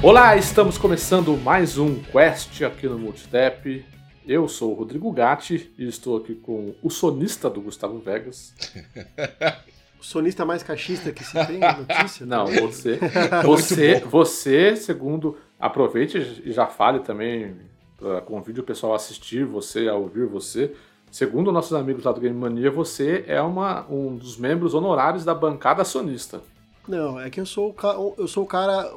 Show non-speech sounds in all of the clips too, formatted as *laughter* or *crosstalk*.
Olá, estamos começando mais um Quest aqui no Multitap. Eu sou o Rodrigo Gatti e estou aqui com o sonista do Gustavo Vegas. *laughs* O sonista mais cachista que se tem notícia? Não, *laughs* você. Você, você, segundo, aproveite e já fale também, pra, convide o pessoal a assistir você, a ouvir você. Segundo nossos amigos lá do Game Mania, você é uma, um dos membros honorários da bancada sonista. Não, é que eu sou o, eu sou o cara.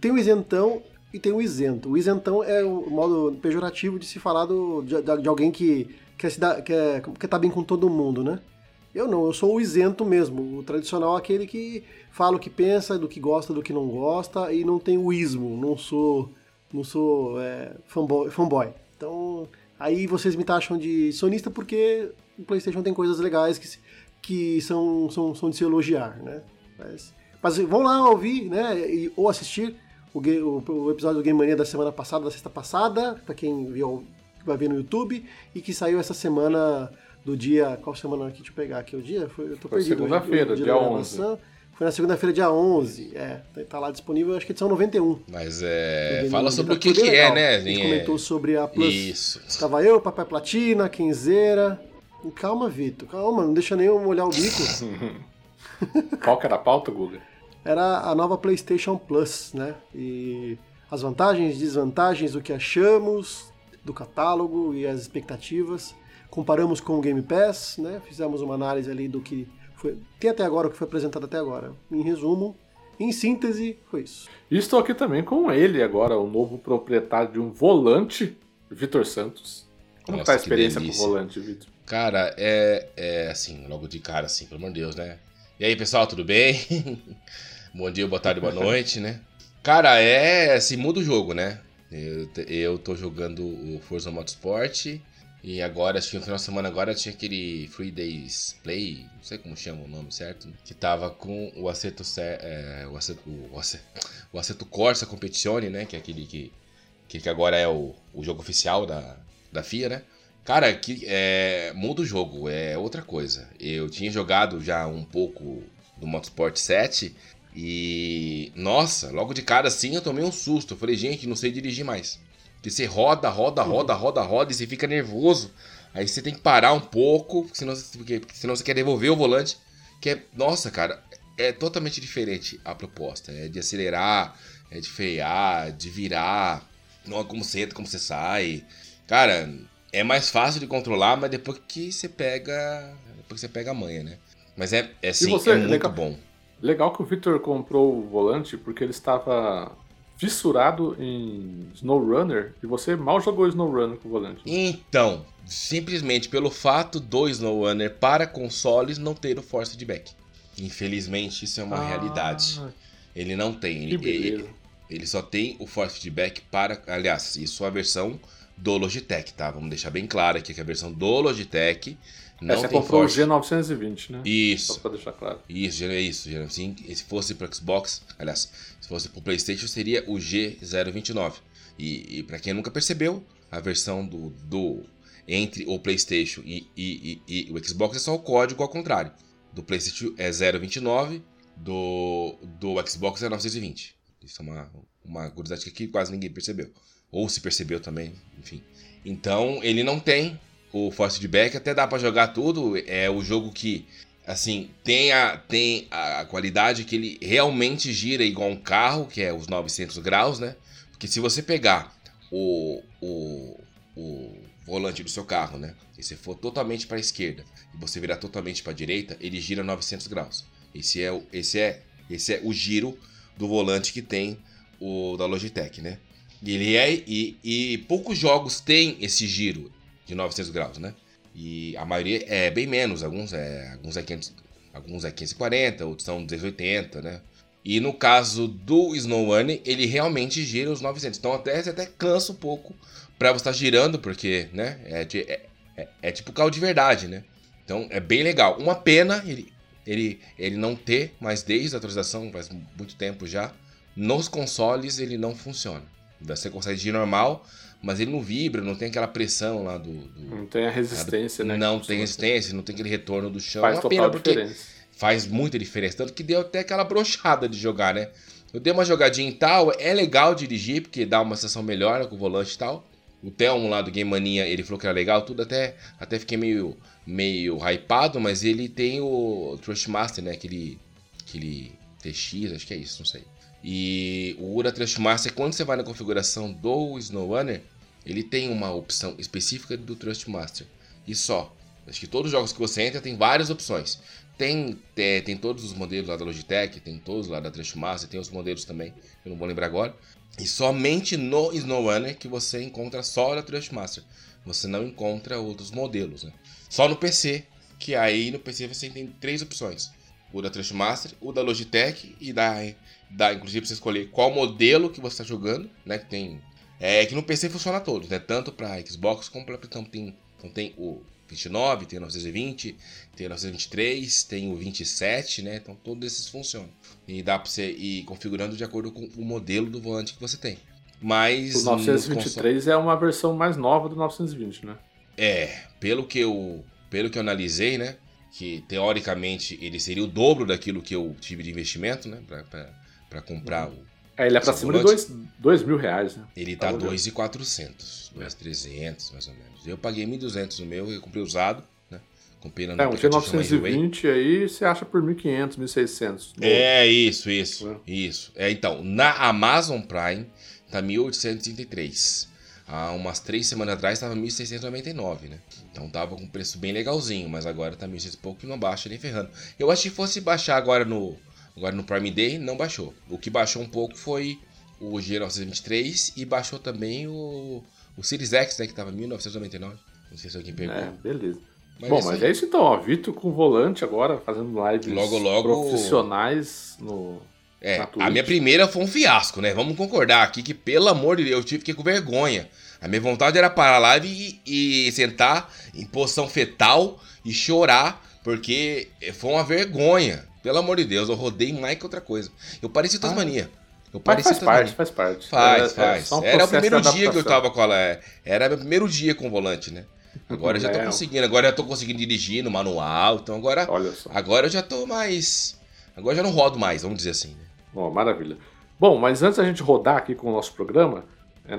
Tem o isentão e tem o isento. O isentão é o modo pejorativo de se falar do, de, de alguém que quer, se dar, quer, quer tá bem com todo mundo, né? Eu não, eu sou o isento mesmo. O tradicional é aquele que fala o que pensa, do que gosta, do que não gosta e não tem o ismo. Não sou, não sou é, fanboy, fanboy. Então, aí vocês me taxam de sonista porque o PlayStation tem coisas legais que, que são, são, são de se elogiar, né? Mas, mas vão lá ouvir, né? E, ou assistir o, o, o, episódio do Game Mania da semana passada, da sexta passada, para quem viu, vai ver no YouTube, e que saiu essa semana do dia. Qual semana aqui? Deixa eu pegar aqui o dia. Foi, eu tô Foi perdido. segunda-feira, dia, dia 11. Foi na segunda-feira, dia 11. É, tá lá disponível, acho que edição 91. Mas é. Fala sobre o que, que é, né? A gente comentou sobre a Plus. Isso. Estava eu, Papai Platina, Quinzeira. Calma, Vitor. Calma, não deixa nem eu molhar o bico. *laughs* *laughs* Qual que era a pauta, Guga? Era a nova PlayStation Plus, né? E as vantagens e desvantagens, o que achamos do catálogo e as expectativas. Comparamos com o Game Pass, né? Fizemos uma análise ali do que foi, tem até agora o que foi apresentado até agora. Em resumo, em síntese, foi isso. E estou aqui também com ele agora, o novo proprietário de um volante, Vitor Santos. Como Nossa, tá a experiência com o volante, Vitor? Cara, é, é assim, logo de cara, assim, pelo amor de Deus, né? E aí, pessoal, tudo bem? *laughs* Bom dia, boa tarde, boa noite, né? Cara, é assim, muda o jogo, né? Eu, eu tô jogando o Forza Motorsport e agora, acho que no final de semana agora tinha aquele Free Days Play, não sei como chama o nome certo, que tava com o Aceto, é, o Aceto, o Aceto, o Aceto Corsa Competizione, né? Que é aquele que, que agora é o, o jogo oficial da, da FIA, né? Cara, que é, muda o jogo, é outra coisa. Eu tinha jogado já um pouco do Motorsport 7 e nossa, logo de cara assim eu tomei um susto. Eu falei, gente, não sei dirigir mais. Porque você roda, roda, roda, roda, roda e você fica nervoso. Aí você tem que parar um pouco, senão, porque, senão você quer devolver o volante. Que é, nossa, cara, é totalmente diferente a proposta. É de acelerar, é de frear, de virar. Não é como você entra, como você sai. Cara, é mais fácil de controlar, mas depois que você pega. Depois que você pega a manha, né? Mas é, é sim, você, é muito legal, bom. Legal que o Victor comprou o volante porque ele estava fissurado em SnowRunner e você mal jogou SnowRunner com o volante. Então, simplesmente pelo fato do SnowRunner para consoles não ter o Force Feedback. Infelizmente, isso é uma ah, realidade. Ele não tem. Ele, ele, ele, só tem o Force Feedback para. Aliás, isso é a versão do Logitech, tá? Vamos deixar bem claro aqui que a versão do Logitech não Essa tem comprou force. o G920, né? Isso. Só pra deixar claro. Isso, é isso. Assim, se fosse para Xbox, aliás, se fosse para PlayStation seria o G029. E, e para quem nunca percebeu, a versão do, do entre o PlayStation e, e, e, e, o Xbox é só o código ao contrário. Do PlayStation é 029, do, do Xbox é 920. Isso é uma, uma curiosidade que quase ninguém percebeu. Ou se percebeu também, enfim. Então, ele não tem o Force Feedback, até dá para jogar tudo. É o jogo que, assim, tem a, tem a qualidade que ele realmente gira igual um carro, que é os 900 graus, né? Porque se você pegar o, o, o volante do seu carro, né? E se for totalmente para a esquerda e você virar totalmente para a direita, ele gira 900 graus. Esse é, esse, é, esse é o giro do volante que tem o da Logitech, né? Ele é e, e poucos jogos têm esse giro de 900 graus, né? E a maioria é bem menos, alguns é, alguns é, 500, alguns é 540, outros são 280, né? E no caso do Snow One, ele realmente gira os 900. Então até você até cansa um pouco para você estar tá girando, porque, né? É, é, é, é, tipo carro de verdade, né? Então é bem legal. Uma pena ele, ele, ele não ter, mas desde a atualização faz muito tempo já, nos consoles ele não funciona. Você consegue ir normal, mas ele não vibra, não tem aquela pressão lá do. do não tem a resistência, né? Não tem resistência, não tem aquele retorno do chão. Faz é uma pena porque faz muita diferença. Tanto que deu até aquela brochada de jogar, né? Eu dei uma jogadinha e tal, é legal dirigir, porque dá uma sensação melhor com o volante e tal. O Thelmo lá do Game Mania, ele falou que era legal, tudo até, até fiquei meio, meio hypado, mas ele tem o Trustmaster, né? Aquele, aquele TX, acho que é isso, não sei. E o Ura Trustmaster, quando você vai na configuração do SnowRunner, ele tem uma opção específica do Trustmaster. E só. Acho que todos os jogos que você entra tem várias opções. Tem, tem, tem todos os modelos lá da Logitech, tem todos lá da Trustmaster, tem os modelos também, eu não vou lembrar agora. E somente no SnowRunner que você encontra só a Trustmaster. Você não encontra outros modelos, né? Só no PC, que aí no PC você tem três opções. O da Trustmaster, o da Logitech e da, da inclusive você escolher qual modelo que você está jogando, né? Que tem é que no PC funciona todos, né? Tanto para Xbox como para então tem, então tem o 29, tem o 920, tem o 923, tem o 27, né? Então todos esses funcionam. E dá para você ir configurando de acordo com o modelo do volante que você tem. Mas o 923 é uma versão mais nova do 920, né? É, pelo que eu, pelo que eu analisei, né? Que teoricamente ele seria o dobro daquilo que eu tive de investimento, né? Para comprar o é, ele é pra cima de 2 mil reais, né? Ele tá 2,400, 2,300 mais ou menos. Eu paguei 1.200 no meu, eu comprei usado, né? Comprei na É, um T920 aí você acha por 1.500, 1.600. É, isso, isso, é. isso. É, então, na Amazon Prime tá 1.833. Há umas três semanas atrás tava 1.699, né? Então tava com um preço bem legalzinho, mas agora tá 1.600 e pouco e não baixa nem ferrando. Eu achei que fosse baixar agora no, Agora no Prime Day não baixou. O que baixou um pouco foi o G923 e baixou também o, o Series X, né, que estava 1999. Não sei se alguém pegou. É, beleza. Mas Bom, mas é isso então, ó. Vitor com volante agora, fazendo lives logo, logo, profissionais no. É, a minha primeira foi um fiasco, né? Vamos concordar aqui que, pelo amor de Deus, eu tive que ir com vergonha. A minha vontade era parar a live e, e sentar em posição fetal e chorar, porque foi uma vergonha. Pelo amor de Deus, eu rodei mais que outra coisa. Eu parecia Tasmania. Ah. Eu parecia faz parte, faz parte. Faz, é, faz. É um Era o primeiro dia que eu tava com ela. É, era meu primeiro dia com o volante, né? Agora eu já tô é. conseguindo. Agora eu tô conseguindo dirigir no manual. Então agora. Olha só. Agora eu já tô mais. Agora eu já não rodo mais, vamos dizer assim. Né? Bom, maravilha. Bom, mas antes da gente rodar aqui com o nosso programa,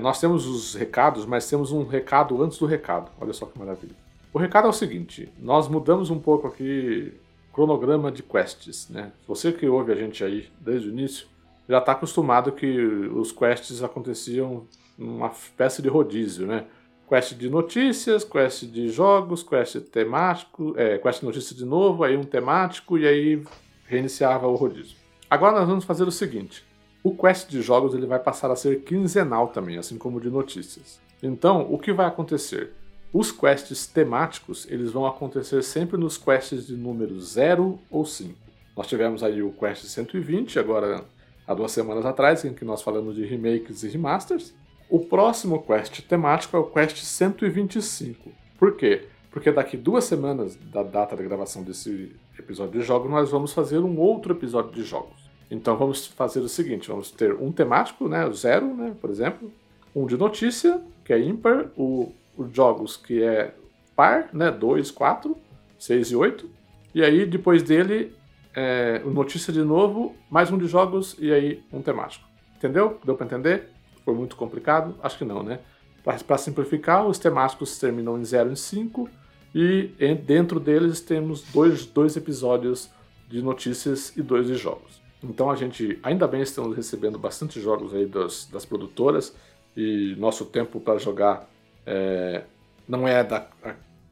nós temos os recados, mas temos um recado antes do recado. Olha só que maravilha. O recado é o seguinte: nós mudamos um pouco aqui cronograma de quests, né? Você que ouve a gente aí desde o início já está acostumado que os quests aconteciam numa espécie de rodízio, né? Quest de notícias, quest de jogos, quest temático, é, quest de notícias de novo, aí um temático e aí reiniciava o rodízio. Agora nós vamos fazer o seguinte: o quest de jogos ele vai passar a ser quinzenal também, assim como o de notícias. Então, o que vai acontecer? Os quests temáticos, eles vão acontecer sempre nos quests de número 0 ou 5. Nós tivemos aí o quest 120, agora há duas semanas atrás, em que nós falamos de remakes e remasters. O próximo quest temático é o quest 125. Por quê? Porque daqui duas semanas da data da gravação desse episódio de jogos, nós vamos fazer um outro episódio de jogos. Então vamos fazer o seguinte: vamos ter um temático, né, o zero, né, por exemplo, um de notícia, que é ímpar, o os jogos que é par, né? 2, 4, 6 e 8. E aí, depois dele, é, notícia de novo, mais um de jogos e aí um temático. Entendeu? Deu para entender? Foi muito complicado? Acho que não, né? Para simplificar, os temáticos terminam em 0 e 5 e dentro deles temos dois, dois episódios de notícias e dois de jogos. Então a gente, ainda bem, estamos recebendo bastante jogos aí das, das produtoras e nosso tempo para jogar é, não é da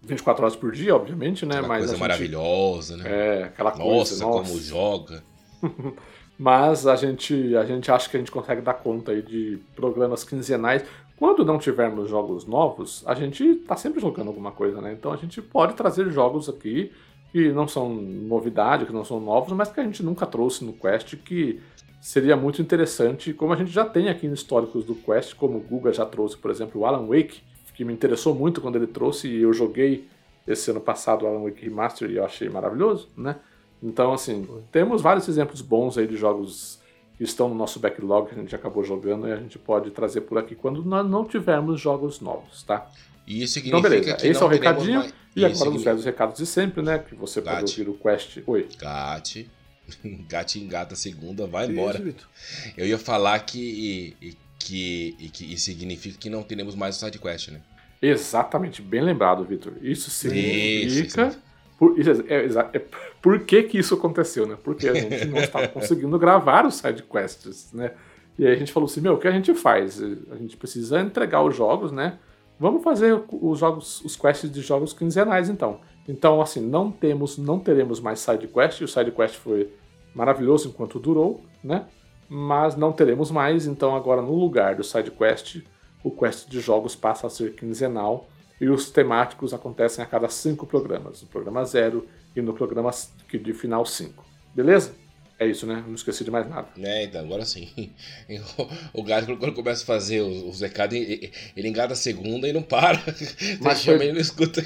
24 horas por dia, obviamente, né? Aquela mas coisa gente, maravilhosa, né? É, aquela nossa, coisa. Nossa, como joga. *laughs* mas a gente, a gente acha que a gente consegue dar conta aí de programas quinzenais. Quando não tivermos jogos novos, a gente tá sempre jogando alguma coisa, né? Então a gente pode trazer jogos aqui que não são novidade, que não são novos, mas que a gente nunca trouxe no Quest, que seria muito interessante, como a gente já tem aqui nos históricos do Quest, como o Guga já trouxe, por exemplo, o Alan Wake, que me interessou muito quando ele trouxe e eu joguei esse ano passado o Alan Wake Remaster e eu achei maravilhoso, né? Então, assim, Foi. temos vários exemplos bons aí de jogos que estão no nosso backlog que a gente acabou jogando e a gente pode trazer por aqui quando nós não tivermos jogos novos, tá? E isso significa então, beleza. que Esse é o recadinho. Mais... E agora significa... os velhos recados de sempre, né? Que você Gatti. pode ouvir o Quest. Oi. Gatti. Engate *laughs* engata a segunda, vai embora. Eu ia falar que, que, que isso significa que não teremos mais o sidequest, né? Exatamente, bem lembrado, Vitor. Isso significa. Isso, por, isso, é, é, é, por que, que isso aconteceu, né? Porque a gente não estava *laughs* conseguindo gravar os sidequests, né? E aí a gente falou assim: meu, o que a gente faz? A gente precisa entregar os jogos, né? Vamos fazer os jogos, os quests de jogos quinzenais, então. Então, assim, não temos, não teremos mais sidequest. O sidequest foi maravilhoso enquanto durou, né? Mas não teremos mais. Então, agora no lugar do sidequest, o quest de jogos passa a ser quinzenal e os temáticos acontecem a cada cinco programas, no programa zero e no programa de final 5. Beleza? É isso, né? Não esqueci de mais nada. É, então, agora sim. *laughs* O gato, quando começa a fazer os recados, ele engada a segunda e não para. *laughs* Mas foi... não escuta.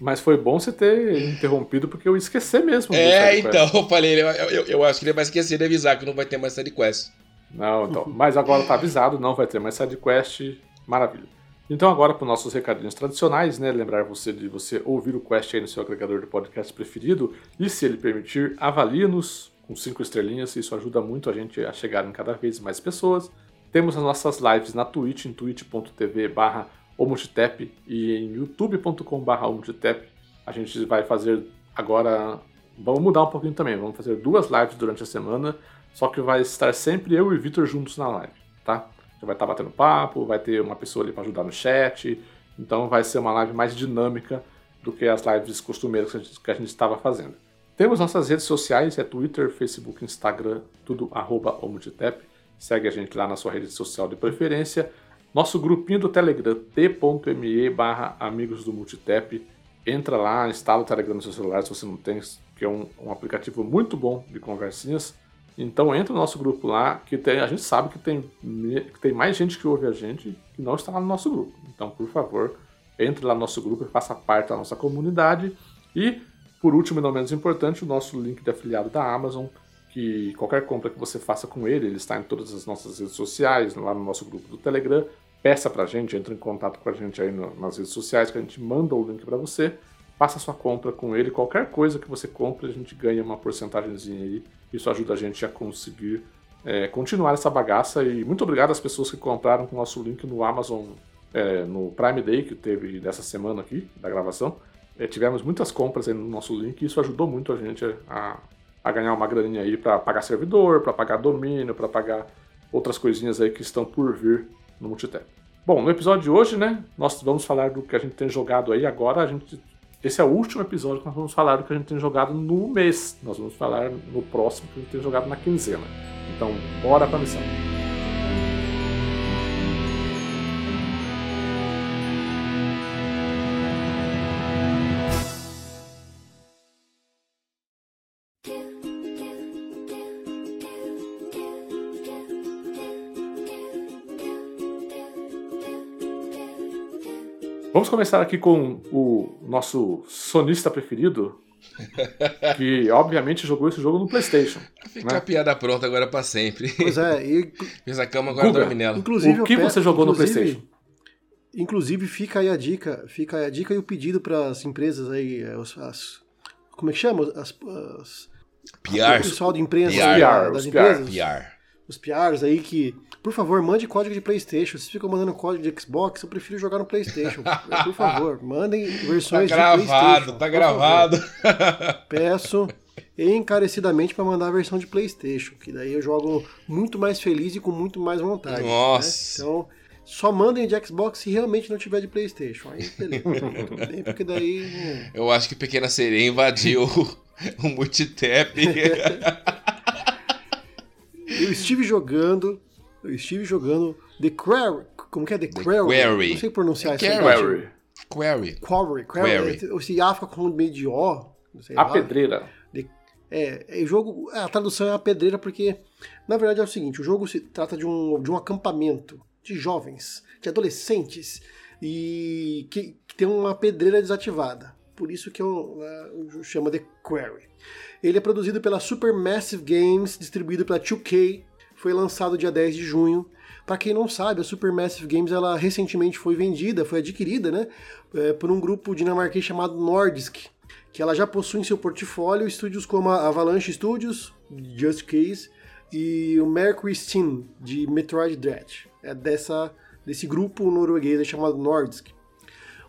Mas foi bom você ter interrompido, porque eu esqueci mesmo. É, então, eu falei, eu, eu, eu, acho que ele vai esquecer de avisar que não vai ter mais sidequest. Não, então. Mas agora tá avisado, não vai ter mais sidequest. Maravilha. Então agora para os nossos recadinhos tradicionais, né? Lembrar você de você ouvir o Quest aí no seu agregador de podcast preferido e, se ele permitir, avalie-nos com cinco estrelinhas, isso ajuda muito a gente a chegar em cada vez mais pessoas. Temos as nossas lives na Twitch, em twitch.tv barra e em youtube.com barra A gente vai fazer agora, vamos mudar um pouquinho também, vamos fazer duas lives durante a semana, só que vai estar sempre eu e o Vitor juntos na live, tá? Já vai estar batendo papo, vai ter uma pessoa ali para ajudar no chat, então vai ser uma live mais dinâmica do que as lives costumeiras que a gente, estava fazendo. Temos nossas redes sociais, é Twitter, Facebook, Instagram, tudo arroba Omutitep. Segue a gente lá na sua rede social de preferência. Nosso grupinho do Telegram, t.me barra amigos do Multitep. Entra lá, instala o Telegram no seu celular se você não tem, que é um, um aplicativo muito bom de conversinhas. Então entra no nosso grupo lá, que tem, a gente sabe que tem, que tem mais gente que ouve a gente que não está lá no nosso grupo. Então, por favor, entre lá no nosso grupo e faça parte da nossa comunidade. E por último e não menos importante, o nosso link de afiliado da Amazon, que qualquer compra que você faça com ele, ele está em todas as nossas redes sociais, lá no nosso grupo do Telegram. Peça pra gente, entre em contato com a gente aí nas redes sociais, que a gente manda o link para você. Faça sua compra com ele. Qualquer coisa que você compre, a gente ganha uma porcentagemzinha aí. Isso ajuda a gente a conseguir é, continuar essa bagaça. E muito obrigado às pessoas que compraram com o nosso link no Amazon, é, no Prime Day, que teve nessa semana aqui, da gravação. É, tivemos muitas compras aí no nosso link e isso ajudou muito a gente a, a ganhar uma graninha aí para pagar servidor, para pagar domínio, para pagar outras coisinhas aí que estão por vir no Multitap. Bom, no episódio de hoje, né, nós vamos falar do que a gente tem jogado aí agora. A gente, esse é o último episódio que nós vamos falar do que a gente tem jogado no mês. Nós vamos falar no próximo que a gente tem jogado na quinzena. Então, bora pra missão. Vamos começar aqui com o nosso sonista preferido, *laughs* que obviamente jogou esse jogo no PlayStation. Fica né? a piada pronta agora para sempre. Pois é, e. *laughs* A cama agora dorme nela. Inclusive, o que peço, você jogou no PlayStation? Inclusive, fica aí a dica, fica aí a dica e o pedido para as empresas aí, as, as, como é que chama? As, as PR. O pessoal de imprensa PR, das empresas. PR os PRs aí que, por favor, mande código de PlayStation. Vocês ficam mandando código de Xbox, eu prefiro jogar no PlayStation. *laughs* por favor, mandem versões tá gravado, de PlayStation. Tá gravado, tá gravado. *laughs* Peço encarecidamente para mandar a versão de PlayStation, que daí eu jogo muito mais feliz e com muito mais vontade. Né? Nossa. Né? Então, só mandem de Xbox se realmente não tiver de PlayStation. Aí, beleza. *laughs* Bem, porque daí. Hum. Eu acho que Pequena Sereia invadiu o multitap. Eu estive jogando. Eu estive jogando The Quarry. Como que é? The, The Quarry. Query. Não sei pronunciar isso. Query. Query. Query. Query. Ou se A fica com meio de O. a lá. pedreira. É, é, o jogo. A tradução é a pedreira porque, na verdade, é o seguinte: o jogo se trata de um, de um acampamento de jovens, de adolescentes, e que, que tem uma pedreira desativada. Por isso que eu, eu chamo de Quarry. Ele é produzido pela Supermassive Games, distribuído pela 2K, foi lançado dia 10 de junho. Para quem não sabe, a Supermassive Games ela recentemente foi vendida, foi adquirida, né, é, por um grupo dinamarquês chamado Nordisk, que ela já possui em seu portfólio estúdios como a Avalanche Studios, Just Case, e o Mercury Steam, de Metroid Dread. É dessa, desse grupo norueguês chamado Nordisk.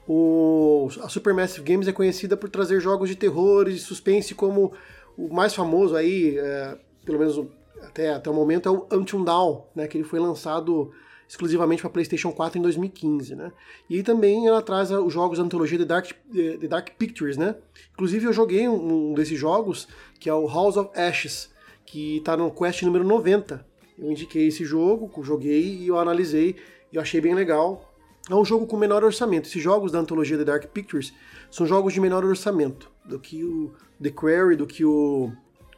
O, a Supermassive Games é conhecida por trazer jogos de terror e suspense como o mais famoso aí, é, pelo menos até, até o momento, é o Until Dawn, né, que ele foi lançado exclusivamente para PlayStation 4 em 2015, né? E também ela traz os jogos da antologia The Dark, The Dark Pictures, né? Inclusive eu joguei um, um desses jogos, que é o House of Ashes, que está no quest número 90. Eu indiquei esse jogo, joguei e eu analisei e eu achei bem legal. É um jogo com menor orçamento. Esses jogos da antologia The Dark Pictures são jogos de menor orçamento do que o The Quarry, do que o,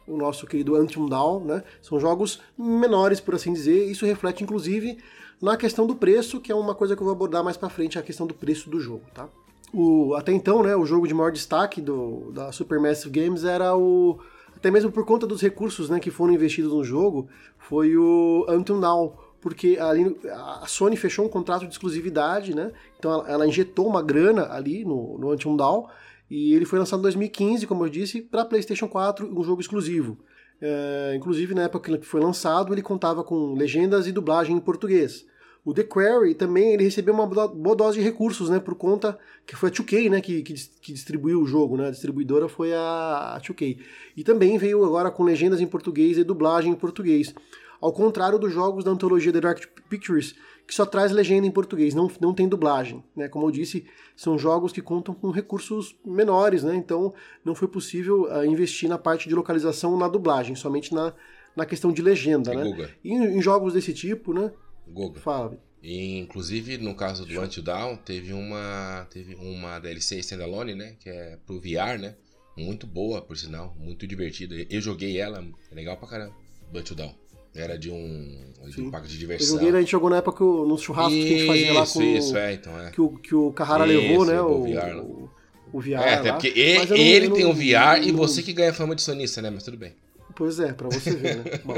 o nosso querido Antium Down, né? São jogos menores, por assim dizer. Isso reflete, inclusive, na questão do preço, que é uma coisa que eu vou abordar mais para frente, a questão do preço do jogo, tá? O, até então, né, o jogo de maior destaque do, da Supermassive Games era o até mesmo por conta dos recursos né, que foram investidos no jogo, foi o Until Now, porque ali a Sony fechou um contrato de exclusividade, né? Então ela, ela injetou uma grana ali no, no Until Now e ele foi lançado em 2015, como eu disse, para PlayStation 4, um jogo exclusivo. É, inclusive, na época que foi lançado, ele contava com legendas e dublagem em português. O The Quarry também ele recebeu uma boa dose de recursos, né, por conta que foi a 2K, né, que, que, que, distribuiu o jogo, né, a distribuidora foi a, a 2K. E também veio agora com legendas em português e dublagem em português. Ao contrário dos jogos da antologia The Dark Pictures, que só traz legenda em português, não, não tem dublagem. Né? Como eu disse, são jogos que contam com recursos menores, né? então não foi possível uh, investir na parte de localização na dublagem, somente na, na questão de legenda. É né? E em, em, jogos desse tipo, né? Goga. Fala. E, inclusive, no caso do Until Down, teve uma, teve uma DLC standalone, né? Que é pro VR, né? Muito boa, por sinal. Muito divertida. Eu joguei ela, é legal pra caramba. Until Down. Era de um, de um parque de diversão. Eu joguei, a gente jogou na época no churrasco isso, que a gente fazia lá com isso, é, então, é. Que, o, que o Carrara isso, levou, né? O, VR, o, o VR. É, até porque ele, ele tem um VR não, e você que ganha fama de sonista, né? Mas tudo bem. Pois é, pra você ver, né? *laughs* Bom.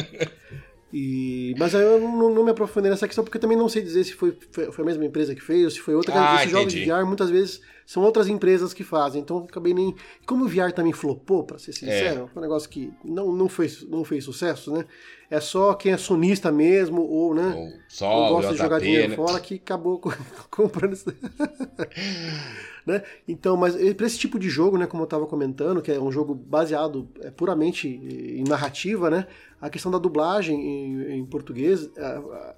E, mas aí eu não, não, me aprofundei nessa questão porque também não sei dizer se foi, foi, foi a mesma empresa que fez ou se foi outra. Ah, Esses jogos de VR muitas vezes são outras empresas que fazem, então acabei nem. Como o VR também flopou, para ser sincero, é. um negócio que não, não, foi, não fez sucesso, né? É só quem é sonista mesmo, ou, né? Ou só ou gosta de jogar dinheiro né? fora que acabou *laughs* comprando isso. *laughs* né? Então, mas para esse tipo de jogo, né, como eu estava comentando, que é um jogo baseado é, puramente em narrativa, né? A questão da dublagem em, em português é,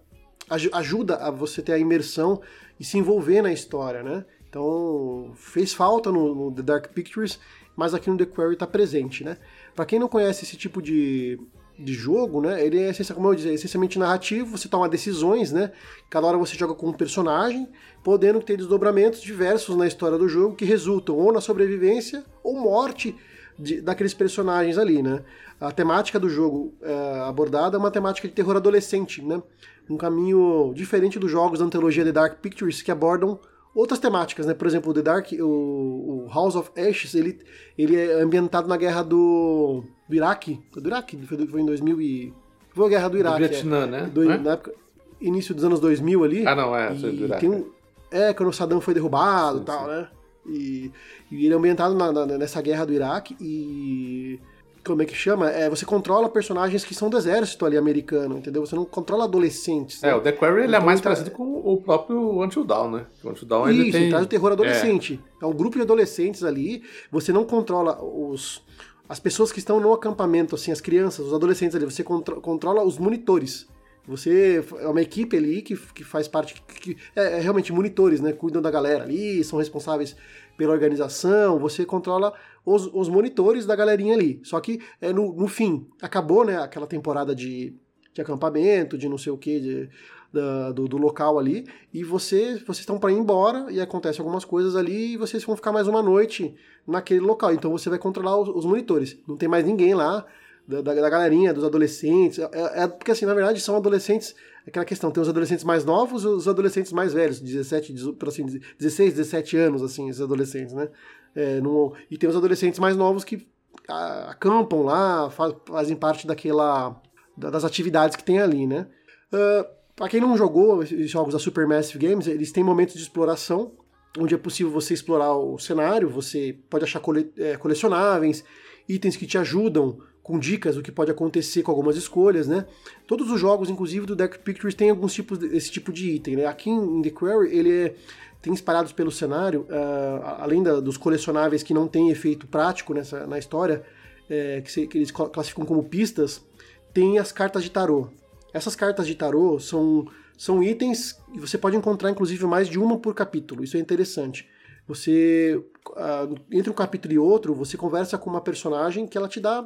ajuda a você ter a imersão e se envolver na história, né? Então, fez falta no, no The Dark Pictures, mas aqui no The Quarry está presente, né? Para quem não conhece esse tipo de, de jogo, né? Ele é, como eu disse, é essencialmente narrativo, você toma decisões, né? Cada hora você joga com um personagem, podendo ter desdobramentos diversos na história do jogo que resultam ou na sobrevivência ou morte de, daqueles personagens ali, né? A temática do jogo é, abordada é uma temática de terror adolescente, né? Um caminho diferente dos jogos da antologia The Dark Pictures que abordam outras temáticas, né? Por exemplo, o The Dark, o, o, House of Ashes, ele, ele é ambientado na guerra do, do Iraque. Do Iraque? Foi, foi em 2000 e... Foi a guerra do Iraque. Do Vietnã, é. né? Do, é? Na época, início dos anos 2000 ali. Ah, não, é. Do Iraque. Um, é, quando o Saddam foi derrubado e tal, sim. né? E, e, ele é ambientado na, na, nessa guerra do Iraque e como é que chama? É, você controla personagens que são do exército ali americano, entendeu? Você não controla adolescentes. É, né? o The Quarry ele é então, é mais parecido com o próprio Until Dawn, né? O Until Dawn Isso, ele tem... traz o terror adolescente. É. é um grupo de adolescentes ali, você não controla os as pessoas que estão no acampamento, assim, as crianças, os adolescentes ali, você contro controla os monitores. Você é uma equipe ali que, que faz parte, que, que é, é, realmente monitores, né? Cuidam da galera ali, são responsáveis pela organização, você controla os, os monitores da galerinha ali. Só que é, no, no fim, acabou né, aquela temporada de, de acampamento, de não sei o que, de, da, do, do, local ali, e você, vocês estão para ir embora, e acontece algumas coisas ali, e vocês vão ficar mais uma noite naquele local. Então você vai controlar os, os monitores. Não tem mais ninguém lá, da, da, da galerinha, dos adolescentes. É, é, porque, assim, na verdade, são adolescentes. Aquela questão, tem os adolescentes mais novos e os adolescentes mais velhos, 17, 18, assim, 16, 17 anos, assim, esses adolescentes, né? É, no, e tem os adolescentes mais novos que acampam lá, faz, fazem parte daquela das atividades que tem ali, né? Uh, ah, para quem não jogou os jogos da Supermassive Games, eles têm momentos de exploração onde é possível você explorar o cenário, você pode achar cole, é, colecionáveis, itens que te ajudam com dicas do que pode acontecer com algumas escolhas, né? Todos os jogos, inclusive do Dark Pictures, têm alguns tipos desse tipo de item, né? Aqui em The Quarry, ele é, tem espalhados pelo cenário, uh, além da, dos colecionáveis que não têm efeito prático nessa, na história, é, que, se, que, eles classificam como pistas, tem as cartas de tarô. Essas cartas de tarô são, são itens que você pode encontrar, inclusive, mais de uma por capítulo. Isso é interessante. Você, uh, entre um capítulo e outro, você conversa com uma personagem que ela te dá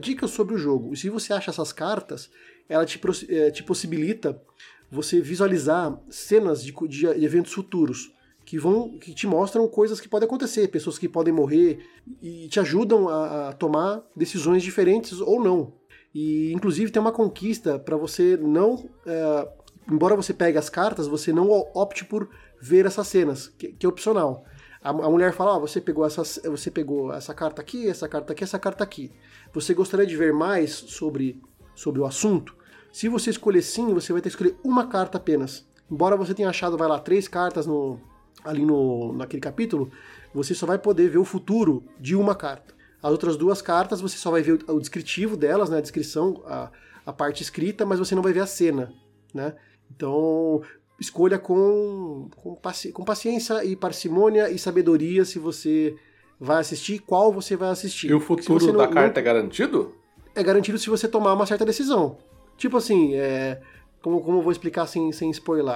dicas sobre o jogo. E se você acha essas cartas, ela te, uh, te possibilita você visualizar cenas de, de, de, eventos futuros que vão que te mostram coisas que podem acontecer, pessoas que podem morrer e te ajudam a, a tomar decisões diferentes ou não. E inclusive tem uma conquista para você não, é, embora você pegue as cartas, você não opte por ver essas cenas, que, que é opcional. A, a, mulher fala: oh, você pegou essas, você pegou essa carta aqui, essa carta aqui, essa carta aqui. Você gostaria de ver mais sobre sobre o assunto? Se você escolher sim, você vai ter que escolher uma carta apenas. Embora você tenha achado, vai lá, três cartas no, ali no, naquele capítulo, você só vai poder ver o futuro de uma carta. As outras duas cartas você só vai ver o, o descritivo delas, né, a descrição, a, a parte escrita, mas você não vai ver a cena, né? Então, escolha com, com, paci com paciência e parcimônia e sabedoria se você vai assistir, qual você vai assistir. E o futuro não, da carta não, é garantido? É garantido se você tomar uma certa decisão. Tipo assim, é, como, como eu vou explicar sem, sem spoiler?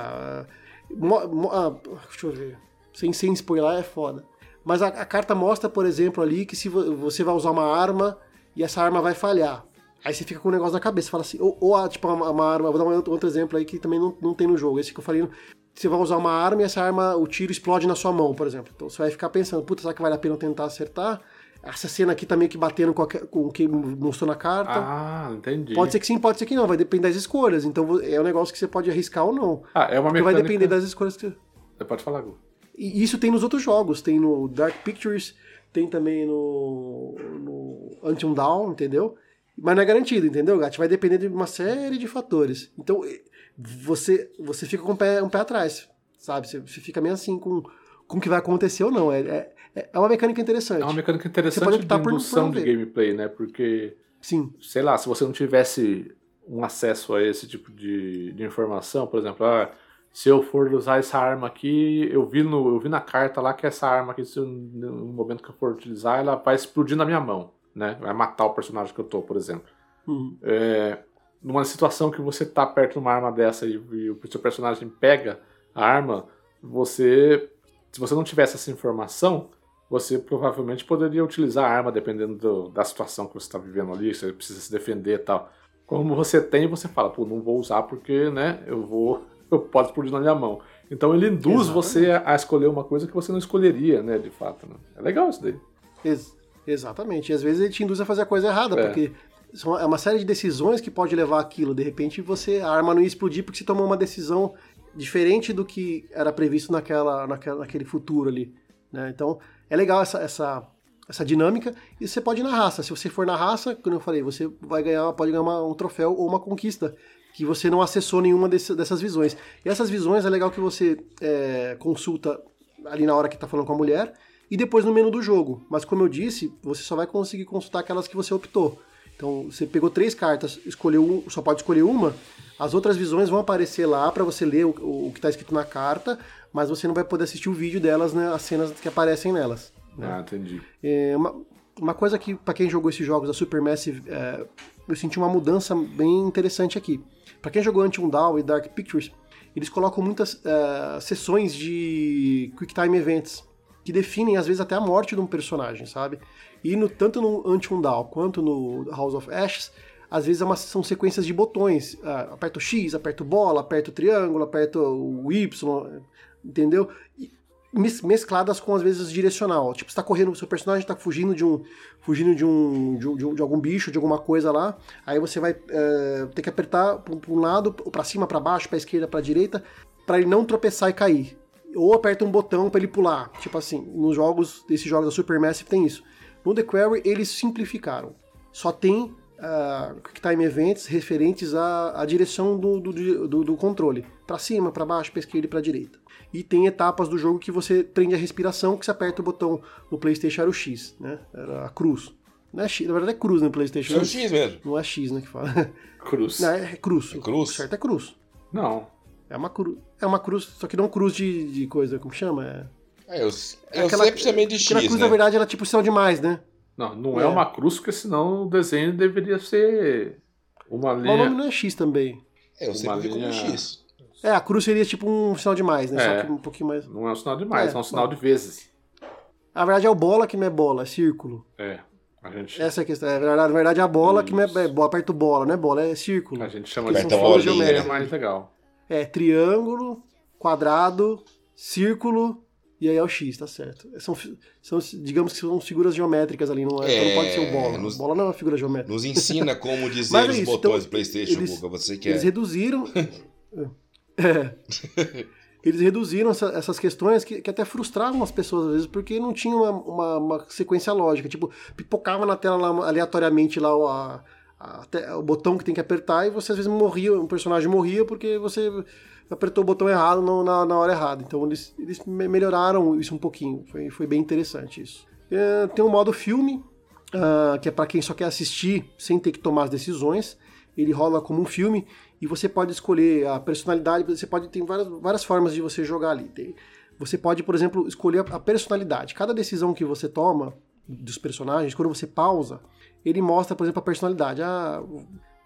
Mo, mo, ah, deixa eu ver. Sem, sem spoiler é foda. Mas a, a, carta mostra, por exemplo, ali que se você vai usar uma arma e essa arma vai falhar. Aí você fica com o um negócio na cabeça, fala assim, ou, ou tipo, uma, uma, arma, vou dar um outro exemplo aí que também não, não tem no jogo, esse que eu falei, você vai usar uma arma e essa arma, o tiro explode na sua mão, por exemplo. Então você vai ficar pensando, puta, será que vale a pena tentar acertar? Essa cena aqui tá meio que batendo com, a, com o que mostrou na carta. Ah, entendi. Pode ser que sim, pode ser que não. Vai depender das escolhas. Então é um negócio que você pode arriscar ou não. Ah, é uma mecânica... vai depender das escolhas que você... Pode falar, Gu. E isso tem nos outros jogos. Tem no Dark Pictures, tem também no, no Until Dawn, entendeu? Mas não é garantido, entendeu, Gat? Vai depender de uma série de fatores. Então, você, você fica com um pé, um pé atrás, sabe? Você, você fica meio assim com, com o que vai acontecer ou não. É, é, é uma mecânica interessante. É uma mecânica interessante você pode de indução de gameplay, né? Porque, Sim. sei lá, se você não tivesse um acesso a esse tipo de, de informação, por exemplo, ah, se eu for usar essa arma aqui, eu vi, no, eu vi na carta lá que essa arma aqui, se eu, no momento que eu for utilizar, ela vai explodir na minha mão, né? Vai matar o personagem que eu tô, por exemplo. Uhum. É, numa situação que você tá perto de uma arma dessa e, e o seu personagem pega a arma, você, se você não tivesse essa informação, você provavelmente poderia utilizar a arma dependendo do, da situação que você está vivendo ali, você precisa se defender e tal. Como você tem, você fala, pô, não vou usar porque, né, eu vou, eu posso explodir na minha mão. Então ele induz Exatamente. você a, a, escolher uma coisa que você não escolheria, né, de fato. Né? É legal isso daí. Ex exatamente. E às vezes ele te induz a fazer a coisa errada, é. porque é uma série de decisões que pode levar aquilo. De repente você, a arma não ia explodir porque você tomou uma decisão diferente do que era previsto naquela, naquela naquele futuro ali. Né? Então, é legal essa, essa, essa dinâmica. E você pode ir na raça. Se você for na raça, como eu falei, você vai ganhar, pode ganhar uma, um troféu ou uma conquista que você não acessou nenhuma desse, dessas visões. E essas visões é legal que você é, consulta ali na hora que está falando com a mulher e depois no menu do jogo. Mas como eu disse, você só vai conseguir consultar aquelas que você optou. Então, você pegou três cartas, escolheu só pode escolher uma, as outras visões vão aparecer lá para você ler o, o que está escrito na carta, mas você não vai poder assistir o vídeo delas, né, as cenas que aparecem nelas. Né? Ah, entendi. É uma, uma coisa que, para quem jogou esses jogos da Supermassive, é, eu senti uma mudança bem interessante aqui. Para quem jogou Until Dawn e Dark Pictures, eles colocam muitas é, sessões de Quick Time Events, que definem às vezes até a morte de um personagem, sabe? E no, tanto no Until Dawn quanto no House of Ashes, às vezes é uma, são sequências de botões. Ah, aperta o X, aperta o bola, aperta o triângulo, aperta o Y, entendeu? E mescladas com às vezes direcional. Tipo, você tá correndo, seu personagem está fugindo de um. fugindo de um. De, de, algum bicho, de alguma coisa lá. Aí você vai é, ter que apertar para um lado, para cima, para baixo, para esquerda, para direita, para ele não tropeçar e cair. Ou aperta um botão para ele pular. Tipo assim, nos jogos, desses jogos da Supermassive tem isso. No The Quarry eles simplificaram. Só tem uh, Quick Time Events referentes à, à direção do, do, do, do controle. Para cima, para baixo, para esquerda e para direita. E tem etapas do jogo que você prende a respiração, que você aperta o botão no PlayStation era o X, né? Era a cruz. Não é X, na verdade é cruz no PlayStation. É o X mesmo. Não é X, né, que fala. Cruz. Não, é cruz. É cruz? O certo é cruz. Não. É uma cruz. É uma cruz, só que não cruz de, de coisa, como chama? É, É, eu, eu aquela- sempre chamei de X, aquela cruz, né? na verdade, ela é tipo sinal demais, né? Não, não é. É. uma cruz, porque senão o desenho deveria ser uma Mas o nome linha. não é X também. É, eu Uma sempre vi como linha- X. É, a cruz seria tipo um sinal demais, né? É. Só que um pouquinho mais. Não é um sinal de mais, É, é, um sinal de vezes. Na verdade é o bola que não é bola, é círculo. É. A gente, Essa é a questão. É, na verdade, na verdade é a bola que não é, Isso. é bola, aperto bola, não é bola, é círculo. a gente chama de né? é mais legal. É triângulo, quadrado, círculo e aí é o X, tá certo. São, são digamos que são figuras geométricas ali, não, é, então não pode ser o bola. É, nos- Bola não é uma figura geométrica. Nos ensina como *laughs* dizer é os isso, botões então, do PlayStation, eles- Guga. Você que Eles é. reduziram. *laughs* É. *laughs* Eles reduziram essa- essas questões que, que até frustravam as pessoas às vezes, porque não tinha uma, uma- uma sequência lógica. Tipo, pipocava na tela lá, aleatoriamente lá o, a- a te- o botão que tem que apertar e você às vezes morria, um personagem morria porque você apertou o botão errado no- na, na hora errada. Então eles, eles me- melhoraram isso um pouquinho. Foi, foi bem interessante isso. É, tem um modo filme, ah, que é para quem só quer assistir sem ter que tomar as decisões. Ele rola como um filme e você pode escolher a personalidade. Você pode tem várias, várias formas de você jogar ali. Tem- você pode, por exemplo, escolher a personalidade. Cada decisão que você toma dos personagens, quando você pausa, ele mostra, por exemplo, a personalidade. Ah,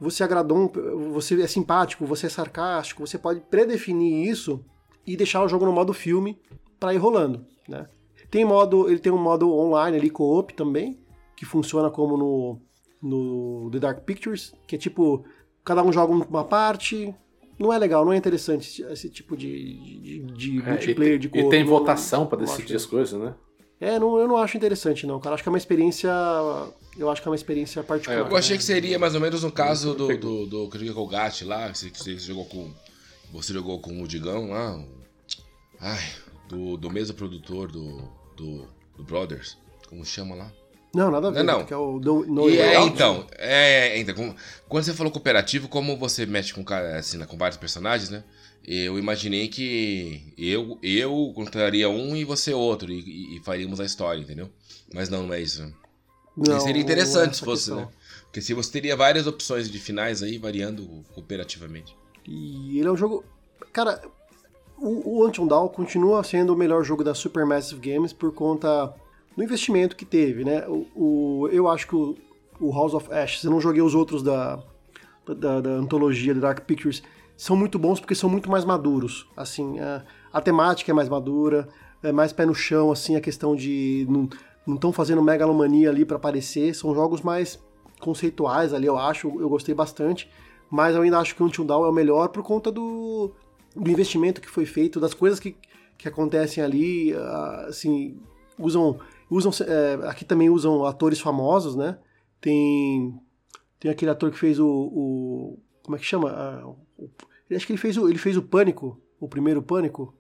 você agradou, um, você é simpático, você é sarcástico. Você pode predefinir isso e deixar o jogo no modo filme para ir rolando, né? Tem modo, ele tem um modo online ali co-op também, que funciona como no, no The Dark Pictures, que é tipo, cada um joga uma parte. Não é legal, não é interessante esse, tipo de, de, de É, multiplayer, e, de e co-op. tem Não- votação pra não decidir as coisas, né? É, não, eu não acho interessante não, cara. Acho que é uma experiência, eu acho que é uma experiência particular. Eu achei que seria mais ou menos no caso do, do, do que eu joguei com o Gat lá, que você, que você jogou com. Você jogou com o Digão lá. o- Ai, do, do mesmo produtor do, do, do Brothers. Como chama lá? Não, nada a ver, Não, não. que é o No, no E é, então, é, então, quando você falou cooperativo, como você mexe com, assim, né, com vários personagens, né? Eu imaginei que eu, eu contaria um e você outro, e, e- faríamos a história, entendeu? Mas não, não é isso. Não, seria não é interessante se fosse, questão. né? Porque se você teria várias opções de finais aí, variando cooperativamente. E ele é um jogo. Cara, o, o Until Dawn continua sendo o melhor jogo da Supermassive Games por conta do investimento que teve, né? O, o- eu acho que o, o House of Ashes, eu não joguei os outros da, da, da antologia da Dark Pictures, são muito bons porque são muito mais maduros. Assim, a, a temática é mais madura, é mais pé no chão, assim, a questão de. Não estão fazendo megalomania ali pra aparecer, são jogos mais conceituais ali, eu acho, eu gostei bastante, mas eu ainda acho que o Until Dawn é o melhor por conta do, do investimento que foi feito, das coisas que, que acontecem ali, ah, assim, usam, usam é, aqui também usam atores famosos, né? Tem tem aquele ator que fez o, o como é que chama? O- eu acho que ele fez o ele fez o Pânico, o primeiro Pânico,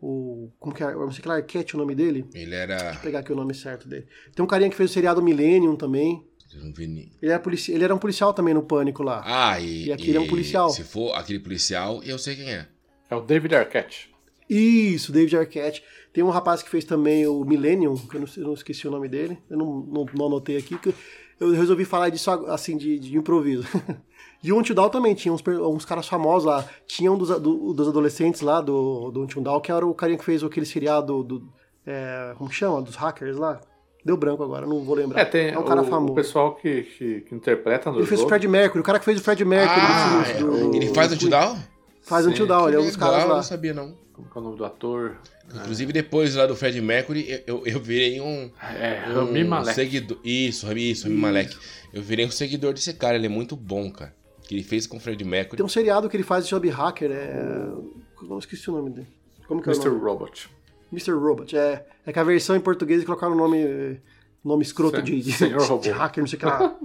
o como que é, eu não sei que lá, Arquette o nome dele. Ele era. Vou pegar aqui o nome certo dele. Tem um carinha que fez o seriado Millennium também. eu não vi ni- Ele era, polici ele era um policial também no Pânico lá. Ah, e. E aquele é um policial. Se for aquele policial, eu sei quem é. É o David Arquette. Isso, David Arquette. Tem um rapaz que fez também o Millennium, que eu não, eu não esqueci o nome dele. Eu não, não, não anotei aqui, que eu resolvi falar disso assim, de, de improviso. *laughs* E o Until também tinha uns, uns caras famosos lá. Tinha um dos, do- dos adolescentes lá do, do Until Dawn, que era o carinha que fez aquele seriado do. é, como que chama? Dos hackers lá. Deu branco agora, não vou lembrar. É, tem um cara o, famoso. o pessoal que, que, que interpreta no Ele fez o jogo. Fred Mercury, o cara que fez o Fred Mercury Ah, filme é, do- ele faz o do- Tidal? Faz Until Dawn, ele é um dos caras eu lá. não sabia não. Como que é o nome do ator? Inclusive, depois lá do Fred Mercury, eu, eu, eu virei um. É, um Rami Malek. Seguidor, isso, Rami, isso, Rami Malek. Eu virei um seguidor desse cara, ele é muito bom, cara. Que ele fez com o Fred Mercury. Tem um seriado que ele faz sobre hacker, é. Eu não esqueci o nome dele. Como que é o Mr. nome? Robot. Mr. Robot. É, é que a versão em português colocaram o nome, nome escroto Sen- de, de, de hacker, não sei o que lá. *laughs*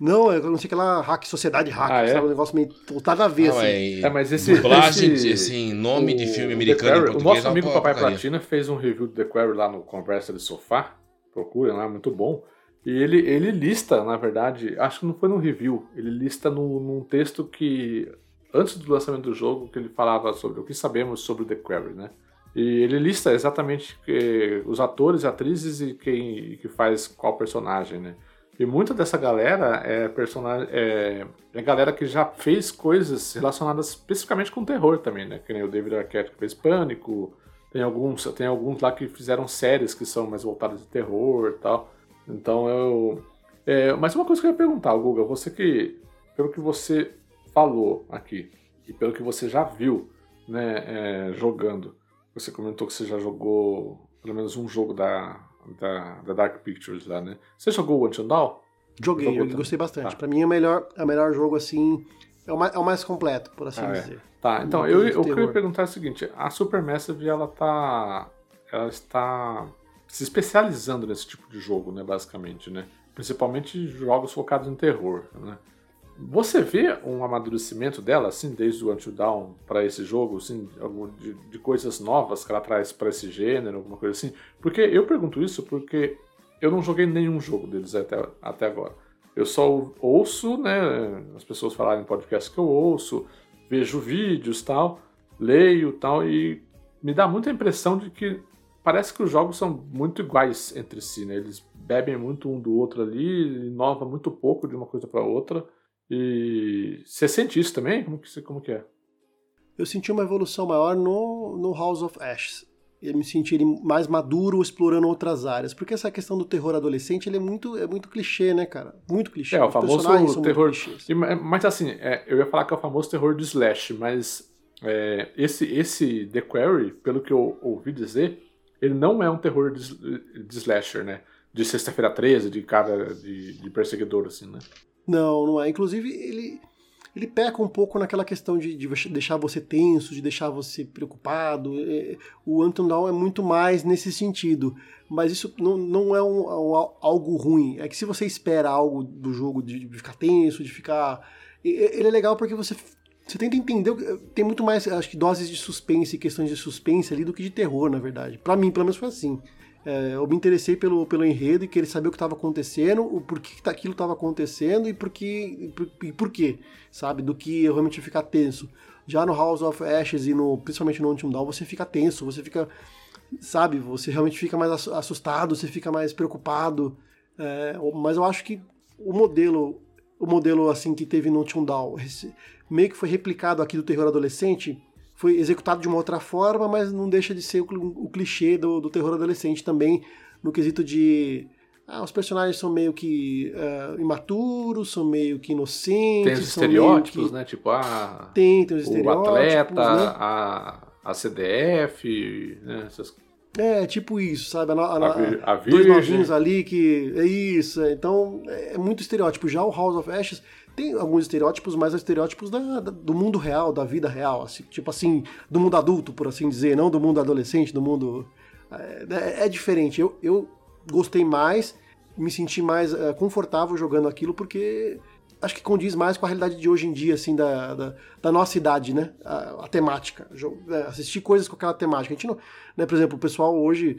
Não, é não sei o que lá, hack, sociedade hacker, Ah, é? sabe? Um negócio meio voltado a ver, Não, assim. é, É, mas esse- dublagem, esse- assim, nome de O- filme o americano Quarry- português. O nosso é amigo Papai. Platina fez um review do The Quarry lá no Conversa de Sofá. Procurem lá, muito bom. E ele, ele lista, na verdade, acho que não foi num review, ele lista no, num texto que, antes do lançamento do jogo, que ele falava sobre o que sabemos sobre The Quarry, né? E ele lista exatamente que, os atores, atrizes e quem que faz qual personagem, né? E muita dessa galera é personagem é, é galera que já fez coisas relacionadas especificamente com terror também, né? Que nem o David Arquette que fez Pânico, tem alguns, tem alguns lá que fizeram séries que são mais voltadas de terror e tal. Então eu. É, mas uma coisa que eu ia perguntar, Guga, você que, pelo que você falou aqui, e pelo que você já viu né, é, jogando, você comentou que você já jogou pelo menos um jogo da, da, da Dark Pictures lá, né? Você jogou o Until Dawn? Joguei, eu gostei bastante. Tá. Pra mim é o melhor, é o melhor jogo, assim, é o mais, é o mais completo, por assim ah, é. dizer. É. Tá, então, eu, eu queria perguntar o seguinte, a Supermassive, ela tá... ela está se especializando nesse tipo de jogo, né, basicamente, né? Principalmente jogos focados em terror, né? Você vê um amadurecimento dela, assim, desde o Until Dawn para esse jogo, assim, de, de, coisas novas que ela traz para esse gênero, alguma coisa assim? Porque eu pergunto isso porque eu não joguei nenhum jogo deles até, até agora. Eu só ouço, né, as pessoas falarem em podcast que eu ouço, vejo vídeos tal, leio tal, e me dá muita impressão de que parece que os jogos são muito iguais entre si, né? Eles bebem muito um do outro ali, inova muito pouco de uma coisa para outra. E você sente isso também? Como que, como que é? Eu senti uma evolução maior no, no House of Ashes. Eu me senti ele mais maduro explorando outras áreas. Porque essa questão do terror adolescente ele é muito, é muito clichê, né, cara? Muito clichê. É, o famoso terror. Mas assim, é, eu ia falar que é o famoso terror de slash, mas é, esse, esse The Quarry, pelo que eu ouvi dizer, ele não é um terror de, de slasher, né? De sexta-feira 13, de cara de, de perseguidor, assim, né? Não, não é. Inclusive, ele, ele peca um pouco naquela questão de, de deixar você tenso, de deixar você preocupado. É, o Anton Down é muito mais nesse sentido. Mas isso não, não é um, um, algo ruim. É que se você espera algo do jogo de, de ficar tenso, de ficar. Ele é legal porque você você tenta entender. Tem muito mais, acho que, doses de suspense e questões de suspense ali do que de terror, na verdade. para mim, pelo menos foi assim. É, eu me interessei pelo, pelo enredo e querer saber o que estava acontecendo, o porquê que aquilo estava acontecendo e por, que, e por quê, sabe? Do que eu realmente ficar tenso. Já no House of Ashes e no, principalmente no Until Dawn, você fica tenso, você fica, sabe? Você realmente fica mais assustado, você fica mais preocupado. É, mas eu acho que o modelo, o modelo assim que teve no Until Dawn, meio que foi replicado aqui do terror adolescente, foi executado de uma outra forma, mas não deixa de ser o, o clichê do, do, terror adolescente também, no quesito de. Ah, os personagens são meio que uh, imaturos, são meio que inocentes. Tem os estereótipos, que... né? Tipo, a. Tem, tem os estereótipos. O atleta, né? a, a CDF, né? Essas é, tipo isso, sabe? A, a, a, dois novinhos ali que. É isso. É, então, é muito estereótipo. Já o House of Ashes tem alguns estereótipos, mas é estereótipos da, da, do mundo real, da vida real, assim, tipo assim, do mundo adulto, por assim dizer, não do mundo adolescente, do mundo. É, é, é diferente. Eu, eu gostei mais, me senti mais é, confortável jogando aquilo, porque acho que condiz mais com a realidade de hoje em dia, assim, da, da, da nossa idade, né? A, a temática. É, assistir coisas com aquela temática. A gente não. Né, por exemplo, o pessoal hoje.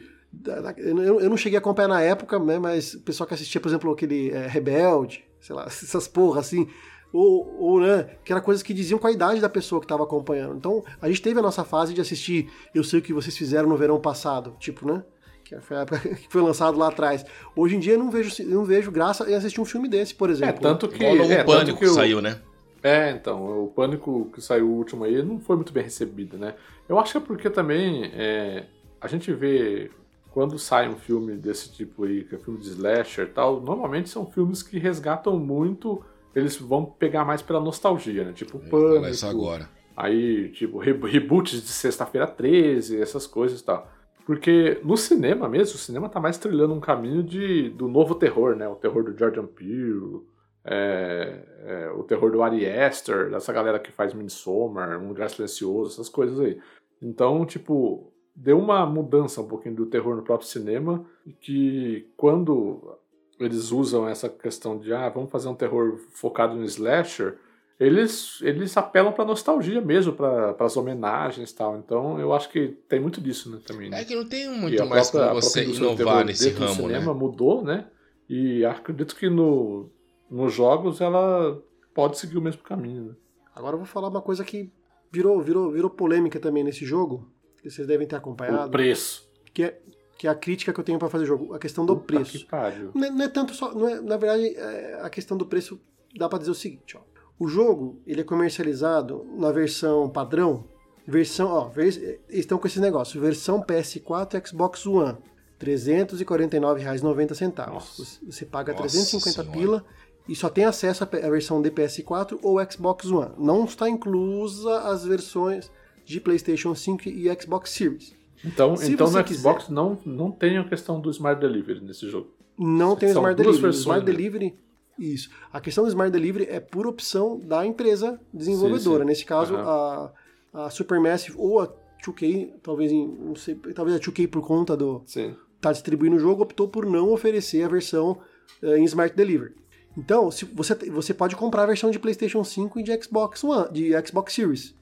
Eu não cheguei a acompanhar na época, né, mas o pessoal que assistia, por exemplo, aquele é, Rebelde, sei lá, *laughs* essas porra assim, ou, ou, né, que era coisas que diziam com a idade da pessoa que estava acompanhando. Então, a gente teve a nossa fase de assistir Eu Sei O Que Vocês Fizeram no Verão Passado, tipo, né? Que foi a época *laughs* que foi lançado lá atrás. Hoje em dia eu não vejo, não vejo graça em assistir um filme desse, por exemplo. É, tanto que... O é, Pânico que eu... saiu, né? É, então, o Pânico que saiu o último aí não foi muito bem recebido, né? Eu acho que é porque também é, a gente vê quando sai um filme desse tipo aí, que é filme de slasher e tal, normalmente são filmes que resgatam muito, eles vão pegar mais pela nostalgia, né? Tipo Pânico. Isso agora. Aí, tipo, reboots de Sexta-feira 13, essas coisas e tal. Porque no cinema mesmo, o cinema tá mais trilhando um caminho de, do novo terror, né? O terror do Jordan Peele, é, é, o terror do Ari Aster, dessa galera que faz Midsommar, Um Lugar Silencioso, essas coisas aí. Então, tipo, deu uma mudança um pouquinho do terror no próprio cinema, que quando eles usam essa questão de, ah, vamos fazer um terror focado no slasher, eles, eles apelam pra nostalgia mesmo, para as homenagens e tal. Então eu acho que tem muito disso né, também. Né? É que não tem muito mais própria, pra você inovar nesse ramo, cinema né? mudou, né? E acredito que no, nos jogos ela pode seguir o mesmo caminho. Né? Agora eu vou falar uma coisa que virou, virou, virou polêmica também nesse jogo, que vocês devem ter acompanhado. O preço. Que é, que é a crítica que eu tenho para fazer o jogo, a questão do Puta preço. que. Não é, não é tanto só. Não é, na verdade, é, a questão do preço dá para dizer o seguinte: ó. O jogo ele é comercializado na versão padrão, versão, ó, vers- eles estão com esse negócio, versão PS4 e Xbox One, R$ 349,90. Nossa. Você, paga Nossa 350 Senhora. pila e só tem acesso à versão de PS4 ou Xbox One. Não está inclusa as versões de PlayStation 5 e Xbox Series. Então, Se então no Xbox não, não tem a questão do Smart Delivery nesse jogo. Não tem o Smart Delivery. O versões Smart mesmo. Delivery, isso. A questão do Smart Delivery é por opção da empresa desenvolvedora. Sim, sim. Nesse caso, Aham. a, a Supermassive ou a 2K, talvez, em- não sei, talvez a 2K por conta do Sim. tá distribuindo o jogo, optou por não oferecer a versão eh, em Smart Delivery. Então, se você, você pode comprar a versão de PlayStation 5 e de Xbox One, de Xbox Series.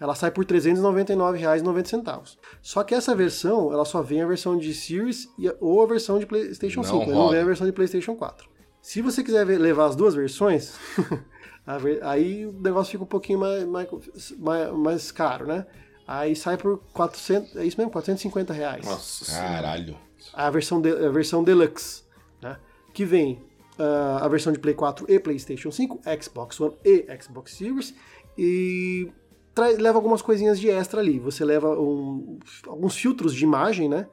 Ela sai por R$ 399,90. Só que essa versão, ela só vem a versão de Series e ou a versão de PlayStation Não 5, ela não roda. vem a versão de PlayStation 4. Se você quiser ver- levar as duas versões, *laughs* aí o negócio fica um pouquinho mais, mais, mais, mais caro, né? Aí sai por 400, é isso mesmo, 450 reais Nossa. Caralho. a versão, de- a versão Deluxe, né? que vem ah, a versão de Play 4 e PlayStation 5, Xbox One e Xbox Series, e traz- leva algumas coisinhas de extra ali. Você leva um- alguns filtros de imagem, né?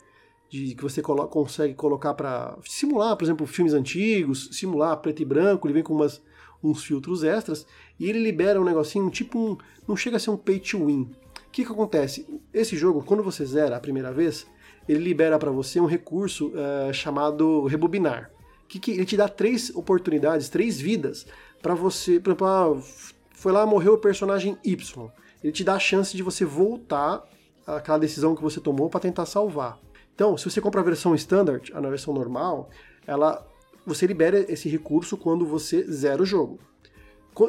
De, que você colo- consegue colocar para simular, por exemplo, filmes antigos, simular preto e branco, ele vem com umas, uns filtros extras, e ele libera um negocinho, tipo um. Não chega a ser um pay to win. O que, que acontece? Esse jogo, quando você zera a primeira vez, ele libera para você um recurso eh, chamado rebobinar. Que, que ele te dá três oportunidades, três vidas para você. Por exemplo, ah, foi lá, morreu o personagem Y. Ele te dá a chance de você voltar àquela decisão que você tomou para tentar salvar. Então, se você compra a versão standard, a versão normal, ela você libera esse recurso quando você zera o jogo.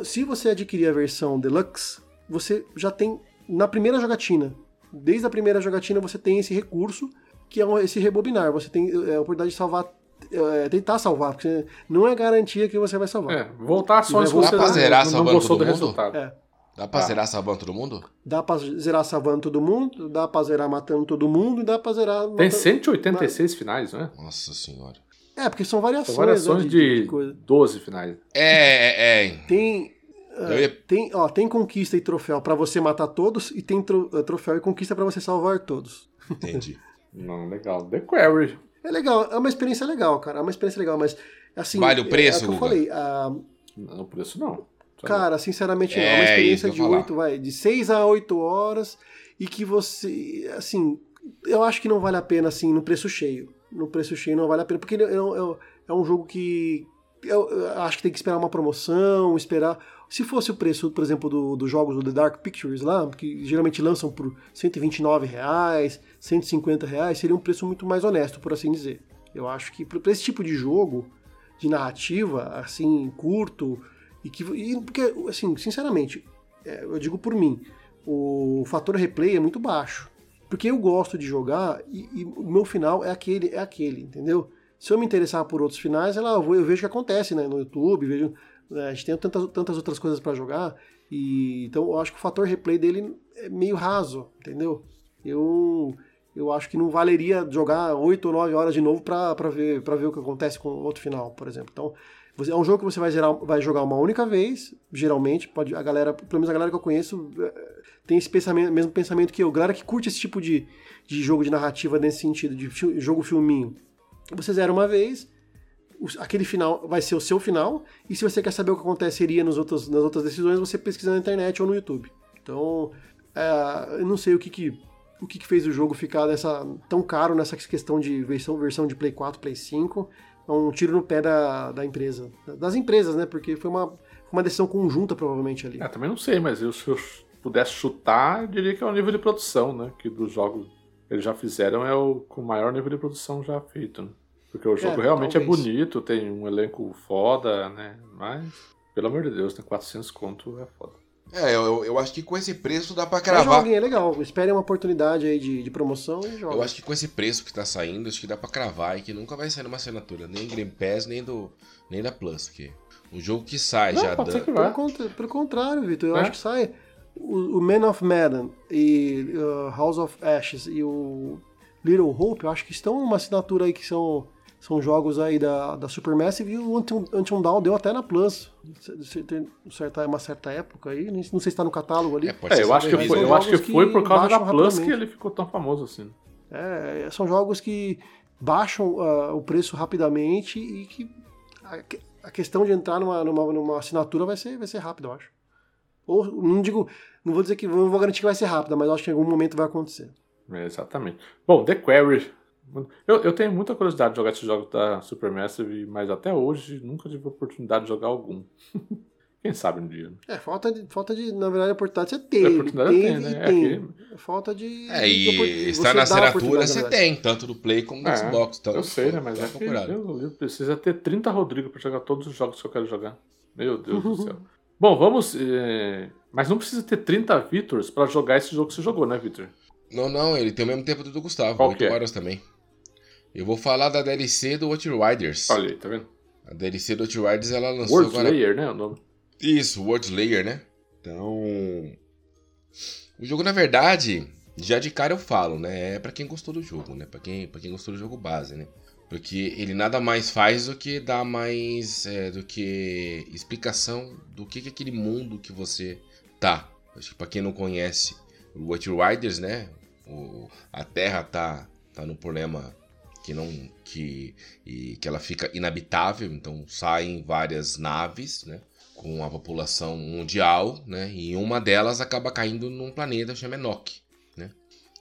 Se você adquirir a versão Deluxe, você já tem na primeira jogatina. Desde a primeira jogatina você tem esse recurso, que é esse rebobinar. Você tem é, a oportunidade de salvar, é, tentar salvar, porque não é garantia que você vai salvar. É, voltar só se você não, zerar não gostou do mundo? resultado. É. Dá pra Ah. zerar salvando todo mundo? Dá pra zerar salvando todo mundo, dá pra zerar matando todo mundo e dá pra zerar. Tem matando- 186 finais, não é? Nossa senhora. É, porque são variações. São variações né, de, coisa. 12 finais. É, é, é. Tem. Eu ia- Tem, ó, tem conquista e troféu pra você matar todos, e tem tro- eh, troféu e conquista pra você salvar todos. Entendi. *laughs* Não, legal. The Quarry. É legal, é uma experiência legal, cara. É uma experiência legal, mas assim. Vale o preço, é, é o que eu falei. ah, Não, por isso não. Cara, sinceramente, não. É, é uma experiência de eu. 8, vai, de 6 a 8 horas e que você. Assim, eu acho que não vale a pena, assim, no preço cheio. No preço cheio não vale a pena, porque ele é, um- é um jogo que. Eu, eu acho que tem que esperar uma promoção, esperar. Se fosse o preço, por exemplo, do- dos jogos do The Dark Pictures lá, que geralmente lançam por 129 reais, 150 reais, seria um preço muito mais honesto, por assim dizer. Eu acho que para esse tipo de jogo, de narrativa, assim, curto, e que. E, porque, assim, sinceramente, é, eu digo por mim, o fator replay é muito baixo. Porque eu gosto de jogar e, o meu final é aquele, é aquele, entendeu? Se eu me interessar por outros finais, ela, eu, eu vejo o que acontece né, no YouTube, vejo, né, a gente tem tantas, tantas outras coisas para jogar, e então eu acho que o fator replay dele é meio raso, entendeu? Eu, eu acho que não valeria jogar 8 ou 9 horas de novo pra, ver, pra ver o que acontece com outro final, por exemplo. Então, é um jogo que você vai, gerar, vai jogar uma única vez, geralmente, pode a galera, pelo menos a galera que eu conheço, eh, tem esse pensamento, mesmo pensamento que eu. Galera que curte esse tipo de, de jogo de narrativa nesse sentido, de jogo filminho. Você zera uma vez, aquele final vai ser o seu final, e se você quer saber o que aconteceria nos outros, nas outras decisões, você pesquisa na internet ou no YouTube. Então, é, eu não sei o que que, o que que fez o jogo ficar dessa, tão caro nessa questão de versão, versão de Play 4, Play 5. É um tiro no pé da, da empresa. Das empresas, né? Porque foi uma, uma decisão conjunta, provavelmente, ali. É, também não sei, mas eu, se eu pudesse chutar, eu diria que é o nível de produção, né? Que dos jogos que eles já fizeram é o com o maior nível de produção já feito, né? Porque o jogo É, realmente é talvez. bonito, tem um elenco foda, né? Mas, pelo amor de Deus, tem 400 conto, é foda. É, eu, eu acho que com esse preço dá pra Mas cravar. joguem, é legal. Esperem uma oportunidade aí de, de promoção e joguem. Eu acho que com esse preço que tá saindo, acho que dá pra cravar e que nunca vai sair numa assinatura, nem Game Pass, nem, do, nem da Plus, porque o jogo que sai Não, já pode dá... ser que Pelo, vai. pelo contrário, Vitor, eu É? acho que sai o, o Man of Madden e uh, House of Ashes e o Little Hope, eu acho que estão numa assinatura aí que são, são jogos aí da, da Supermassive e o Until, Dawn deu até na Plus. Certa, uma certa época aí, não sei se está no catálogo ali. É, pode É, eu acho que foi, né? eu acho que foi por causa da Plus que ele ficou tão famoso assim. É, são jogos que baixam ah, o preço rapidamente e que a, a questão de entrar numa, numa, numa assinatura vai ser, vai ser rápida, eu acho. Ou não digo, não vou dizer que não vou garantir que vai ser rápida, mas eu acho que em algum momento vai acontecer. É, exatamente. Bom, The Quarry. Eu, eu tenho muita curiosidade de jogar esses jogos da Supermassive, mas até hoje nunca tive oportunidade de jogar algum. *laughs* Quem sabe um dia. né? É, falta de, falta de na verdade, a oportunidade você teve. A oportunidade teve tem, né? e É tem. Falta de. É, e você está na assinatura oportunidade, você tem, tanto do Play como do É, Xbox. Então, eu sei, né? Mas dá é que. Deus livro, precisa ter 30 Rodrigo pra jogar todos os jogos que eu quero jogar. Meu Deus do céu. *laughs* Bom, vamos. eh, Mas não precisa ter 30 Vitors pra jogar esse jogo que você jogou, né, Vitor? Não, não, ele tem o mesmo tempo do Gustavo, Qual 8 que é? horas também. Eu vou falar da DLC do Outriders. Olha aí, tá vendo? A DLC do Outriders ela lançou World agora. Slayer, né? O nome. Isso, World Slayer, né? Então. O jogo, na verdade, já de cara eu falo, né? É pra quem gostou do jogo, né? Pra quem, pra quem gostou do jogo base, né? Porque ele nada mais faz do que dar mais. é, do que explicação do que, que é aquele mundo que você tá. Acho que pra quem não conhece o Outriders, né? O, a Terra tá, tá no problema que não. Que, e, que ela fica inabitável, então saem várias naves, né? com a população mundial, né? E uma delas acaba caindo num planeta chamado Enoch, né?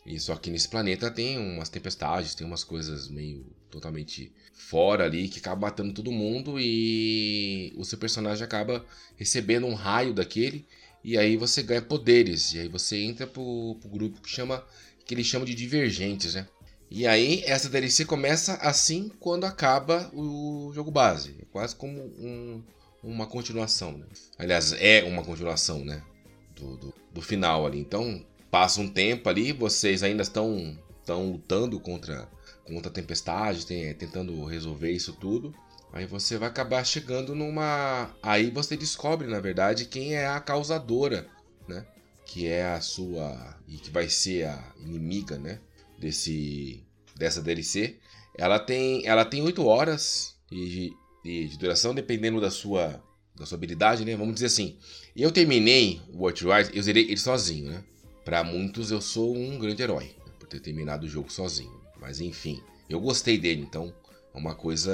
E só que nesse planeta tem umas tempestades, tem umas coisas meio totalmente fora ali que acaba matando todo mundo e o seu personagem acaba recebendo um raio daquele e aí você ganha poderes e aí você entra pro, pro grupo que chama que eles chamam de divergentes, né? E aí essa DLC começa assim quando acaba o jogo base, é quase como um uma continuação, né? Aliás, é uma continuação, né? Do, do, do final ali. Então, passa um tempo ali, vocês ainda estão, estão lutando contra, contra a tempestade, tem- tentando resolver isso tudo. Aí você vai acabar chegando numa. Aí você descobre, na verdade, quem é a causadora, né? Que é a sua. E que vai ser a inimiga, né? Desse. Dessa DLC. Ela tem. Ela tem 8 horas e, e de duração, dependendo da sua. Da sua habilidade, né? Vamos dizer assim. Eu terminei o Outriders, eu zerei ele sozinho, né? Pra muitos eu sou um grande herói, né? por ter terminado o jogo sozinho. Mas enfim, eu gostei dele, então é uma coisa.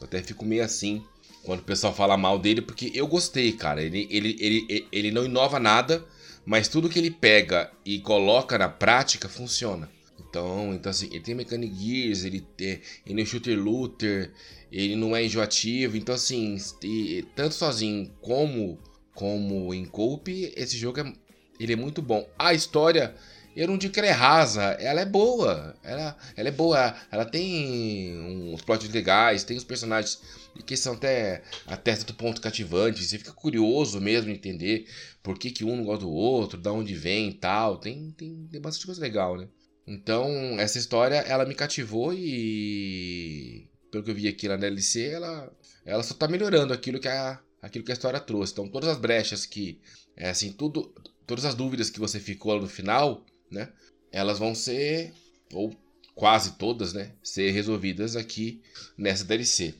Eu até fico meio assim quando o pessoal fala mal dele, porque eu gostei, cara. Ele, ele, ele, ele não inova nada, mas tudo que ele pega e coloca na prática funciona. Então, então assim, ele tem Mechanic Gears, ele, tem, ele é shooter looter, ele não é enjoativo. Então, assim, e- tanto sozinho como, como em Coop, esse jogo é, ele é muito bom. A história, eu não digo que ela é rasa, ela é boa. Ela, ela é boa, ela tem uns plots legais, tem os personagens que são até, até certo ponto cativantes. Você fica curioso mesmo de entender por que, que um não gosta do outro, da onde vem e tal. Tem, tem, tem bastante coisa legal, né? Então, essa história, ela me cativou e... Pelo que eu vi aqui na DLC, ela, ela só tá melhorando aquilo que, a, aquilo que a história trouxe. Então, todas as brechas que... É assim, tudo... Todas as dúvidas que você ficou no final, né? Elas vão ser... Ou quase todas, né? Ser resolvidas aqui nessa DLC.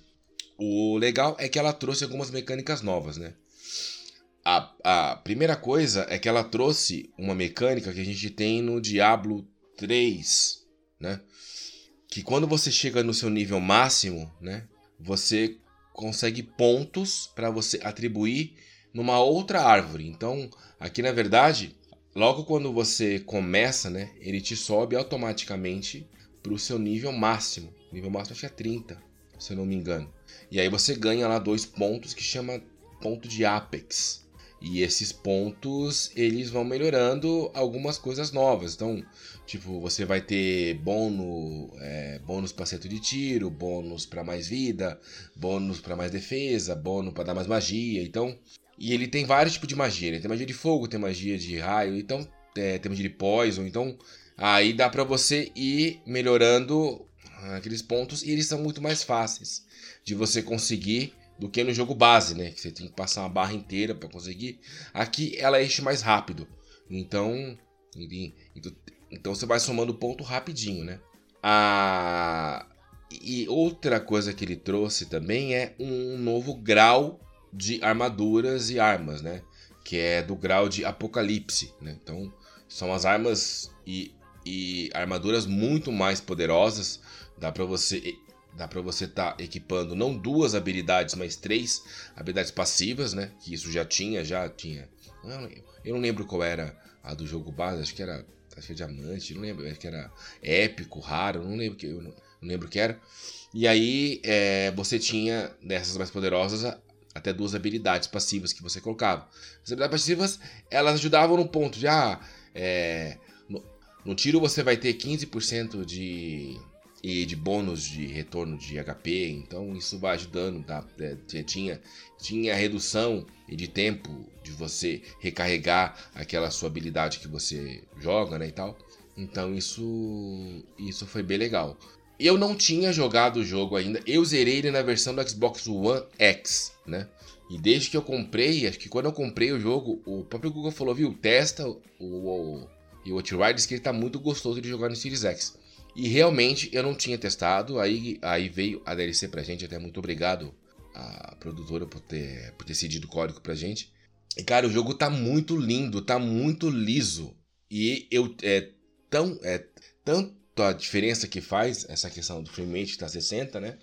O legal é que ela trouxe algumas mecânicas novas, né? A, a primeira coisa é que ela trouxe uma mecânica que a gente tem no Diablo 3, né? Que quando você chega no seu nível máximo, né? Você consegue pontos para você atribuir numa outra árvore. Então, aqui na verdade, logo quando você começa, né? Ele te sobe automaticamente para o seu nível máximo. Nível máximo acho que é 30, se eu não me engano. E aí você ganha lá dois pontos que chama ponto de Apex. E esses pontos, eles vão melhorando algumas coisas novas. Então, tipo, você vai ter bônus, é, bônus para acerto de tiro, bônus para mais vida, bônus para mais defesa, bônus para dar mais magia. Então, E ele tem vários tipos de magia. Ele tem magia de fogo, tem magia de raio, então é, tem magia de poison. Então aí dá para você ir melhorando aqueles pontos e eles são muito mais fáceis de você conseguir do que no jogo base, né? Que você tem que passar uma barra inteira para conseguir. Aqui ela enche mais rápido. Então, então, então você vai somando ponto rapidinho, né? A e outra coisa que ele trouxe também é um novo grau de armaduras e armas, né? Que é do grau de Apocalipse, né? Então, são as armas e, e armaduras muito mais poderosas. Dá para você dá para você estar tá equipando não duas habilidades, mas três habilidades passivas, né? Que isso já tinha, já tinha. Eu não lembro qual era a do jogo base, acho que era, acho que diamante, não lembro, acho que era épico, raro, não lembro que eu não, não lembro que era. E aí é, você tinha dessas mais poderosas até duas habilidades passivas que você colocava. As habilidades passivas elas ajudavam no ponto de ah, é, no, no tiro você vai ter 15% de e de bônus de retorno de HP, então isso vai ajudando, tá? É, tinha, tinha redução de tempo de você recarregar aquela sua habilidade que você joga, né, e tal. Então isso isso foi bem legal. Eu não tinha jogado o jogo ainda, eu zerei ele na versão do Xbox One X, né? E desde que eu comprei, acho que quando eu comprei o jogo, o próprio Google falou, viu, testa o, o, o Outriders que ele tá muito gostoso de jogar no Series X. E realmente eu não tinha testado, aí, aí veio a DLC pra gente, até muito obrigado à produtora por ter, por ter cedido o código pra gente. E cara, o jogo tá muito lindo, tá muito liso. E eu é tão é tanto a diferença que faz essa questão do frame rate que tá 60, né?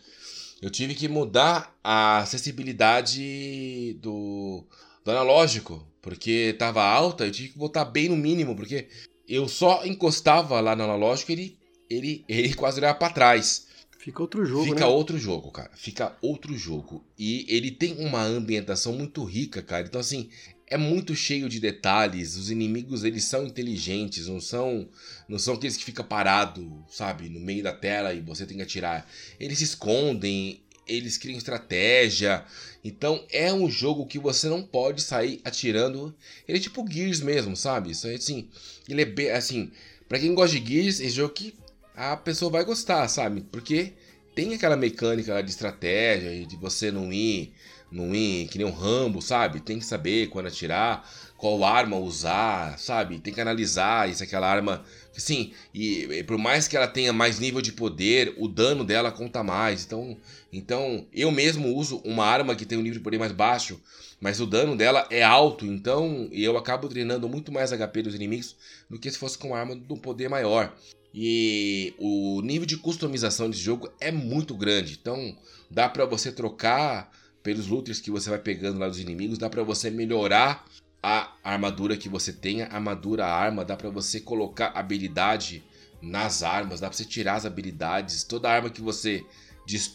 Eu tive que mudar a acessibilidade do, do analógico, porque tava alta, eu tive que botar bem no mínimo, porque eu só encostava lá no analógico e ele ele, ele quase olhava pra trás. Fica outro jogo, Fica né? outro jogo, cara. Fica outro jogo. E ele tem uma ambientação muito rica, cara. Então, assim, é muito cheio de detalhes. Os inimigos, eles são inteligentes, não são não são aqueles que ficam parados, sabe, no meio da tela e você tem que atirar. Eles se escondem, eles criam estratégia. Então, é um jogo que você não pode sair atirando. Ele é tipo Gears mesmo, sabe? Isso é assim, ele é bem, assim, para quem gosta de Gears, esse jogo que a pessoa vai gostar, sabe? Porque tem aquela mecânica de estratégia, de você não ir, não ir que nem um Rambo, sabe? Tem que saber quando atirar, qual arma usar, sabe? Tem que analisar se aquela arma. Sim, e, e, por mais que ela tenha mais nível de poder, o dano dela conta mais. Então, então eu mesmo uso uma arma que tem um nível de poder mais baixo, mas o dano dela é alto. Então eu acabo treinando muito mais HP dos inimigos do que se fosse com uma arma de um poder maior. E o nível de customização desse jogo é muito grande. Então dá para você trocar pelos looters que você vai pegando lá dos inimigos, dá para você melhorar a armadura que você tenha, armadura, arma, dá para você colocar habilidade nas armas, dá para você tirar as habilidades, toda arma que você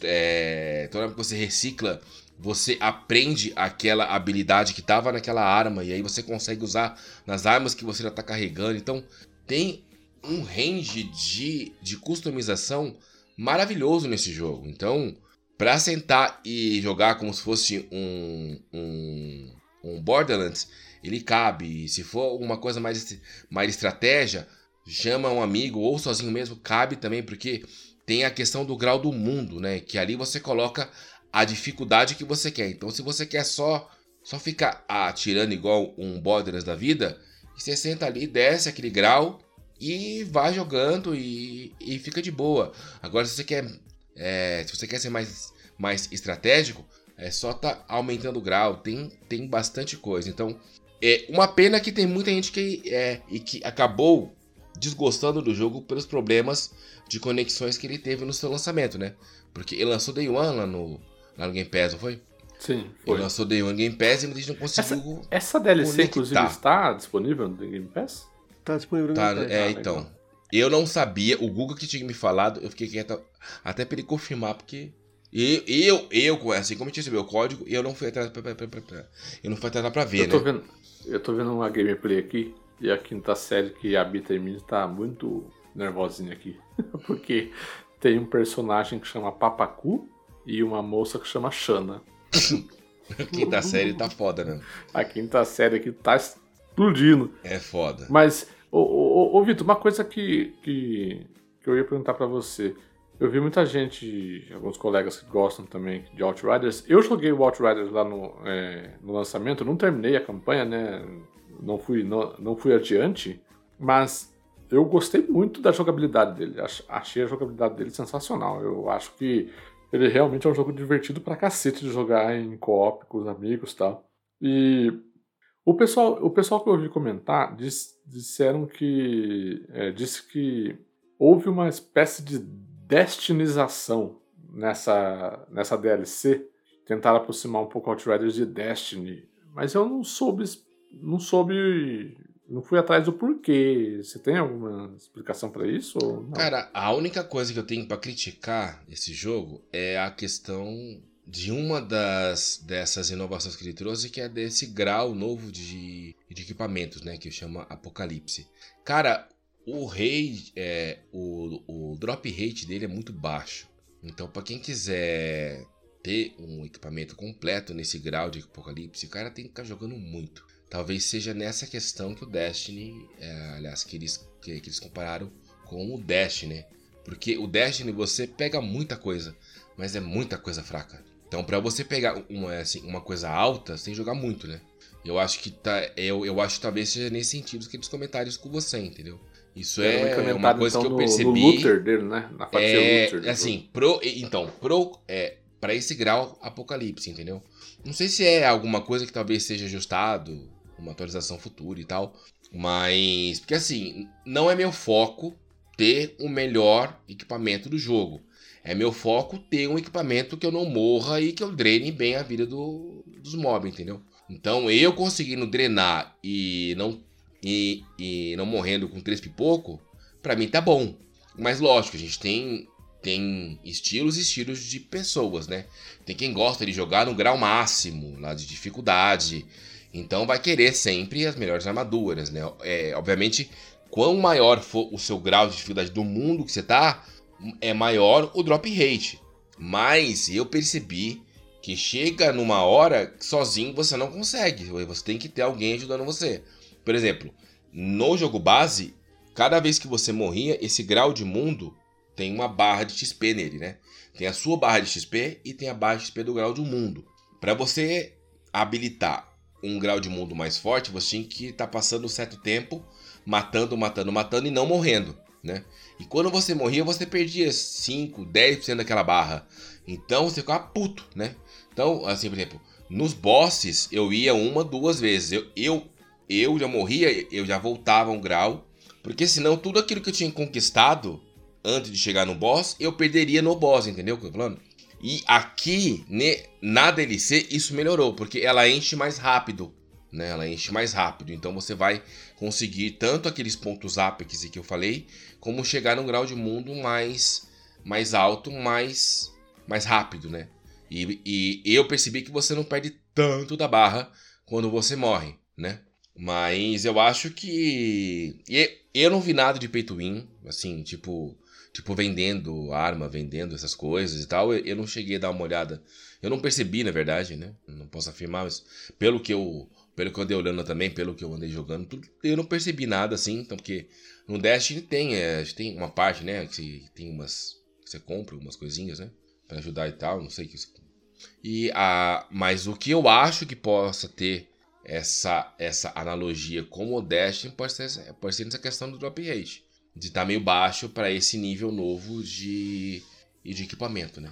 é, toda arma que você recicla, você aprende aquela habilidade que estava naquela arma e aí você consegue usar nas armas que você já está carregando. Então tem um range de, de customização maravilhoso nesse jogo. Então, para sentar e jogar como se fosse um, um, um Borderlands, ele cabe. Se for alguma coisa mais, mais estratégia, chama um amigo ou sozinho mesmo, cabe também, porque tem a questão do grau do mundo, né? Que ali você coloca a dificuldade que você quer. Então, se você quer só só ficar atirando igual um Borderlands da vida, você senta ali, desce aquele grau e vai jogando e, e fica de boa. Agora, se você quer, é, se você quer ser mais, mais estratégico, é só tá aumentando o grau. Tem, tem bastante coisa. Então, é uma pena que tem muita gente que, é, e que acabou desgostando do jogo pelos problemas de conexões que ele teve no seu lançamento, né? Porque ele lançou Day One lá no, lá no Game Pass, não foi? Sim, foi. Ele lançou Day One Game Pass e a gente não conseguiu. Essa, essa DLC, conectar. inclusive, está disponível no Game Pass? Tá disponível no tá, Game Pass. É, então. Eu não sabia, o Google que tinha me falado, eu fiquei quieto até pra ele confirmar, porque. Eu, eu, eu assim, como eu tinha recebido o código, eu não fui atrás pra, pra, pra, pra, eu não fui atrás pra ver, eu tô né? Vendo, eu tô vendo uma gameplay aqui, e a quinta série que habita em mim tá muito nervosinha aqui. *laughs* porque tem um personagem que chama Papacu e uma moça que chama Shana. *laughs* A quinta série tá foda, né? A quinta série aqui tá explodindo. É foda. Mas, ô, ô, ô Vitor, uma coisa que, que, que eu ia perguntar para você. Eu vi muita gente, alguns colegas que gostam também de Outriders. Eu joguei o Outriders lá no, é, no lançamento, não terminei a campanha, né? Não fui, não, não fui adiante, mas eu gostei muito da jogabilidade dele. Achei a jogabilidade dele sensacional. Eu acho que ele realmente é um jogo divertido pra cacete de jogar em co-op com os amigos e tal. E o pessoal, o pessoal que eu ouvi comentar diz, disseram que. É, disse que houve uma espécie de destinização nessa, nessa DLC. Tentaram aproximar um pouco Outriders de Destiny. Mas eu não soube. Não soube. Não fui atrás do porquê. Você tem alguma explicação para isso? Cara, a única coisa que eu tenho para criticar esse jogo é a questão de uma das dessas inovações que ele trouxe, que é desse grau novo de, de equipamentos, né? Que chama Apocalipse. Cara, o rate, é, o, o drop rate dele é muito baixo. Então, para quem quiser ter um equipamento completo nesse grau de apocalipse, o cara tem que estar tá jogando muito. Talvez seja nessa questão que o Destiny, é, aliás, que eles, que, que eles compararam com o Destiny. Porque o Destiny você pega muita coisa, mas é muita coisa fraca. Então, para você pegar uma, assim, uma coisa alta, você tem que jogar muito, né? Eu acho que tá, eu, eu acho que talvez seja nesse sentido aqueles comentários com você, entendeu? Isso é, é uma coisa então, que eu percebi. No, looter dele, né? Na fatia é, looter. Assim, pro, então, pro, é, para esse grau apocalipse, entendeu? Não sei se é alguma coisa que talvez seja ajustado, uma atualização futura e tal, mas porque assim, não é meu foco ter o melhor equipamento do jogo. É meu foco ter um equipamento que eu não morra e que eu drene bem a vida do, dos mobs, entendeu? Então eu conseguindo drenar e não e, e não morrendo com três pipoco, para mim tá bom. Mas lógico, a gente tem tem estilos e estilos de pessoas, né? Tem quem gosta de jogar no grau máximo, lá de dificuldade. Então vai querer sempre as melhores armaduras, né? É, obviamente, quanto maior for o seu grau de dificuldade do mundo que você tá, é maior o drop rate. Mas eu percebi que chega numa hora sozinho você não consegue. Você tem que ter alguém ajudando você. Por exemplo, no jogo base, cada vez que você morria, esse grau de mundo tem uma barra de XP nele, né? Tem a sua barra de XP e tem a barra de XP do grau do mundo. Para você habilitar um grau de mundo mais forte, você tinha que estar tá passando um certo tempo matando, matando, matando e não morrendo, né? E quando você morria, você perdia 5, 10% daquela barra. Então você ficava puto, né? Então, assim, por exemplo, nos bosses eu ia uma, duas vezes. Eu, eu eu já morria, eu já voltava um grau, porque senão tudo aquilo que eu tinha conquistado antes de chegar no boss, eu perderia no boss, entendeu o que eu tô falando? E aqui, na DLC, isso melhorou, porque ela enche mais rápido, né? Ela enche mais rápido, então você vai conseguir tanto aqueles pontos ápices que eu falei, como chegar num grau de mundo mais, mais alto, mais, mais rápido, né? E, e eu percebi que você não perde tanto da barra quando você morre, né? Mas eu acho que. Eu não vi nada de pay win, assim, tipo. Tipo, vendendo arma, vendendo essas coisas e tal. Eu não cheguei a dar uma olhada. Eu não percebi, na verdade, né? Não posso afirmar, mas pelo que eu. Pelo que eu andei olhando também, pelo que eu andei jogando, tudo, eu não percebi nada assim, então, porque no Destiny tem, é, tem uma parte, né? Que tem umas. Que você compra umas coisinhas, né? Pra ajudar e tal, não sei o que. E a, mas o que eu acho que possa ter essa, essa analogia com o Destiny pode ser, pode ser essa questão do drop rate. De estar tá meio baixo para esse nível novo de, de equipamento, né?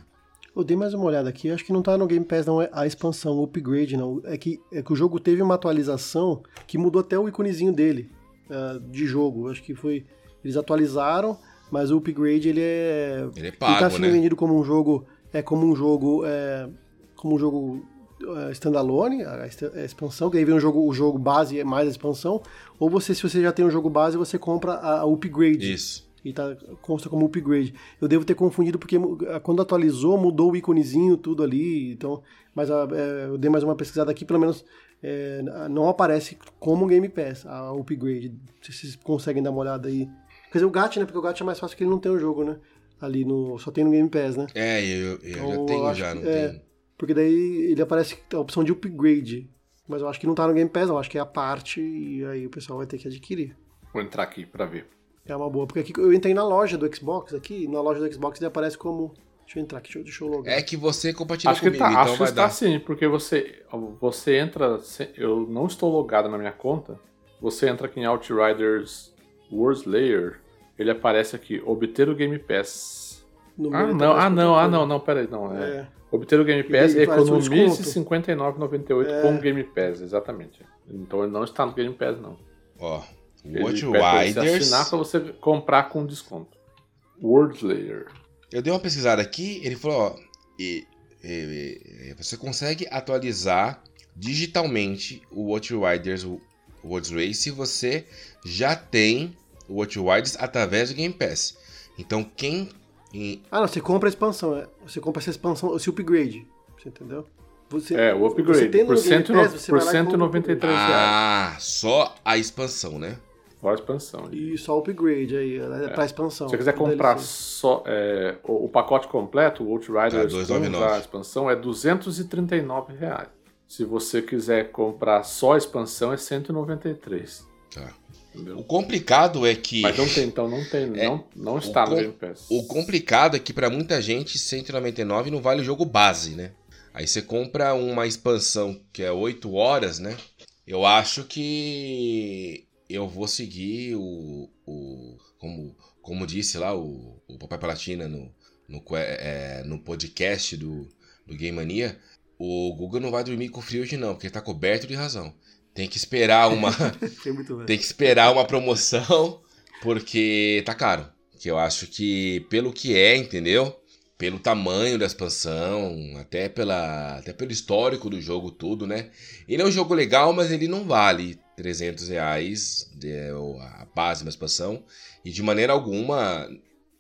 Eu dei mais uma olhada aqui, acho que não tá no Game Pass não, é a expansão, o upgrade não. É que, é que o jogo teve uma atualização que mudou até o iconezinho dele, uh, de jogo. Acho que foi. Eles atualizaram, mas o upgrade ele é. Ele é pago, ele tá sendo né? vendido como um jogo. É como um jogo. É, como um jogo uh, standalone, a, a, expansão, que aí vem o jogo, o jogo base mais a expansão, ou você, se você já tem um jogo base, você compra a, a upgrade. Isso. E tá, consta como upgrade. Eu devo ter confundido porque quando atualizou, mudou o íconezinho, tudo ali. Então, mas a, é, eu dei mais uma pesquisada aqui, pelo menos é, não aparece como Game Pass, a upgrade. Se vocês conseguem dar uma olhada aí. Quer dizer, o GAT, né? Porque o GAT é mais fácil que ele não tem o jogo, né? Ali no. Só tem no Game Pass, né? É, eu, eu então, já tenho, já, não é, tenho. Porque daí ele aparece a opção de upgrade. Mas eu acho que não tá no Game Pass, eu acho que é a parte e aí o pessoal vai ter que adquirir. Vou entrar aqui pra ver. É uma boa, porque aqui eu entrei na loja do Xbox aqui, na loja do Xbox ele aparece como. Deixa eu entrar aqui, deixa eu, deixa eu logar. É que você compartilha Acho que comigo, tá, então acho que vai está dar. sim, porque você, você entra. Eu não estou logado na minha conta. Você entra aqui em Outriders World Layer. Ele aparece aqui, obter o Game Pass. No Ah, não, ah, não, ah, não, não, peraí, não. É. É. Obter o Game Pass e economize. R$ 59,98 com o Game Pass, exatamente. Então ele não está no Game Pass, não. Ó, Ele Você Riders. assinar pra você comprar com desconto. World Layer. Eu dei uma pesquisada aqui, ele falou, ó, e, e- e- você consegue atualizar digitalmente o Watch Riders o World Race se você já tem o Watch Riders através do Game Pass. Então quem em- Ah, não, você compra a expansão. é. Você compra essa expansão, esse upgrade. Você entendeu? Você, É, o Você upgrade. tem no Por, Game cento Pass, você por vai lá e compra o 193 reais. Ah, só a expansão, né? Fora a expansão. E só o upgrade aí, é pra expansão. Se você quiser comprar só é, o, o pacote completo, o Outriders com 299. a expansão, é 239 reais. Se você quiser comprar só a expansão, é 193. Tá. O Entendeu? complicado é que Mas não tem, então não tem, É, não, não está o no com- Game Pass. O complicado é que pra muita gente 199 não vale o jogo base, né? Aí você compra uma expansão que é 8 horas, né? Eu acho que eu vou seguir o, o como, como disse lá o, o Papai Palatina no, no, que- é, no podcast do, do Game Mania. O Google não vai dormir com frio hoje não, porque tá coberto de razão. Tem que esperar uma *laughs* bem. tem que esperar uma promoção, porque tá caro. Que eu acho que, pelo que é, entendeu? Pelo tamanho da expansão, até, pela, até pelo histórico do jogo, tudo, né? Ele é um jogo legal, mas ele não vale 300 reais de- a base da expansão. E de maneira alguma,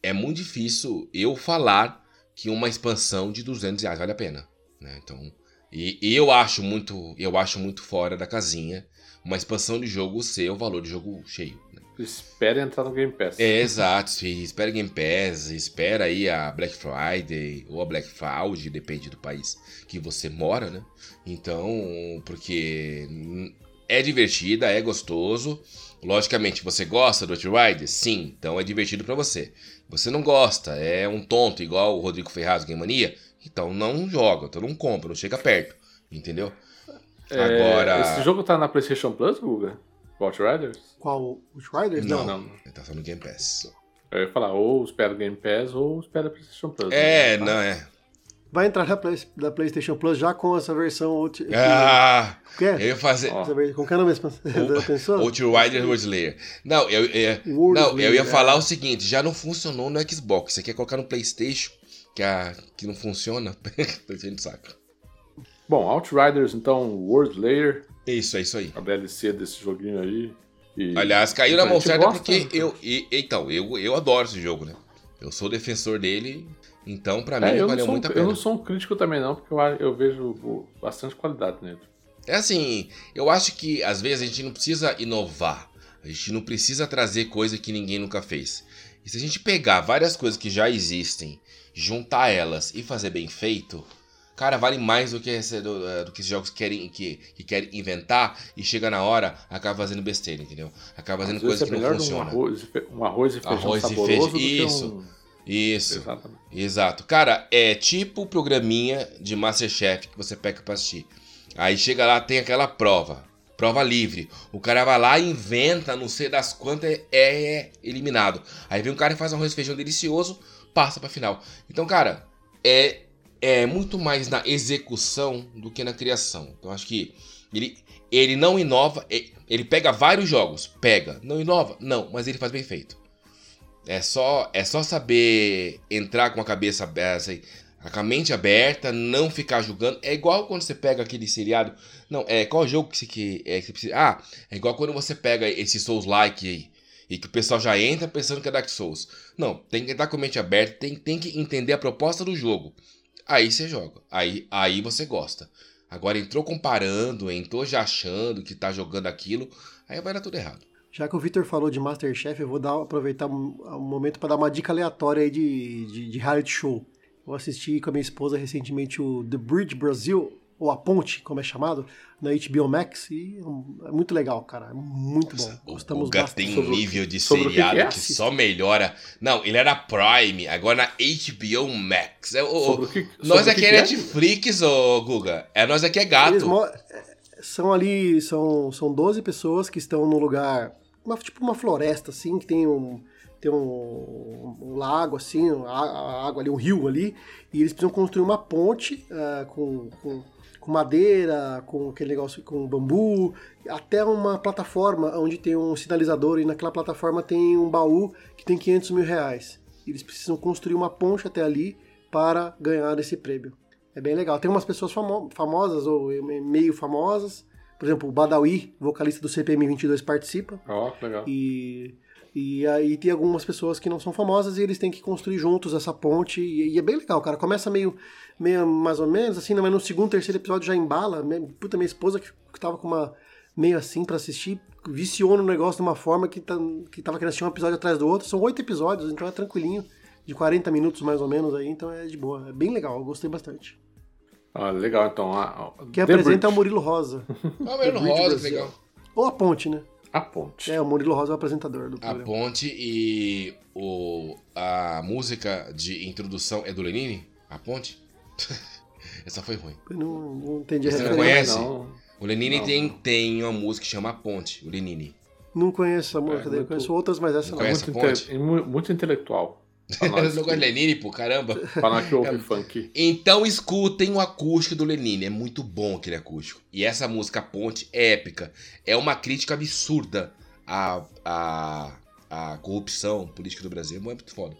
é muito difícil eu falar que uma expansão de 200 reais vale a pena. Né? Então, e, e eu acho muito eu acho muito fora da casinha uma expansão de jogo ser o valor de jogo cheio. né? Espere entrar no Game Pass. É, exato. se Espera Game Pass, espera aí a Black Friday ou a Black Friday, depende do país que você mora, né? Então, porque é divertida, é gostoso. Logicamente, você gosta do Outrider? Sim, então é divertido pra você. Você não gosta, é um tonto igual o Rodrigo Ferraz Game Mania? Então não joga, então não compra, não chega perto, entendeu? É, Agora... Esse jogo tá na PlayStation Plus, Guga? Outriders? Qual? Os Riders? Não, não. ele tá só no Game Pass. Eu ia falar, ou espera o Game Pass ou espera a PlayStation Plus. É, né? não é. Vai entrar na, Play, da PlayStation Plus já com essa versão. Ulti- Ah, que é? eu ia fazer. Ó. Com que é o *laughs* nome pensou? Outrider World Slayer. Não, eu, eu, World não, eu ia Slayer, falar é. o seguinte, já não funcionou no Xbox. Você quer colocar no Playstation, que, a, que não funciona? *laughs* Tô enchendo de saco. Bom, Outriders, então, World Layer, Isso, é isso aí. a DLC desse joguinho aí. E- Aliás, caiu na a mão gente certa porque né? eu. E, então, eu, eu adoro esse jogo, né? Eu sou defensor dele, então pra mim É, eu, não valeu sou, um- muito a eu pena. não sou um crítico também não, porque eu, eu vejo bastante qualidade nele. É assim, eu acho que às vezes a gente não precisa inovar. A gente não precisa trazer coisa que ninguém nunca fez. E se a gente pegar várias coisas que já existem, juntar elas e fazer bem feito, cara, vale mais do que, esse, do, eh, do que esses jogos que querem, que, que querem inventar e chega na hora, acaba fazendo besteira, entendeu? Acaba fazendo Às vezes coisa que é não melhor um arroz, e um arroz e feijão Arroz e saboroso feijão, do que isso. Isso. Exatamente. Exato. Cara, é tipo o programinha de Masterchef que você pega pra assistir. Aí chega lá, tem aquela prova. Prova livre. O cara vai lá e inventa, não sei das quantas, é, é eliminado. Aí vem um cara e faz um arroz e feijão delicioso, passa pra final. Então, cara, é, é muito mais na execução do que na criação. Então, acho que ele, ele não inova, e- ele pega vários jogos, pega. Não inova? Não, mas ele faz bem feito. É só, é só saber entrar com a cabeça aberta, assim, com a mente aberta, não ficar julgando. É igual quando você pega aquele seriado. Não, é qual jogo que você, que, é, que você precisa. Ah, é igual quando você pega esse Souls-like aí. E que o pessoal já entra pensando que é Dark Souls. Não, tem que entrar com a mente aberta, tem, tem que entender a proposta do jogo. Aí você joga. Aí, aí você gosta. Agora entrou comparando, entrou já achando que tá jogando aquilo, aí vai dar tudo errado. Já que o Victor falou de Masterchef, eu vou dar, aproveitar um, um momento para dar uma dica aleatória aí de, de, de reality show. Eu assisti com a minha esposa recentemente o The Bridge Brasil, ou A Ponte, como é chamado, na HBO Max, e é muito legal, cara. É muito bom. Gostamos o bastante. tem um nível de seriado que é? que, só melhora. Não, ele era Prime, agora na HBO Max. É, o- que- nós aqui que é que é? Netflix, ô Guga. É nós aqui é gato. é, são ali, são, são 12 pessoas que estão num lugar, uma- tipo uma floresta, assim, que tem um, tem um, um lago, assim, a, água ali, um rio ali, e eles precisam construir uma ponte ah, com, com, com madeira, com aquele negócio, com bambu, até uma plataforma onde tem um sinalizador, e naquela plataforma tem um baú que tem 500 mil reais. Eles precisam construir uma ponte até ali para ganhar esse prêmio. É bem legal. Tem umas pessoas famo- famosas ou meio famosas. Por exemplo, o Badawi, vocalista do CPM 22, participa. Ó, que legal. E, e aí tem algumas pessoas que não são famosas e eles têm que construir juntos essa ponte. E, e é bem legal, cara. Começa meio, meio mais ou menos, assim, mas no segundo, terceiro episódio já embala. Puta, minha esposa que, que tava com uma meio assim pra assistir, viciou no negócio de uma forma que, tá, que tava querendo assistir um episódio atrás do outro. São oito episódios, então é tranquilinho. De 40 minutos mais ou menos aí, então é de boa. É bem legal, eu gostei bastante. Ah, legal, então. a- a- Quem The apresenta é o. Murilo Rosa. *laughs* Ah, Mano Bridge Rosa, que Brasil. legal. Ou a Ponte, né? A ponte. É, o Murilo Rosa é o apresentador do A programa. ponte e o, a música de introdução é do Lenine? A ponte? *laughs* Essa foi ruim. Eu não, não entendi a Você não referência. conhece? Não. O Lenine Não, tem, não. tem uma música que chama A Ponte, o Lenine. Não conheço essa música É, muito- conheço outras, mas essa Não não. conhece? Muito, inte- mu- muito intelectual. Nós, gosta de Lenine, pô, caramba. nós que ouve funk. Então escutem o acústico do Lenine, é muito bom aquele acústico. E essa música Ponte é épica. É uma crítica absurda à, à, à corrupção política do Brasil. É muito foda.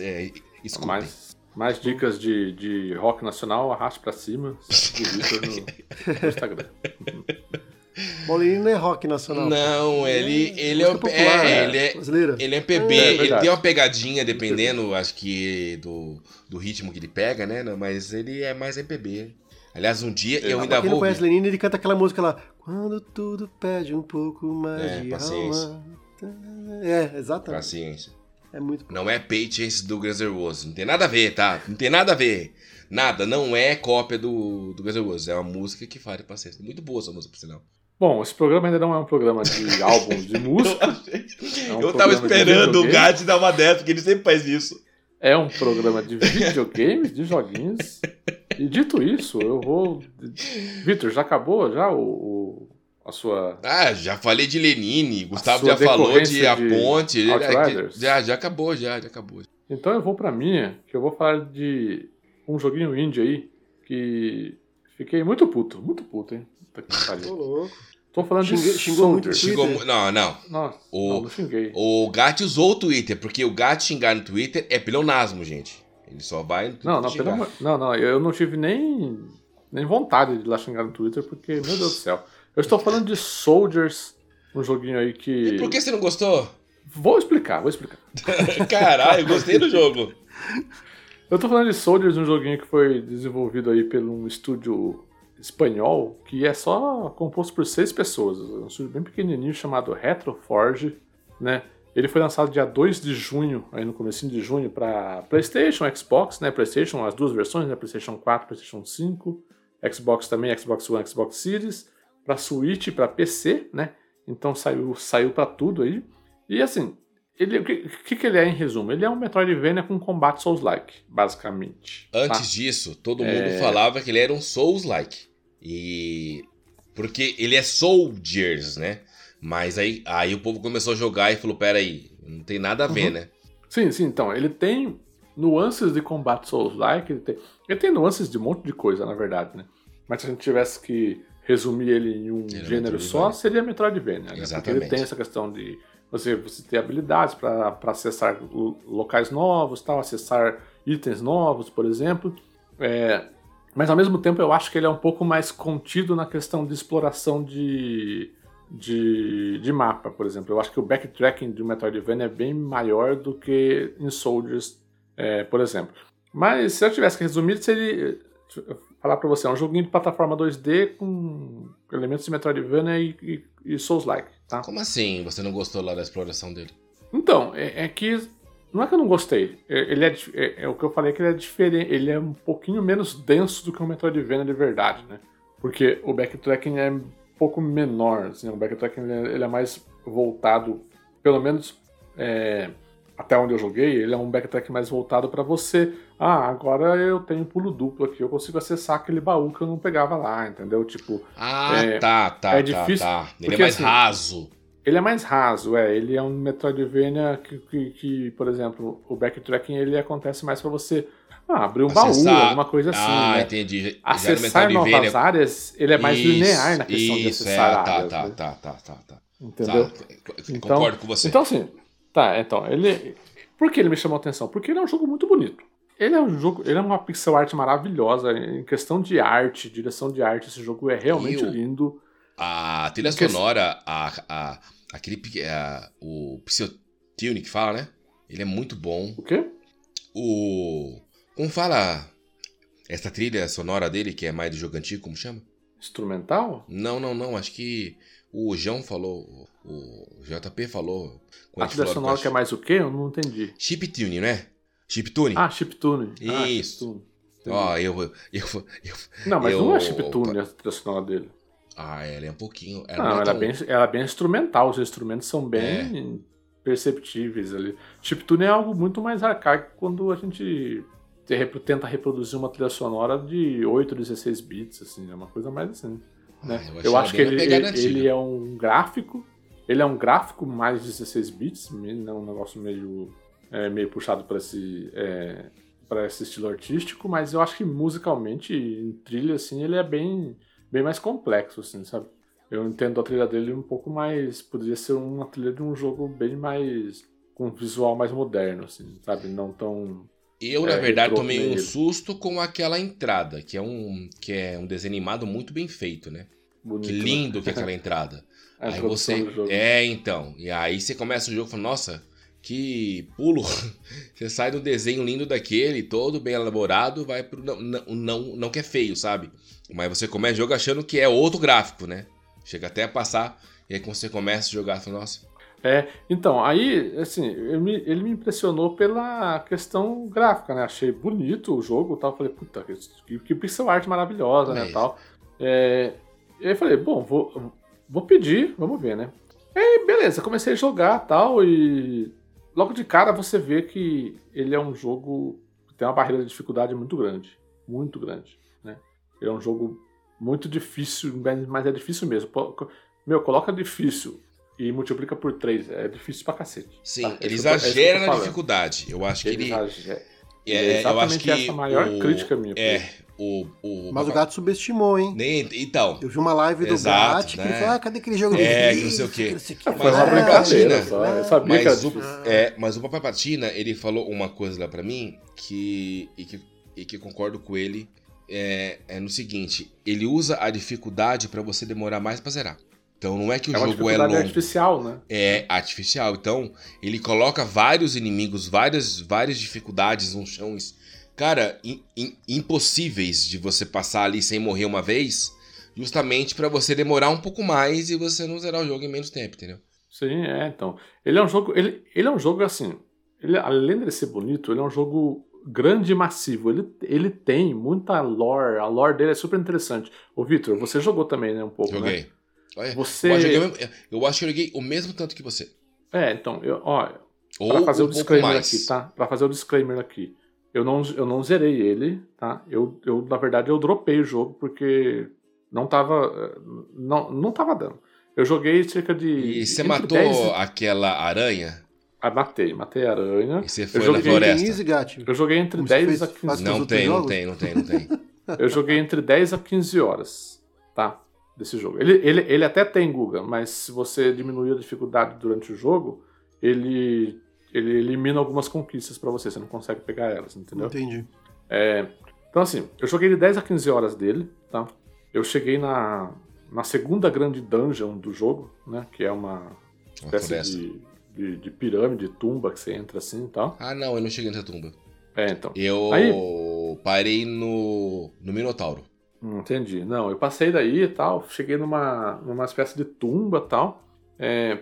É, escutem. Mais, mais dicas de, de rock nacional, arraste pra cima. Segue o Vitor no, no *laughs* Instagram. Bolinho não é rock nacional. Não, ele, ele é, Música um- popular, é, é. ele é, Brasileira. Ele é MPB, É, ele tem uma pegadinha, dependendo, acho que, do, do ritmo que ele pega, né? Mas ele é mais MPB. Aliás, um dia eu Ah, ainda Pra quem vou não conhece. Lenine, ele canta aquela música lá. Quando tudo pede um pouco mais É, de paciência. alma. É, exatamente. Paciência. É muito Não é Patience do Guns N' Roses. Não tem nada a ver, tá? Não tem nada a ver. Nada. Não é cópia do, do Guns N' Roses. É uma música que fale paciência. Muito boa essa música, por sinal. Bom, esse programa ainda não é um programa de *laughs* álbuns de música. É um eu tava de esperando o. Gatti dar uma dessa, porque ele sempre faz isso. É um programa de videogames, de joguinhos. E dito isso, eu vou. Vitor, já acabou já o, o- a sua. Ah, já falei de Lenine. Gustavo já falou de decorrência A de Ponte. Outriders. Já, já acabou, já, já acabou. Então eu vou pra minha, que eu vou falar de um joguinho indie aí que fiquei muito puto, muito puto, hein? Puta que pariu. louco. Tô falando Xinguei- de xingou muito Xingou Não, não. Nossa, O- não, não xinguei. O Gatti usou o Twitter, porque o Gatti xingar no Twitter é pleonasmo, gente. Ele só vai no Twitter Não, não, pelo não, não, eu não tive nem, nem vontade de ir lá xingar no Twitter, porque, meu Deus do céu. Eu estou falando de Soldiers, um joguinho aí que. E por que você não gostou? Vou explicar, vou explicar. *laughs* Caralho, eu gostei do jogo. Eu tô falando de Soldiers, um joguinho que foi desenvolvido aí por um estúdio espanhol, que é só composto por seis pessoas. Um estúdio bem pequenininho chamado Retroforge, né? Ele foi lançado dia 2 de junho, aí no comecinho de junho, para PlayStation, Xbox, né? PlayStation, as duas versões, né? PlayStation 4, PlayStation 5, Xbox também, Xbox One, Xbox Series, para Switch, para PC, né? Então saiu, saiu para tudo aí. E assim, ele, o que, que, que ele é em resumo? Ele é um Metroidvania com combate Souls-like, basicamente. tá? Antes disso, todo mundo É. falava que ele era um Souls-like. E. Porque ele é Soldiers, né? Mas aí, aí o povo começou a jogar e falou: peraí, não tem nada a ver, Uhum. né? Sim, sim, então, ele tem nuances de combate Souls-like, ele tem, ele tem nuances de um monte de coisa, na verdade, né? Mas se a gente tivesse que resumir ele em um Ele é gênero só, seria Metroidvania, né? Porque Exatamente. ele tem essa questão de você, você ter habilidades para acessar lo- locais novos, tal, acessar itens novos, por exemplo. É, mas ao mesmo tempo eu acho que ele é um pouco mais contido na questão de exploração de, de, de mapa, por exemplo. Eu acho que o backtracking de Metroidvania é bem maior do que em Soldiers, é, por exemplo. Mas se eu tivesse que resumir, seria falar pra você, é um joguinho de plataforma 2D com elementos de Metroidvania e, e, e Souls-like, tá? Como assim você não gostou lá da exploração dele? Então, é, é que Não é que eu não gostei. Ele é, é, é, o que eu falei que ele é diferente. Ele é um pouquinho menos denso do que o Metroidvania de verdade, né? Porque o backtracking é um pouco menor. Assim, o backtracking ele é, ele é mais voltado, pelo menos é, até onde eu joguei, ele é um backtrack mais voltado para você. Ah, agora eu tenho pulo duplo aqui, eu consigo acessar aquele baú que eu não pegava lá, entendeu? Tipo. Ah, é, tá, tá, é tá, difícil, tá. Ele é porque, é mais assim, raso. Ele é mais raso, é. Ele é um Metroidvania que, que, que por exemplo, o backtracking ele acontece mais para você ah, abrir um Acessar... baú, alguma coisa assim. Ah, né? entendi. Acessar novas áreas, ele é mais isso, linear na questão isso, de acessar é, tá, áreas. Tá, né? tá, tá, tá, tá. Entendeu? Tá, então, concordo com você. Então, assim, tá, então, ele. Por que ele me chamou a atenção? Porque ele é um jogo muito bonito. Ele é um jogo, ele é uma pixel art maravilhosa. Em questão de arte, direção de arte, esse jogo é realmente lindo. A trilha sonora, a, a, aquele. A, o Psyotune que fala, né? Ele é muito bom. O quê? O. Como fala essa trilha sonora dele, que é mais do jogo antigo, como chama? Instrumental? Não, não, não. Acho que o João falou, o JP falou. A trilha sonora que é mais o quê? Eu não entendi. Chiptune, né? Chiptune? Ah, chiptune. Ah, Isso. Ah, Ó, oh, eu, eu, eu, Não, mas eu, não é chiptune a trilha sonora dele. Ah, ela é um pouquinho. Ela não, é ela, é bem, ela é bem instrumental. Os instrumentos são bem é. perceptíveis ali. Chiptune é algo muito mais arcaico quando a gente tenta reproduzir uma trilha sonora de 8, 16 bits, assim, é uma coisa mais assim. Né? Ah, eu, eu acho que ele, ele, ele, é um gráfico, ele é um gráfico mais 16 bits, não é um negócio meio, é, meio puxado para esse, é, para esse estilo artístico, mas eu acho que musicalmente, em trilha, assim, ele é bem, bem mais complexo, assim, sabe? Eu entendo a trilha dele um pouco mais. Poderia ser uma trilha de um jogo bem mais. com um visual mais moderno, assim, sabe? Não tão eu, é, na verdade, tomei um susto com aquela entrada, que é um, que é um desenho animado muito bem feito, né? Bonito, que né? lindo né? que é *laughs* aquela entrada. aí você. É, então. E aí você começa o jogo falando, nossa, que pulo. *laughs* você sai do desenho lindo daquele, todo bem elaborado, vai pro não, não, não, que é feio, sabe? Mas você começa o jogo achando que é outro gráfico, né? Chega até a passar, e aí quando você começa a jogar, fala, nossa, é, então, aí, assim, ele me, ele me impressionou pela questão gráfica, né? Achei bonito o jogo e tal. Falei, puta, que, que pixel art maravilhosa, né? É tal. É, e aí falei, bom, vou, vou pedir, vamos ver, né? E aí, beleza, comecei a jogar tal, e logo de cara você vê que ele é um jogo que tem uma barreira de dificuldade muito grande. Muito grande, né? Ele é um jogo muito difícil, mas é difícil mesmo. Meu, coloca difícil e multiplica por 3. É difícil pra cacete. Sim, tá? ele exagera na dificuldade. Eu acho que ele. ele... Exagera. É, é, eu acho que essa a maior o, crítica minha. É, o, o, Mas o gato subestimou, hein? Nem, então. Eu vi uma live do Exato, gato né? que ele né? falou: ah, cadê aquele jogo É, que não sei o quê. Mas o Papai Patina. Mas, o, é, mas o Papai Patina, ele falou uma coisa lá pra mim que. E que, e que concordo com ele. É, é no seguinte: ele usa a dificuldade para você demorar mais pra zerar. Então não é que o é jogo é longo. É artificial, né? É artificial. Então ele coloca vários inimigos, várias, várias dificuldades nos chãos, cara, in, in, impossíveis de você passar ali sem morrer uma vez, justamente para você demorar um pouco mais e você não zerar o jogo em menos tempo, entendeu? Sim, é. Então ele é um jogo, ele, ele é um jogo assim. Ele, além de ser bonito, ele é um jogo grande e massivo. Ele, ele tem muita lore. A lore dele é super interessante. Ô, Victor, você jogou também, né? Um pouco. Né? Joguei. Né? Você... Eu, eu, acho que eu joguei o mesmo tanto que você. É, então, eu, ó, Ou pra fazer um o disclaimer aqui, tá? Pra fazer o disclaimer aqui. Eu não, eu não zerei ele, tá? Eu, eu, na verdade, eu dropei o jogo porque não tava. Não, não tava dando. Eu joguei cerca de. E você matou 10... aquela aranha? Ah, matei, matei a aranha. E você foi eu na floresta? Eu joguei entre Como 10 a 15 Não tem, não tem, não tem, não *laughs* tem. eu joguei entre 10 a 15 horas, tá? desse jogo. Ele, ele, ele até tem Guga, mas se você diminuir a dificuldade durante o jogo, ele, ele elimina algumas conquistas para você, você não consegue pegar elas, entendeu? Entendi. É, então assim, eu joguei de 10 a 15 horas dele, tá? Eu cheguei na, na segunda grande dungeon do jogo, né? Que é uma espécie de, de, de, pirâmide, tumba que você entra assim e tal. Ah não, eu não cheguei nessa tumba. É, então. Eu Aí, parei no, no Minotauro. Entendi. Não, eu passei daí e tal, cheguei numa, numa espécie de tumba e tal. É,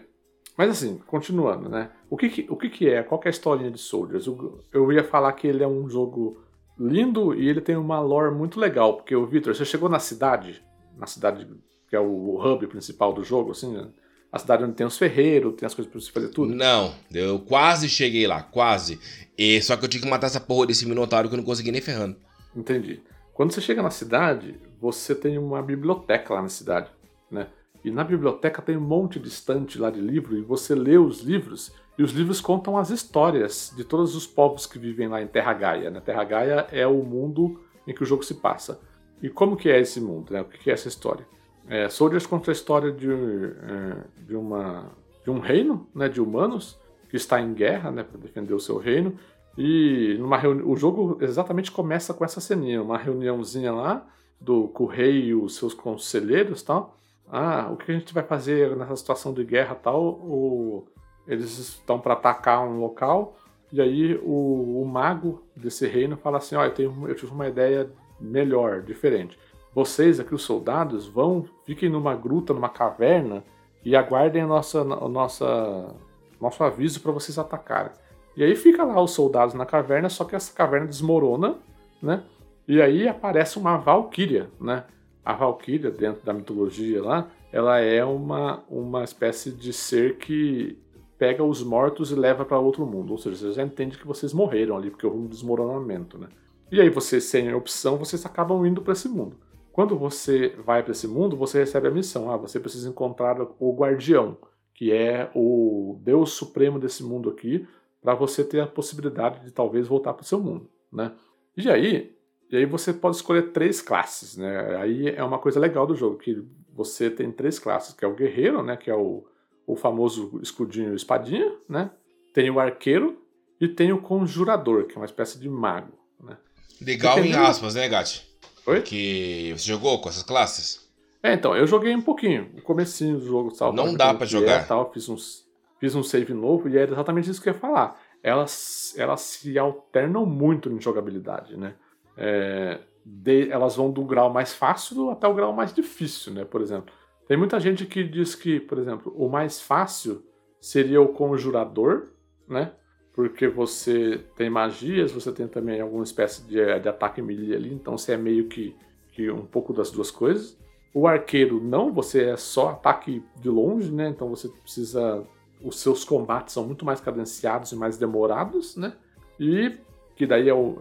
mas assim, continuando, né? O que, que o que, que é? Qual que é a historinha de Soldiers? Eu, eu ia falar que ele é um jogo lindo e ele tem uma lore muito legal, porque o Victor, você chegou na cidade, na cidade que é o hub principal do jogo, assim, né? a cidade onde tem os ferreiros, tem as coisas pra você fazer tudo? Não, eu quase cheguei lá, quase. E, só que eu tinha que matar essa porra desse minotauro que eu não consegui nem ferrando. Entendi. Quando você chega na cidade, você tem uma biblioteca lá na cidade, né? E na biblioteca tem um monte de estante lá de livro e você lê os livros e os livros contam as histórias de todos os povos que vivem lá em Terra Gaia. Né? Terra Gaia é o mundo em que o jogo se passa. E como que é esse mundo? Né? O que é essa história? É, Soldiers conta a história de, é, de, uma, de um reino né, de humanos que está em guerra né, para defender o seu reino. E numa reuni... o jogo exatamente começa com essa ceninha, uma reuniãozinha lá do com o rei e os seus conselheiros tal. Ah, o que a gente vai fazer nessa situação de guerra tal? Eles estão para atacar um local e aí o, o, mago desse reino fala assim, olha, eu, tenho, eu tive uma ideia melhor, diferente. Vocês aqui, os soldados, vão, fiquem numa gruta, numa caverna e aguardem a nossa, a nossa, nosso aviso para vocês atacarem. E aí fica lá os soldados na caverna, só que essa caverna desmorona, né? E aí aparece uma valquíria, né? A valquíria, dentro da mitologia lá, ela é uma, uma espécie de ser que pega os mortos e leva para outro mundo. Ou seja, você já entende que vocês morreram ali, porque houve um desmoronamento, né? E aí vocês, sem opção, vocês acabam indo para esse mundo. Quando você vai para esse mundo, você recebe a missão. Ah, você precisa encontrar o guardião, que é o Deus supremo desse mundo aqui, para você ter a possibilidade de talvez voltar para o seu mundo, né? E aí, e aí você pode escolher três classes, né? Aí é uma coisa legal do jogo que você tem três classes, que é o guerreiro, né? Que é o, o famoso escudinho espadinha, né? Tem o arqueiro e tem o conjurador, que é uma espécie de mago, né? Legal em aspas, né, Gatti? Oi? Que você jogou com essas classes? É, então, eu joguei um pouquinho, o comecinho do jogo, tal. Não dá para jogar. Tal, fiz uns fiz um save novo e era exatamente isso que eu ia falar. Elas, elas se alternam muito em jogabilidade, né? É, de, elas vão do grau mais fácil até o grau mais difícil, né? Por exemplo, tem muita gente que diz que, por exemplo, o mais fácil seria o conjurador, né? Porque você tem magias, você tem também alguma espécie de, de ataque melee ali, então você é meio que, que um pouco das duas coisas. O arqueiro não, você é só ataque de longe, né? Então você precisa os seus combates são muito mais cadenciados e mais demorados, né? E que daí é, o,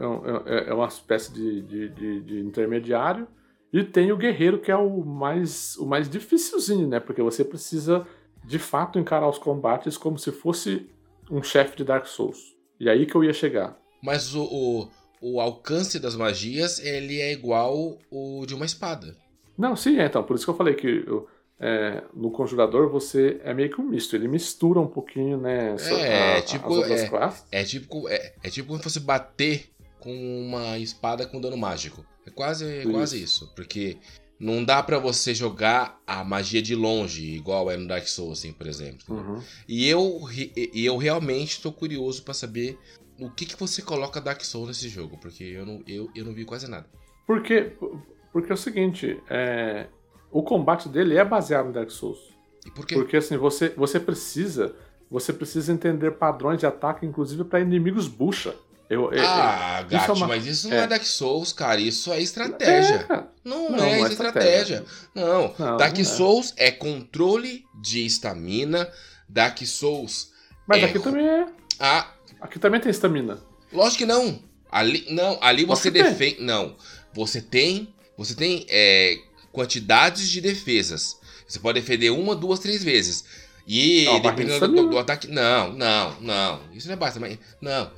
é, é, é uma espécie de, de, de, de, intermediário. E tem o guerreiro, que é o mais, o mais dificilzinho, né? Porque você precisa, de fato, encarar os combates como se fosse um chefe de Dark Souls. E aí que eu ia chegar. Mas o, o, o alcance das magias, ele é igual o de uma espada. Não, sim, é, então. Por isso que eu falei que... Eu, é, no conjurador você é meio que um misto, ele mistura um pouquinho, né? É, a, tipo, é, é, tipo, é, é tipo como se fosse bater com uma espada com dano mágico. É quase isso. quase isso, porque não dá para você jogar a magia de longe, igual é no Dark Souls, assim, por exemplo. Uhum. E eu, eu realmente tô curioso para saber o que, que você coloca Dark Souls nesse jogo, porque eu não, eu, eu não vi quase nada. Porque, porque é o seguinte, é, o combate dele é baseado no Dark Souls. E por quê? Porque assim, você, você precisa você precisa entender padrões de ataque, inclusive para inimigos bucha. Eu, eu, ah, eu, Gatti, é uma... mas isso não é. é. Dark Souls, cara. Isso é estratégia. É. Não, não, é, não é estratégia. estratégia. Não. não. Dark não é. Souls é. controle de estamina. Dark Souls. Mas aqui também é. Ah. Aqui também tem estamina. Lógico que não. Ali, não, ali você defende. Não. Você tem. Você tem é, quantidades de defesas. Você pode defender uma, duas, três vezes. E não, dependendo do, do, ataque. Não, não, não. Isso não é basta, mas. Não.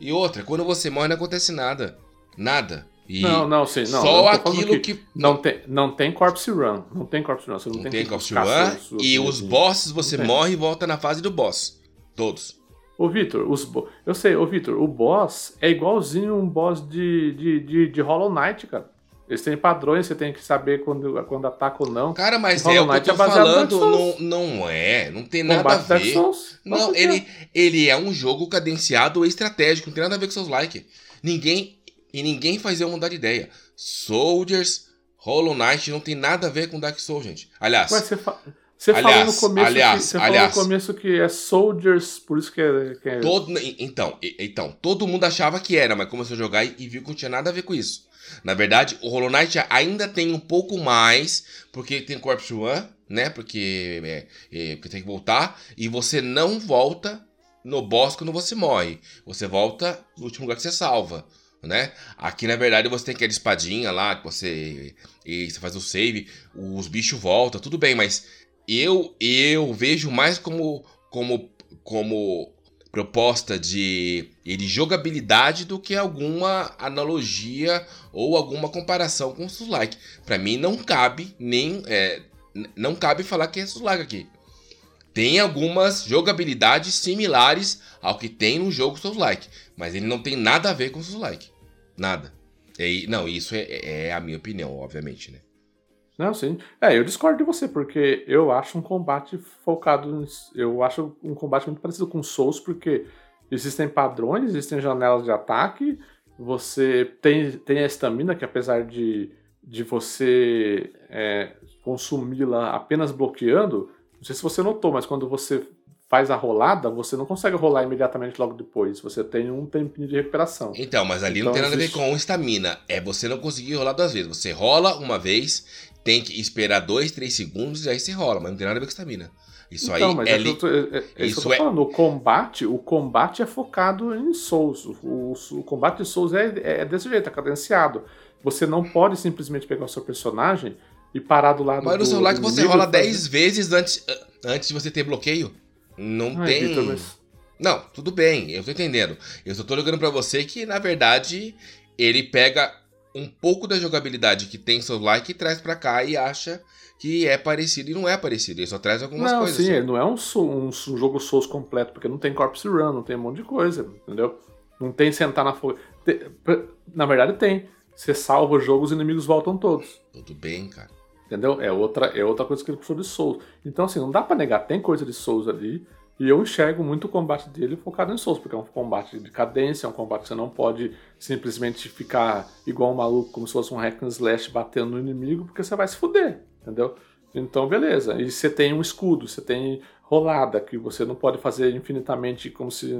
E outra, quando você morre não acontece nada. Nada. E não, não, sim. Não, só aquilo que, que. Não, tem, não tem Corpse Run. Não tem Corpse Run. Você não, não tem, tem Corpse Run. E os bosses você morre e volta na fase do boss. Todos. Ô, Vitor, os bo... eu sei, ô, Vitor, o boss é igualzinho um boss de, de, de, de Hollow Knight, cara. Eles têm padrões, você tem que saber quando, quando ataca ou não. Cara, mas é o que eu tô é falando, não, não é, não tem nada a ver. Não, ele, ele é um jogo cadenciado estratégico, não tem nada a ver com seus likes. Ninguém, e ninguém faz eu mudar de ideia. Soldiers, Hollow Knight não tem nada a ver com Dark Souls, gente. Aliás... Mas você, fa... Você aliás, falou no começo aliás, que, você aliás, falou no começo que é Soldiers, por isso que é. Que é... Todo, então, então, todo mundo achava que era, mas começou a jogar e, e viu que não tinha nada a ver com isso. Na verdade, o Hollow Knight ainda tem um pouco mais, porque tem Corpse One, né? Porque, é, é, porque tem que voltar, e você não volta no boss quando você morre. Você volta no último lugar que você salva. Né? Aqui na verdade você tem aquela espadinha lá que você, e você faz o save, os bichos voltam, tudo bem, mas eu eu vejo mais como como como proposta de, de jogabilidade do que alguma analogia ou alguma comparação com o Souls-like. Para mim não cabe nem é, não cabe falar que é Souls-like aqui. Tem algumas jogabilidades similares ao que tem no jogo Souls-like, mas ele não tem nada a ver com Souls-like. Nada. É, não, isso é, é a minha opinião, obviamente, né? Não, sim. É, eu discordo de você, porque eu acho um combate focado. Eu acho um combate muito parecido com Souls, porque existem padrões, existem janelas de ataque, você tem, tem a estamina, que apesar de, de você é, consumi-la apenas bloqueando, não sei se você notou, mas quando você faz a rolada, você não consegue rolar imediatamente logo depois. Você tem um tempinho de recuperação. Então, mas ali então, não tem nada a ver com estamina. É você não conseguir rolar duas vezes. Você rola uma vez tem que esperar dois, três segundos e aí você rola, mas não tem nada a ver com estamina. Isso então, aí é, é, tô, é, é isso, é falando. O combate, o combate é focado em Souls. O, o, o combate de Souls é, é desse jeito, é cadenciado. Você não pode simplesmente pegar o seu personagem e parar do lado Mas no celular que você rola 10 vezes antes, antes de você ter bloqueio. Não Ai, tem. Victor, mas... Não, tudo bem, eu tô entendendo. Eu só tô jogando para você que, na verdade, ele pega um pouco da jogabilidade que tem Souls Like e traz para cá e acha que é parecido e não é parecido. Ele só traz algumas não, coisas. Sim, ele não é um, um, um, jogo Souls completo, porque não tem Corpse Run, não tem um monte de coisa, entendeu? Não tem sentar na folha. Na verdade, tem. Você salva o jogo, os inimigos voltam todos. Tudo bem, cara. Entendeu? É outra, é outra coisa que ele puxou de Souls. Então, assim, não dá para negar, tem coisa de Souls ali. E eu enxergo muito o combate dele focado em Souls, porque é um combate de cadência, é um combate que você não pode simplesmente ficar igual um maluco, como se fosse um hack and slash batendo no inimigo, porque você vai se fuder, entendeu? Então, beleza. E você tem um escudo, você tem rolada, que você não pode fazer infinitamente como se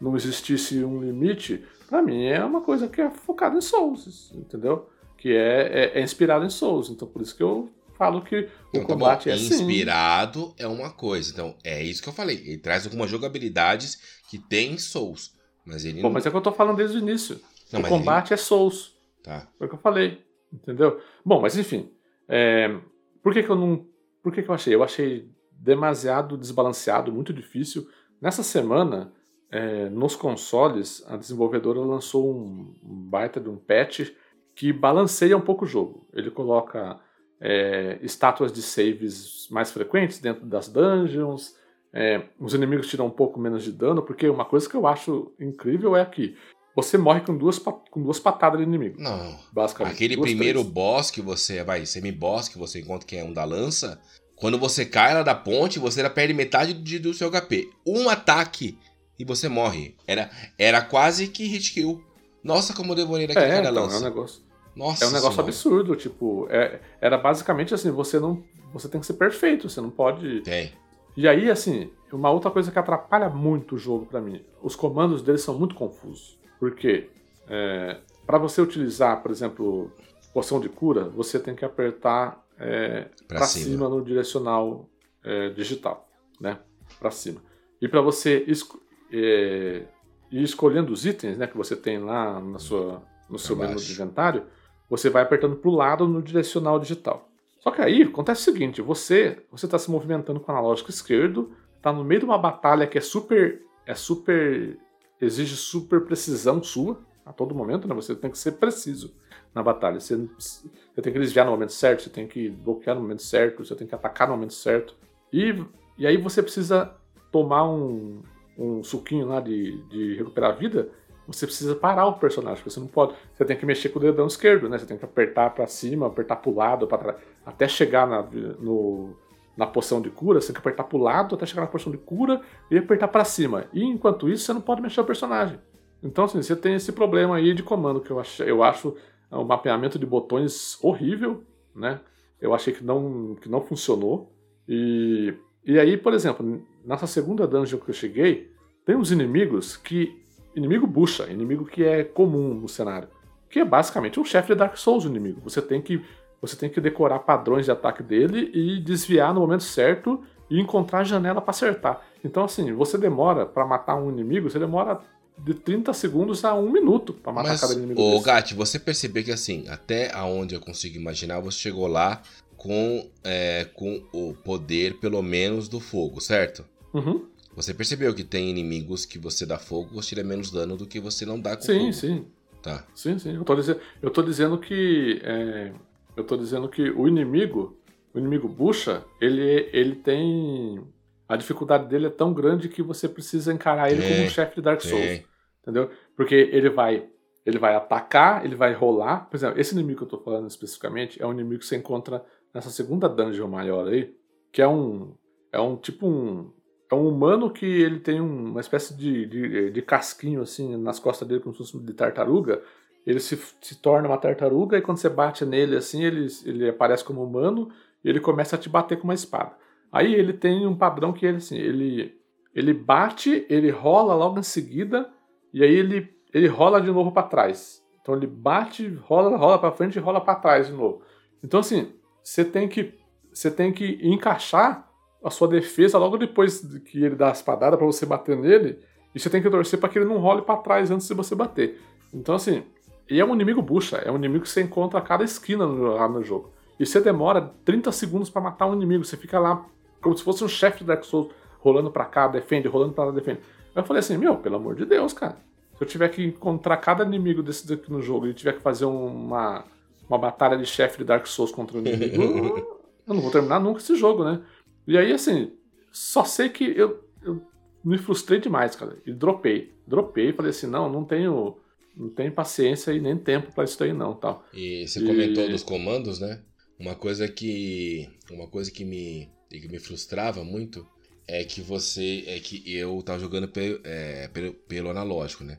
não existisse um limite. Pra mim é uma coisa que é focada em Souls, entendeu? Que é, é, é inspirado em Souls. Então, por isso que eu falo que o então, tá combate tá é assim. Inspirado é uma coisa. Então, é isso que eu falei. Ele traz algumas jogabilidades que tem Souls. Mas ele Pô, não... mas é que eu tô falando desde o início. Não, o combate ele... é Souls. Tá. Foi o que eu falei. Entendeu? Bom, mas enfim. É... Por que, que eu não. Por que, que eu achei? Eu achei demasiado desbalanceado, muito difícil. Nessa semana, é, nos consoles, a desenvolvedora lançou um, um baita de um patch que balanceia um pouco o jogo. Ele coloca é, estátuas de saves mais frequentes dentro das dungeons. É, os inimigos tiram um pouco menos de dano, porque uma coisa que eu acho incrível é que você morre com duas, com duas patadas de inimigo. Não. Basicamente. Aquele duas, primeiro três. boss que você. Vai, semi-boss que você encontra que é um da lança. Quando você cai lá da ponte, você já perde metade do seu HP. Um ataque e você morre. Era, era quase que hit kill. Nossa, como eu devorei daquele é, cara então, lança. É um negócio. Nossa é um negócio senhora. absurdo, tipo, é, era basicamente assim, você não, você tem que ser perfeito, você não pode... Tem. E aí, assim, uma outra coisa que atrapalha muito o jogo para mim, os comandos deles são muito confusos, porque é, para você utilizar, por exemplo, poção de cura, você tem que apertar é, para cima. cima. no direcional é, digital, né, para cima. E para você esco é, ir escolhendo os itens, né, que você tem lá na sua, no seu menu de inventário, você vai apertando para o lado no direcional digital. Só que aí acontece o seguinte: você você está se movimentando com o analógico esquerdo, está no meio de uma batalha que é super é super exige super precisão sua a todo momento, né? Você tem que ser preciso na batalha. Você, você tem que desviar no momento certo, você tem que bloquear no momento certo, você tem que atacar no momento certo. E, e aí você precisa tomar um, um suquinho lá de, de recuperar a vida você precisa parar o personagem, porque você não pode. Você tem que mexer com o dedão esquerdo, né? Você tem que apertar para cima, apertar pro lado, para trás, até chegar na, no, na poção de cura, você tem que apertar pro lado até chegar na poção de cura e apertar para cima. E enquanto isso, você não pode mexer o personagem. Então, assim, você tem esse problema aí de comando que eu acho, eu acho o mapeamento de botões horrível, né? Eu achei que não, que não funcionou. E, e aí, por exemplo, nessa segunda dungeon que eu cheguei, tem uns inimigos que. Inimigo bucha, inimigo que é comum no cenário. Que é basicamente um chefe de Dark Souls o inimigo. Você tem que. Você tem que decorar padrões de ataque dele e desviar no momento certo e encontrar a janela para acertar. Então, assim, você demora para matar um inimigo, você demora de 30 segundos a um minuto para matar Mas, cada inimigo. Ô, desse. Gatti, você percebeu que assim, até aonde eu consigo imaginar, você chegou lá com, é, com o poder, pelo menos, do fogo, certo? Uhum. Você percebeu que tem inimigos que você dá fogo, você tira menos dano do que você não dá com Sim, fogo. sim. Tá. Sim, sim. Eu tô dizendo, eu tô dizendo que. é, eu tô dizendo que o inimigo, o inimigo bucha, ele, ele tem. A dificuldade dele é tão grande que você precisa encarar ele Tem, como um chefe de Dark Souls. Tem. Entendeu? Porque ele vai. Ele vai atacar, ele vai rolar. Por exemplo, esse inimigo que eu tô falando especificamente é um inimigo que você encontra nessa segunda dungeon maior aí, que é um. É um tipo um. É um humano que ele tem um- uma espécie de, de, de casquinho assim nas costas dele, como se fosse de tartaruga. Ele se, se torna uma tartaruga e quando você bate nele assim, ele, ele aparece como humano e ele começa a te bater com uma espada. Aí ele tem um padrão que ele assim, ele, ele bate, ele rola logo em seguida e aí ele, ele rola de novo para trás. Então ele bate, rola, rola para frente e rola para trás de novo. Então assim, você tem que você tem que encaixar a sua defesa logo depois de que ele dá a espadada para você bater nele, e você tem que torcer para que ele não role para trás antes de você bater. Então assim, e é um inimigo bucha, é um inimigo que você encontra a cada esquina no, lá no jogo. E você demora 30 segundos para matar um inimigo, você fica lá como se fosse um chefe de Dark Souls, rolando para cá, defende, rolando para lá, defende. Aí eu falei assim, meu, pelo amor de Deus, cara. Se eu tiver que encontrar cada inimigo desse daqui no jogo e tiver que fazer uma, uma batalha de chefe de Dark Souls contra o inimigo, *laughs* eu não vou terminar nunca esse jogo, né? E aí, assim, só sei que eu, eu me frustrei demais, cara. E dropei. Dropei, falei assim, não, não tenho, não tenho paciência e nem tempo pra isso daí não, tal. E você E- comentou dos comandos, né? Uma coisa que uma coisa que me que me frustrava muito é que você é que eu tava jogando pe- é, pelo, pelo analógico, né?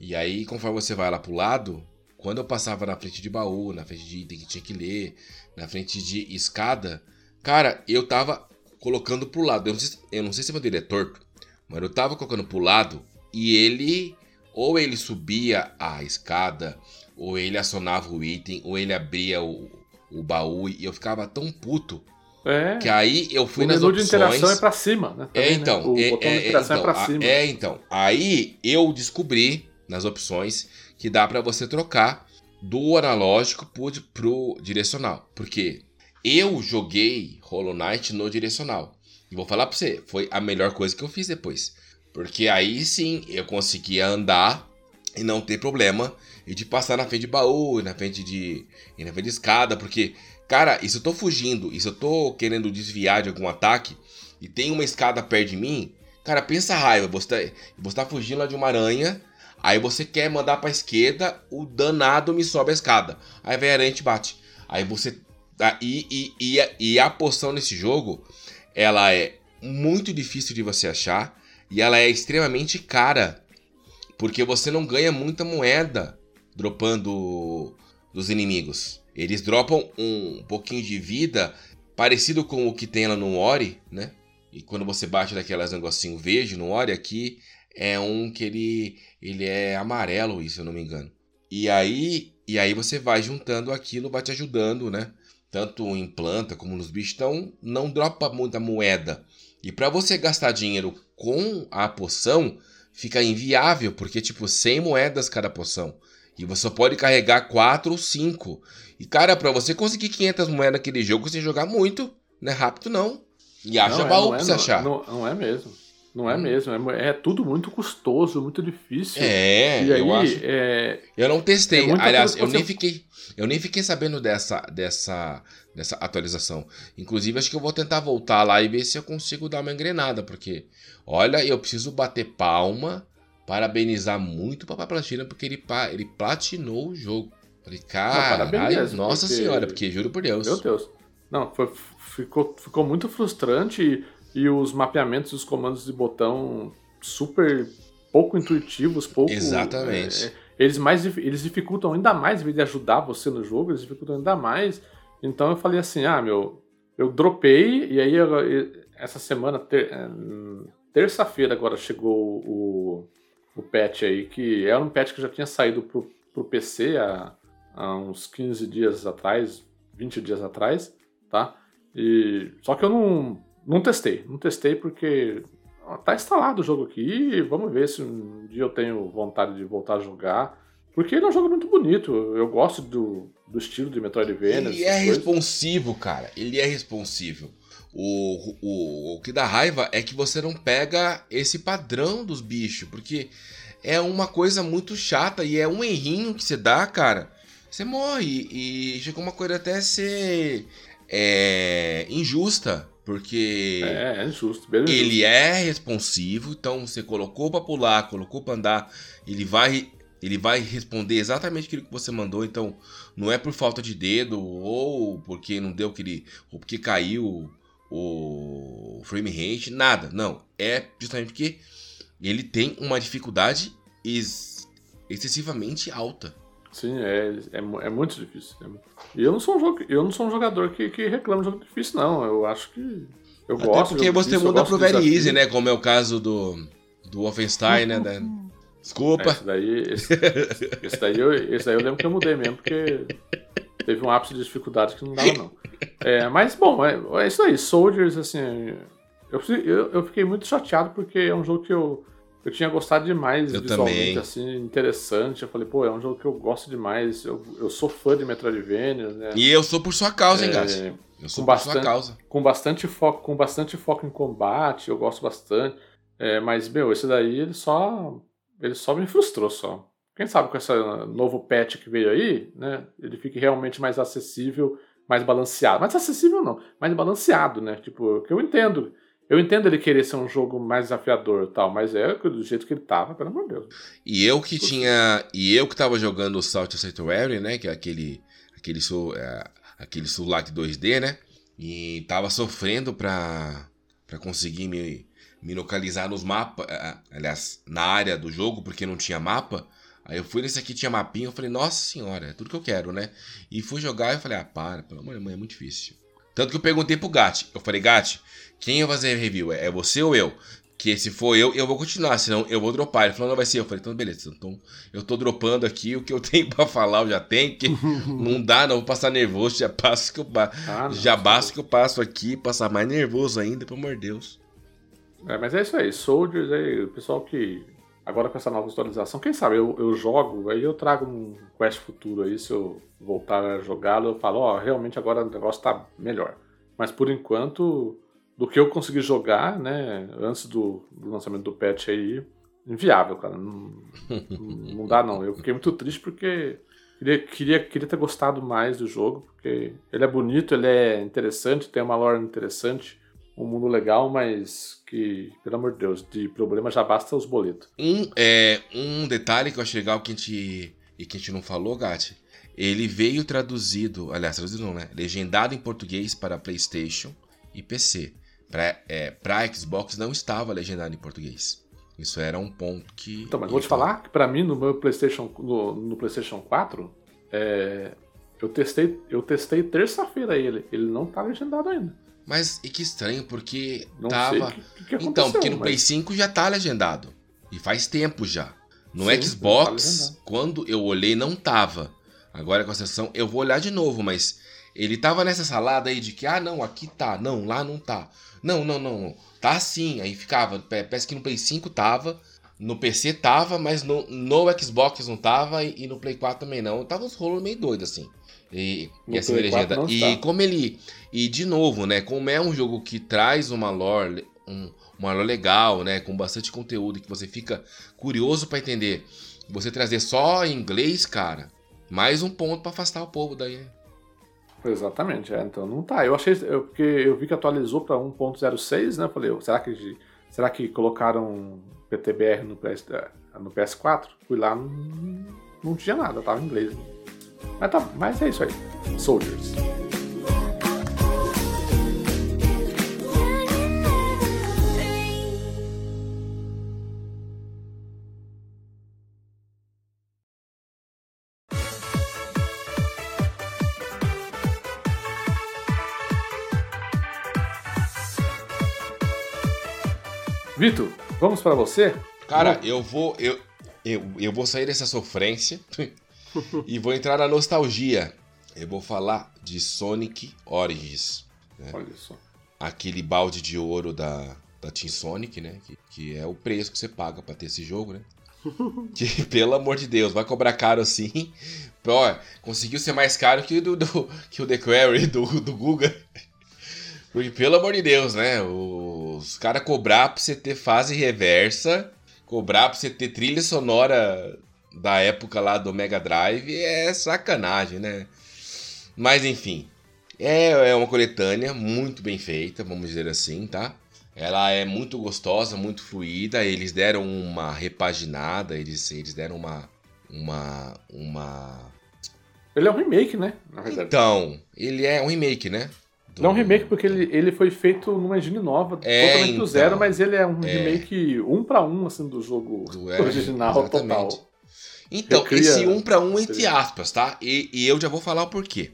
E aí conforme você vai lá pro lado, quando eu passava na frente de baú, na frente de item que tinha que ler, na frente de escada, cara, eu tava colocando pro lado. Eu não sei, se- eu não sei se meu dedo é torto, mas eu tava colocando pro lado e ele ou ele subia a escada ou ele acionava o item, ou ele abria o, o baú, e eu ficava tão puto É, que aí eu fui o nas menu de opções. interação é pra cima, né? É, né? então, O é, botão é, de interação é, então, pra a- cima. é, então. Aí eu descobri nas opções que dá pra você trocar do analógico pro, pro direcional. Porque eu joguei Hollow Knight no direcional. E vou falar pra você, foi a melhor coisa que eu fiz depois. Porque aí sim eu conseguia andar e não ter problema e de passar na frente de baú, na frente de, e na frente de escada, porque, cara, e se eu tô fugindo, e se eu tô querendo desviar de algum ataque, e tem uma escada perto de mim, cara, pensa a raiva, você tá, você tá fugindo lá de uma aranha, aí você quer mandar pra esquerda, o danado me sobe a escada, aí vem a aranha e te bate, aí você, tá, e, e, e, a- e a poção nesse jogo, ela é muito difícil de você achar, e ela é extremamente cara, porque você não ganha muita moeda dropando dos inimigos. Eles dropam um pouquinho de vida parecido com o que tem lá no Ori, né? E quando você bate daquelas negocinho verde no Ori aqui, é um que ele ele é amarelo, isso eu não me engano. E aí, e aí você vai juntando aquilo, vai te ajudando, né? Tanto em planta como nos bichos, então não dropa muita moeda. E para você gastar dinheiro com a poção, fica inviável, porque tipo 100 moedas cada poção. E você só pode carregar 4 ou 5. E cara, pra você conseguir 500 moedas naquele jogo, você jogar muito, não é rápido não. E acha Não, é, baú não pra é, você não, achar. Não, não é mesmo. Não é mesmo. É, é tudo muito custoso, muito difícil. É, e aí, eu acho. é, Eu não testei. É Aliás, eu nem fiquei. Eu nem fiquei sabendo dessa, dessa, dessa atualização. Inclusive, acho que eu vou tentar voltar lá e ver se eu consigo dar uma engrenada, porque, olha, eu preciso bater palma, parabenizar muito o Papai Platina, porque ele, ele platinou o jogo. Falei, mesmo, nossa porque- senhora, porque juro por Deus. Meu Deus. Não, foi- ficou, ficou muito frustrante e, os mapeamentos dos comandos de botão super pouco intuitivos, pouco. Exatamente. é, é, eles, mais, eles dificultam ainda mais, em vez de ajudar você no jogo, eles dificultam ainda mais. Então eu falei assim: ah, meu, eu dropei e aí eu, essa semana, ter, é, terça-feira agora chegou o, o patch aí, que era um patch que já tinha saído pro, pro PC há, há uns 15 dias atrás, 20 dias atrás, tá? E, só que eu não, não testei, não testei porque tá instalado o jogo aqui, vamos ver se um dia eu tenho vontade de voltar a jogar. Porque ele é um jogo muito bonito, eu gosto do, do estilo de Metroidvania. Ele é coisas. responsivo, cara, ele é responsivo. O, o, o que dá raiva é que você não pega esse padrão dos bichos, porque é uma coisa muito chata e é um errinho que você dá, cara. Você morre e chega uma coisa até ser é, injusta. Porque. É, é injusto, Ele é responsivo, então você colocou pra pular, colocou pra andar, ele vai. Ele vai responder exatamente aquilo que você mandou, então não é por falta de dedo ou porque não deu aquele. ou porque caiu o frame rate, nada. Não. É justamente porque ele tem uma dificuldade ex excessivamente alta. Sim, é, é, é muito difícil. E eu não sou um, eu não sou um jogador que, que reclama de jogo difícil, não. Eu acho que. Eu Até gosto porque você difícil, muda pro very easy, né? Como é o caso do, do Wolfenstein, né? Da... Desculpa. É, esse, daí, esse, esse, daí eu, esse daí eu lembro que eu mudei mesmo, porque teve um ápice de dificuldade que não dava, não. É, mas, bom, é, é isso aí. Soldiers, assim. Eu, eu, eu fiquei muito chateado porque é um jogo que eu eu tinha gostado demais eu visualmente, também. assim, interessante. Eu falei, pô, é um jogo que eu gosto demais. Eu, eu sou fã de Metroidvania, né? E eu sou por sua causa, hein, é, Gatti? Eu sou por bastante, sua causa. Com bastante foco, com bastante foco em combate, eu gosto bastante. É, mas, meu, esse daí ele só. Ele só me frustrou só. Quem sabe com esse novo patch que veio aí, né? Ele fique realmente mais acessível, mais balanceado. Mais acessível não, mais balanceado, né? Tipo, que eu entendo eu entendo ele querer ser um jogo mais desafiador e tal, mas é do jeito que ele tava, pelo amor de Deus. E eu que tinha. E eu que tava jogando o Salt Sanctuary, né? Que é aquele. Aquele, é, aquele Sulak 2D, né? E tava sofrendo pra, pra conseguir me, me localizar nos mapas. É, é, aliás, na área do jogo, porque não tinha mapa. Aí eu fui nesse aqui, tinha mapinha, eu falei, nossa senhora, é tudo que eu quero, né? E fui jogar e falei, ah, para, pelo amor de Deus, é muito difícil. Tanto que eu perguntei pro Gat. Eu falei, Gat, quem vai fazer review? É você ou eu? Que se for eu, eu vou continuar, senão eu vou dropar. Ele falou, não vai ser eu. falei, então beleza, então eu tô dropando aqui, o que eu *laughs* tenho pra falar eu já tenho, que *laughs* não dá, não, vou passar nervoso, já passo que eu ah, já basta que eu passo aqui, passar mais nervoso ainda, pelo amor de Deus. É, mas é isso aí, Soldiers aí, o pessoal que agora com essa nova atualização, quem sabe eu, eu jogo, aí eu trago um quest futuro aí, se eu voltar a jogá-lo, eu falo, ó, oh, realmente agora o negócio tá melhor. Mas por enquanto, do que eu consegui jogar, né, antes do, do lançamento do patch aí, inviável, cara. Não, não dá não. Eu fiquei muito triste porque queria, queria, queria ter gostado mais do jogo, porque ele é bonito, ele é interessante, tem uma lore interessante, um mundo legal, mas que, pelo amor de Deus, de problema já basta os boletos. Um, é, um detalhe que eu acho legal que a gente, e que a gente não falou, Gatti, ele veio traduzido, aliás, traduzido não, né? Legendado em português para PlayStation e PC. Para é, Xbox não estava legendado em português. Isso era um ponto que. Então, mas vou te falar que para mim no meu PlayStation no, no PlayStation 4, é, eu testei, eu testei terça-feira ele, ele não tá legendado ainda. Mas e que estranho, porque não tava. Que, que então, porque no mas... Play 5 já tá legendado. E faz tempo já. No Sim, Xbox, tá quando eu olhei, não tava. Agora com a sessão, eu vou olhar de novo, mas ele tava nessa salada aí de que, ah, não, aqui tá, não, lá não tá. Não, não, não, tá sim. Aí ficava, parece que no Play 5 tava, no PC tava, mas no, no Xbox não tava e, e no Play 4 também não. Tava uns rolos meio doidos assim. E, e assim, legenda. E como ele. E de novo, né? Como é um jogo que traz uma lore, um, uma lore legal, né? Com bastante conteúdo que você fica curioso para entender. Você trazer só em inglês, cara, mais um ponto para afastar o povo daí. Exatamente, é, então não tá. Eu achei, eu, porque eu vi que atualizou para 1.06, né? Falei, será que, será que colocaram PTBR no, PS, eh, no PS4? Fui lá, não, não tinha nada, tava em inglês. Mas, tá, mas é isso aí. Soldiers. Vitor, vamos para você? Cara, eu vou eu, eu, eu vou sair dessa sofrência e vou entrar na nostalgia. Eu vou falar de Sonic Origins. Né? Olha só. Aquele balde de ouro da, da Team Sonic, né? Que, que é o preço que você paga para ter esse jogo, né? *laughs* que, pelo amor de Deus, vai cobrar caro assim. Ó, conseguiu ser mais caro que o, do, do, que o The Query do, do Google. Porque, pelo amor de Deus, né? Os caras cobrar pra você ter fase reversa, cobrar pra você ter trilha sonora da época lá do Mega Drive é sacanagem, né? Mas enfim, é, é uma coletânea muito bem feita, vamos dizer assim, tá? Ela é muito gostosa, muito fluida. Eles deram uma repaginada, eles, eles deram uma. Uma. Uma. Ele é um remake, né? Então, ele é um remake, né? Do... Não é um remake porque ele, ele foi feito numa engine nova, é, totalmente do zero, então, mas ele é um é... remake um para um assim, do jogo do, é, original total. Então, Recria... esse um para um entre aspas, tá? E, e eu já vou falar o porquê.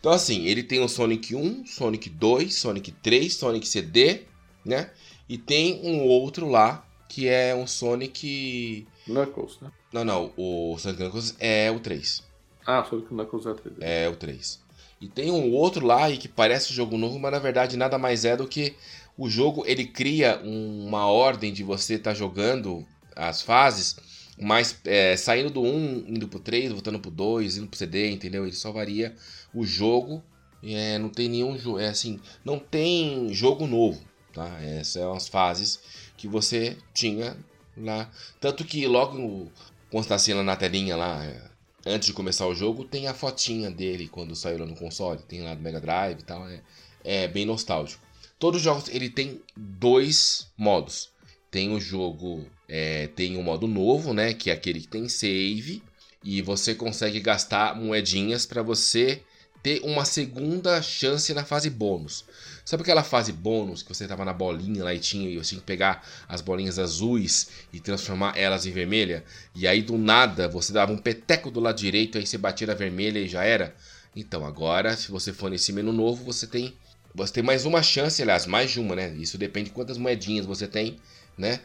Então, assim, ele tem o Sonic 1, Sonic 2, Sonic 3, Sonic CD, né? E tem um outro lá que é um Sonic. Knuckles, né? Não, não. O Sonic Knuckles é o 3. Ah, o Sonic Knuckles é o 3. É o 3. E tem um outro lá e que parece um jogo novo, mas na verdade nada mais é do que o jogo ele cria uma ordem de você estar tá jogando as fases, mas é, saindo do 1, indo pro 3, voltando pro 2, indo pro CD, entendeu? Ele só varia o jogo. É, não tem nenhum jogo. É assim, não tem jogo novo. Tá? Essas são as fases que você tinha lá. Tanto que logo quando está sendo na telinha lá, é, antes de começar o jogo, tem a fotinha dele quando saiu lá no console. Tem lá do Mega Drive e tal. É, é bem nostálgico. Todos os jogos ele tem dois modos. Tem o jogo, é, tem o modo novo, né? Que é aquele que tem save. E você consegue gastar moedinhas para você ter uma segunda chance na fase bônus. Sabe aquela fase bônus que você tava na bolinha lá e tinha, e você tinha que pegar as bolinhas azuis e transformar elas em vermelha? E aí do nada você dava um peteco do lado direito, aí você batia na vermelha e já era? Então agora, se você for nesse menu novo, você tem você tem mais uma chance, aliás, mais de uma, né? Isso depende de quantas moedinhas você tem, né?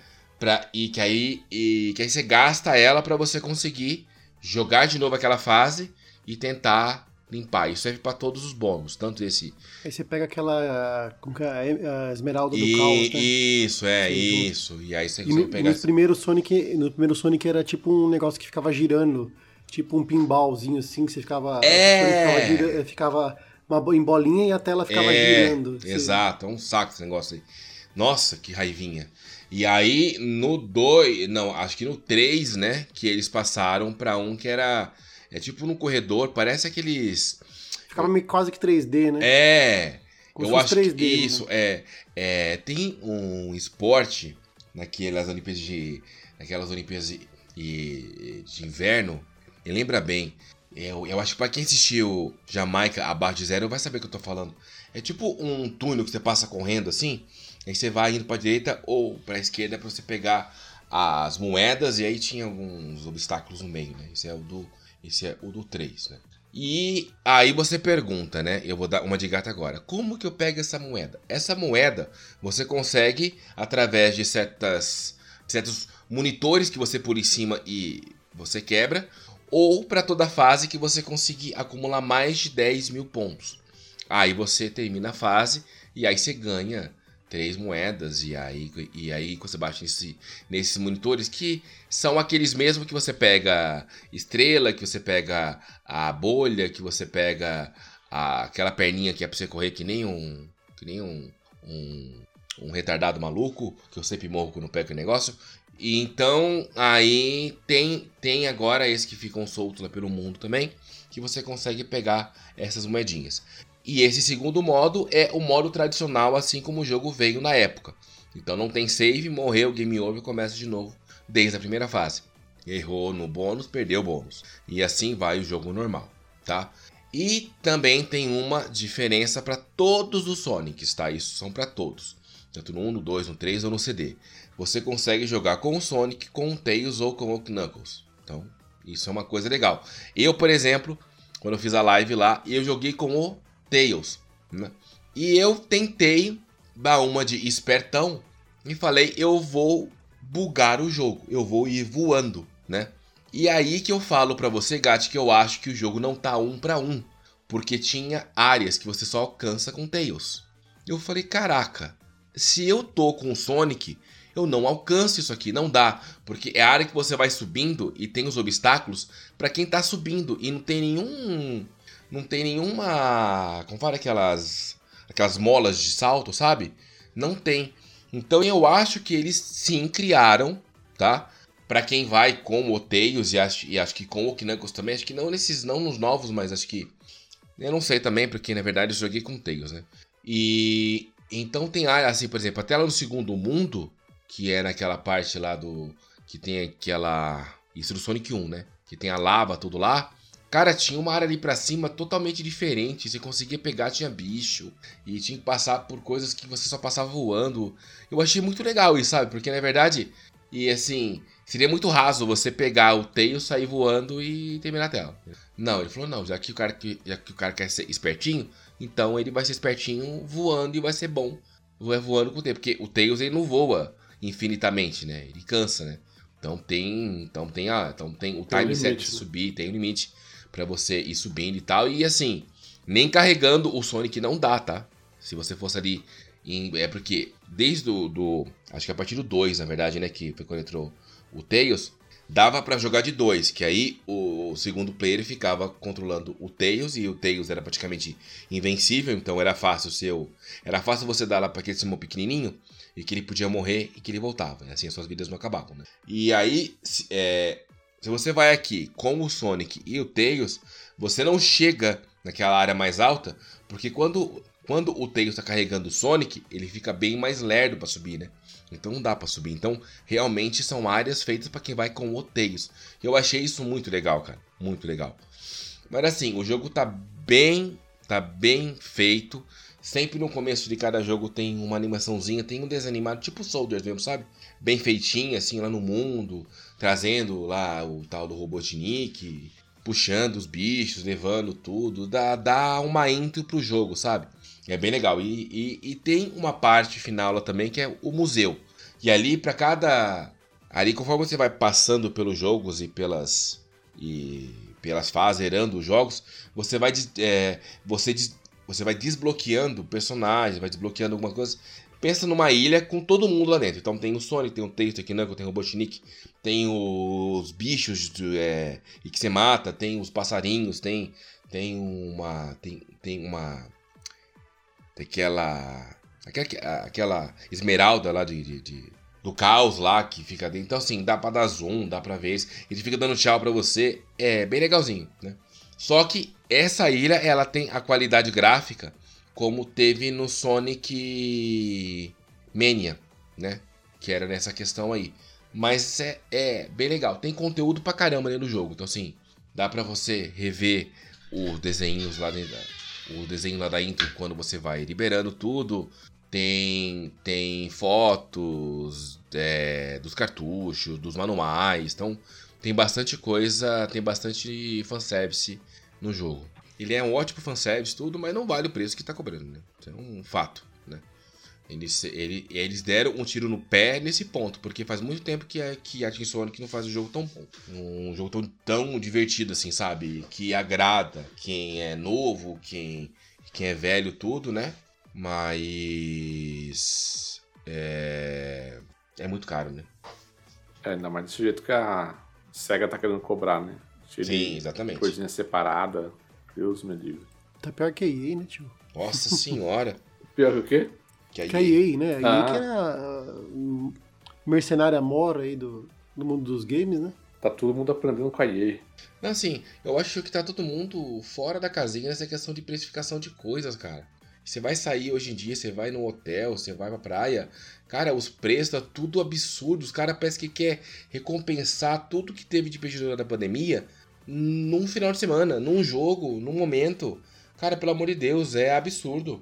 Pra, e que aí e que aí você gasta ela para você conseguir jogar de novo aquela fase e tentar limpar. Isso serve para todos os bônus, tanto esse. Aí você pega aquela. Como que é? A esmeralda do e, caos, né? Isso, é, Sim, isso. E aí você e no, pega. No primeiro, Sonic, no primeiro Sonic era tipo um negócio que ficava girando. Tipo um pinballzinho assim, que você ficava. É! Ficava, ficava uma, em bolinha e a tela ficava é, girando. Assim. Exato, é um saco esse negócio aí. Nossa, que raivinha. E aí, no 2, não, acho que no 3, né, que eles passaram para um que era é tipo no corredor, parece aqueles. Ficava meio quase que 3D, né? É. Como eu acho 3D, que isso, né? é, é. Tem um esporte naquelas Olimpíadas de. Naquelas Olimpíadas de, de inverno. E lembra bem. Eu, eu acho que pra quem assistiu Jamaica abaixo de zero vai saber o que eu tô falando. É tipo um túnel que você passa correndo assim. Aí você vai indo pra direita ou pra esquerda pra você pegar as moedas. E aí tinha alguns obstáculos no meio, né? Esse é o do esse é o do 3, né? E aí você pergunta, né? Eu vou dar uma de gata agora. Como que eu pego essa moeda? Essa moeda você consegue através de certas, certos monitores que você por em cima e você quebra, ou para toda fase que você conseguir acumular mais de 10 mil pontos. Aí você termina a fase e aí você ganha três moedas e aí, e aí você baixa nesse, nesses monitores que são aqueles mesmo que você pega estrela, que você pega a bolha, que você pega a, aquela perninha que é pra você correr que nem um que nem um, um, um retardado maluco, que eu sempre morro quando pego o negócio. E então aí tem tem agora esses que ficam soltos lá pelo mundo também, que você consegue pegar essas moedinhas. E esse segundo modo é o modo tradicional, assim como o jogo veio na época. Então não tem save, morreu, game over, começa de novo desde a primeira fase. Errou no bônus, perdeu o bônus. E assim vai o jogo normal, tá? E também tem uma diferença para todos os Sonics, tá? Isso são para todos. Tanto no 1, no 2, no 3 ou no CD. Você consegue jogar com o Sonic, com o Tails ou com o Knuckles. Então, isso é uma coisa legal. Eu, por exemplo, quando eu fiz a live lá, eu joguei com o Tails. Né? E eu tentei dar uma de espertão e falei, eu vou bugar o jogo, eu vou ir voando, né? E aí que eu falo para você, Gat, que eu acho que o jogo não tá um para um, porque tinha áreas que você só alcança com Tails. Eu falei, caraca, se eu tô com o Sonic, eu não alcanço isso aqui, não dá, porque é a área que você vai subindo e tem os obstáculos para quem tá subindo e não tem nenhum não tem nenhuma, como fala aquelas aquelas molas de salto, sabe? Não tem. Então eu acho que eles sim criaram, tá? Para quem vai com o Tails e acho, e acho que com o Knuckles também, acho que não nesses não nos novos, mas acho que eu não sei também, porque na verdade eu joguei com o Tails, né? E então tem área assim, por exemplo, até lá no segundo mundo, que é naquela parte lá do. Que tem aquela. Isso do Sonic 1, né? Que tem a lava, tudo lá. Cara, tinha uma área ali pra cima totalmente diferente. Você conseguia pegar, tinha bicho. E tinha que passar por coisas que você só passava voando. Eu achei muito legal isso, sabe? Porque na verdade. E assim. Seria muito raso você pegar o tail, sair voando e terminar a tela. Não, ele falou, não, já que o cara, já que o cara quer ser espertinho, então ele vai ser espertinho voando e vai ser bom. Vai voando com o tempo. Porque o Tails ele não voa infinitamente, né? Ele cansa, né? Então tem, então tem, a, então tem o time set de subir, tem um limite para você ir subindo e tal. E assim, nem carregando o Sonic não dá, tá? Se você fosse ali em, é porque desde o do, acho que a partir do 2, na verdade, né, que foi quando entrou o Tails, dava para jogar de dois, que aí o segundo player ficava controlando o Tails e o Tails era praticamente invencível, então era fácil seu, era fácil você dar lá para aquele Simon pequenininho e que ele podia morrer e que ele voltava, né? assim as suas vidas não acabavam, né? E aí, é, se você vai aqui com o Sonic e o Tails, você não chega naquela área mais alta, porque quando quando o Tails está carregando o Sonic, ele fica bem mais lerdo para subir, né? Então não dá para subir. Então, realmente são áreas feitas para quem vai com o Tails. Eu achei isso muito legal, cara, muito legal. Mas assim, o jogo tá bem, tá bem feito. Sempre no começo de cada jogo tem uma animaçãozinha, tem um desanimado, tipo Soldiers mesmo, sabe? Bem feitinho, assim, lá no mundo, trazendo lá o tal do Robotnik, puxando os bichos, levando tudo, dá, dá uma intro pro jogo, sabe? É bem legal. E, e, e tem uma parte final lá também que é o museu. E ali, para cada. Ali, conforme você vai passando pelos jogos e pelas. E pelas fases, zerando os jogos, você vai. É, você você vai desbloqueando personagens, vai desbloqueando algumas coisas. Pensa numa ilha com todo mundo lá dentro. Então tem o Sonic, tem o Tails, tem o Knuckles, tem o Robotnik, tem os bichos é, e que você mata, tem os passarinhos, tem tem uma tem, tem uma tem aquela aquela, aquela esmeralda lá de, de, de, do caos lá que fica dentro. Então assim, dá para dar zoom, dá para ver, ele fica dando tchau para você, é bem legalzinho, né? Só que essa ilha ela tem a qualidade gráfica como teve no Sonic Mania, né? Que era nessa questão aí. Mas é, é bem legal. Tem conteúdo pra caramba dentro do jogo. Então, assim, dá pra você rever os desenhos lá dentro. O desenho lá da intro quando você vai liberando tudo. Tem, tem fotos é, dos cartuchos, dos manuais. Então, tem bastante coisa, tem bastante fanservice no jogo. Ele é um ótimo fanservice, tudo, mas não vale o preço que tá cobrando, né? Isso é um fato, né? Eles, ele, eles deram um tiro no pé nesse ponto, porque faz muito tempo que a, que a Team Sonic não faz um jogo tão bom. Um jogo tão, tão divertido, assim, sabe? Que agrada quem é novo, quem, quem é velho, tudo, né? Mas. É. É muito caro, né? É, ainda mais desse jeito que a SEGA tá querendo cobrar, né? Sim, exatamente. Coisinha separada. Deus me livre. Tá pior que a EA, né, tio? Nossa senhora. *laughs* pior que o quê? Que a EA, que a EA né? A EA ah. que era uh, mercenária mora aí do, do mundo dos games, né? Tá todo mundo aprendendo com a EA. Não, assim, eu acho que tá todo mundo fora da casinha nessa questão de precificação de coisas, cara. Você vai sair hoje em dia, você vai no hotel, você vai pra praia, cara, os preços tá tudo absurdo. Os caras parece que quer recompensar tudo que teve de prejuízo da pandemia num final de semana, num jogo, num momento. Cara, pelo amor de Deus, é absurdo.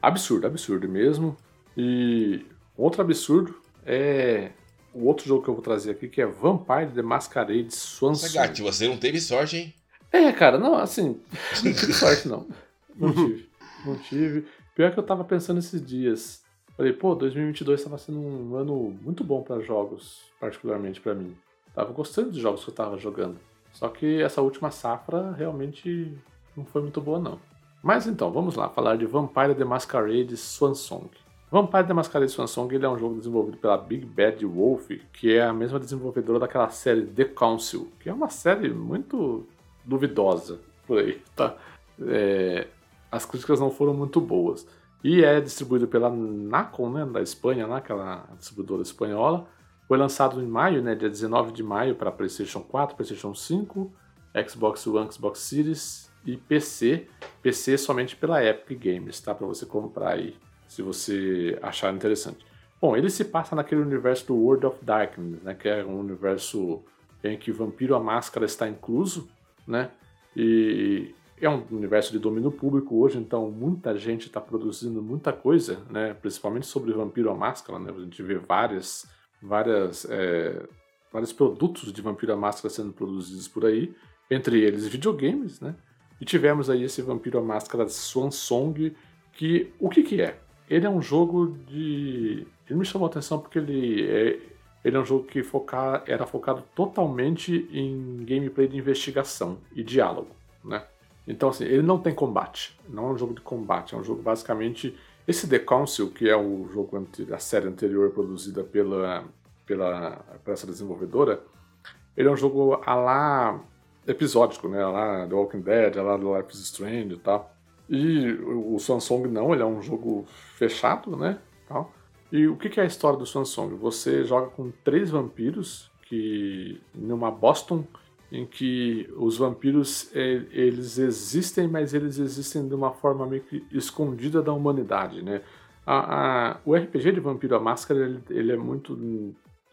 Absurdo, absurdo mesmo. E outro absurdo é o outro jogo que eu vou trazer aqui, que é Vampire the Masquerade Swansea. Gato, você não teve sorte, hein? É, cara, não, assim, *laughs* não tive sorte, não. Não tive. Não tive. Pior que eu tava pensando esses dias. Falei, pô, 2022 estava sendo um ano muito bom para jogos, particularmente para mim. Tava gostando dos jogos que eu tava jogando. Só que essa última safra realmente não foi muito boa, não. Mas então, vamos lá, falar de Vampire the Masquerade Swansong. Vampire the Masquerade Swansong ele é um jogo desenvolvido pela Big Bad Wolf, que é a mesma desenvolvedora daquela série The Council, que é uma série muito duvidosa por aí, tá? É, as críticas não foram muito boas. E é distribuído pela Nacon, né, da Espanha, né, aquela distribuidora espanhola. Foi lançado em maio, né, dia 19 de maio, para PlayStation 4, PlayStation 5, Xbox One, Xbox Series e PC. PC somente pela Epic Games, tá? Para você comprar aí, se você achar interessante. Bom, ele se passa naquele universo do World of Darkness, né, que é um universo em que Vampiro a Máscara está incluso, né? E é um universo de domínio público hoje, então muita gente está produzindo muita coisa, né? Principalmente sobre Vampiro a Máscara, né? A gente vê várias, várias, é, vários produtos de Vampiro a Máscara sendo produzidos por aí, entre eles videogames, né? E tivemos aí esse Vampiro a Máscara Swan Song, que o que que é? Ele é um jogo de, ele me chamou a atenção porque ele é, ele é um jogo que focar, era focado totalmente em gameplay de investigação e diálogo, né? Então, assim, ele não tem combate. Não é um jogo de combate. É um jogo basicamente. Esse The Council, que é o jogo, a série anterior produzida pela, pela, pela essa desenvolvedora, ele é um jogo a lá episódico, né? A lá The Walking Dead, a lá do Life is Strange e tal. E o Samsung não, ele é um jogo fechado, né? Tal. E o que é a história do Samsung? Você joga com três vampiros que numa Boston em que os vampiros eles existem, mas eles existem de uma forma meio que escondida da humanidade, né? A, a, o RPG de Vampiro a Máscara ele, ele, é muito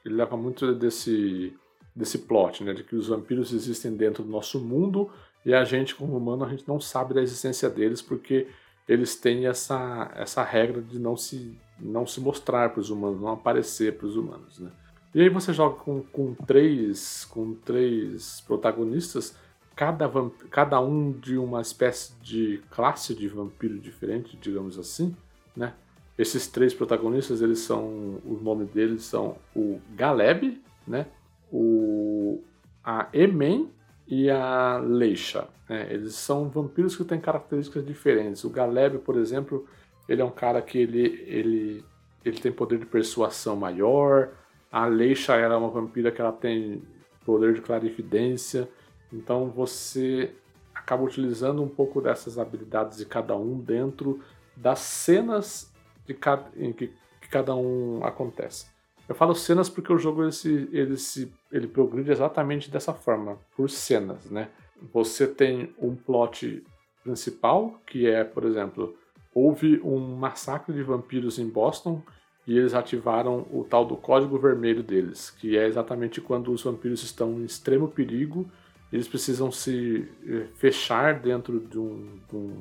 ele leva muito desse desse plot, né, de que os vampiros existem dentro do nosso mundo e a gente como humano a gente não sabe da existência deles porque eles têm essa essa regra de não se não se mostrar para os humanos, não aparecer para os humanos, né? E aí você joga com, com três com três protagonistas, cada, cada um de uma espécie de classe de vampiro diferente, digamos assim, né? Esses três protagonistas, eles são, o nome deles são o Galeb, né? O a Emen e a Leisha. Né? Eles são vampiros que têm características diferentes. O Galeb, por exemplo, ele é um cara que ele, ele, ele tem poder de persuasão maior, a Leisha era é uma vampira que ela tem poder de clarividência, então você acaba utilizando um pouco dessas habilidades de cada um dentro das cenas de cada, em que, que cada um acontece. Eu falo cenas porque o jogo ele, se, ele, se, ele progride exatamente dessa forma, por cenas, né? Você tem um plot principal, que é, por exemplo, houve um massacre de vampiros em Boston e eles ativaram o tal do código vermelho deles, que é exatamente quando os vampiros estão em extremo perigo, eles precisam se eh, fechar dentro de um, de um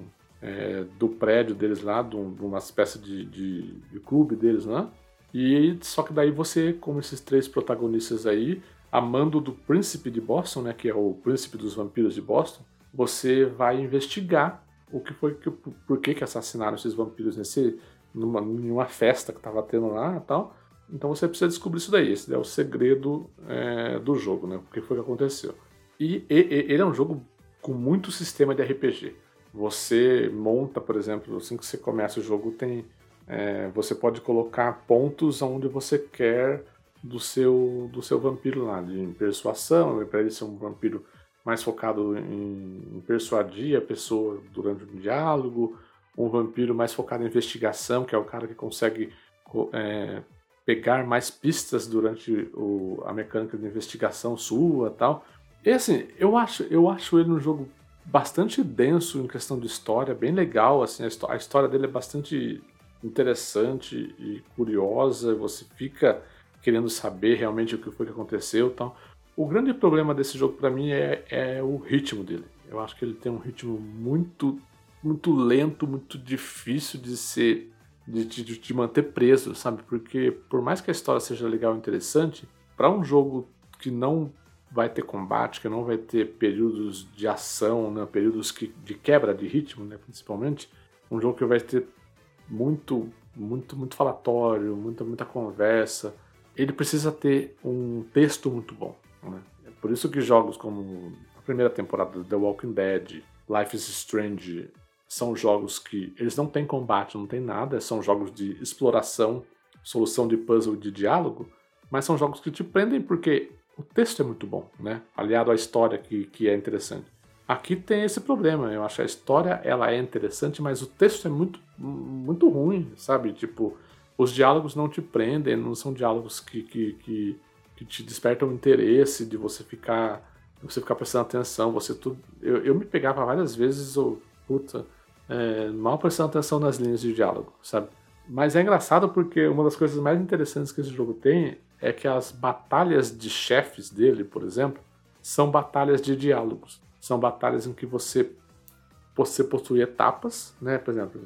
é, do prédio deles lá, de, um, de uma espécie de, de, clube deles lá. E só que daí você, como esses três protagonistas aí, a mando do príncipe de Boston, né, que é o príncipe dos vampiros de Boston, você vai investigar o que foi que por que, que assassinaram esses vampiros nesse numa, numa festa que estava tendo lá e tal. Então você precisa descobrir isso daí. Esse é o segredo é, do jogo, né? O que foi que aconteceu. E, e, ele é um jogo com muito sistema de RPG. Você monta, por exemplo, assim que você começa o jogo, tem é, você pode colocar pontos onde você quer do seu do seu vampiro lá, de persuasão, para ele ser um vampiro mais focado em, em persuadir a pessoa durante o diálogo, um vampiro mais focado em investigação, que é o cara que consegue é, pegar mais pistas durante o, a mecânica de investigação sua tal. E assim, eu acho, eu acho ele um jogo bastante denso em questão de história, bem legal, assim, a, a história dele é bastante interessante e curiosa, você fica querendo saber realmente o que foi que aconteceu tal. O grande problema desse jogo para mim é, é o ritmo dele. Eu acho que ele tem um ritmo muito muito lento, muito difícil de ser de, de, de, manter preso, sabe? Porque por mais que a história seja legal e interessante, para um jogo que não vai ter combate, que não vai ter períodos de ação, né? períodos que, de quebra de ritmo, né? principalmente, um jogo que vai ter muito muito, muito falatório, muita, muita conversa. Ele precisa ter um texto muito bom. Né? É por isso que jogos como a primeira temporada do The Walking Dead, Life is Strange, são jogos que eles não têm combate, não tem nada, são jogos de exploração, solução de puzzle de diálogo, mas são jogos que te prendem porque o texto é muito bom, né? Aliado à história que, que é interessante. Aqui tem esse problema, eu acho que a história ela é interessante, mas o texto é muito, muito ruim, sabe? Tipo, os diálogos não te prendem, não são diálogos que, que, que, que te despertam interesse de você ficar você ficar prestando atenção, você tudo. Eu, eu me pegava várias vezes, puta, é, mal prestando atenção nas linhas de diálogo, sabe? Mas é engraçado porque uma das coisas mais interessantes que esse jogo tem é que as batalhas de chefes dele, por exemplo, são batalhas de diálogos. São batalhas em que você, você possui etapas, né? Por exemplo,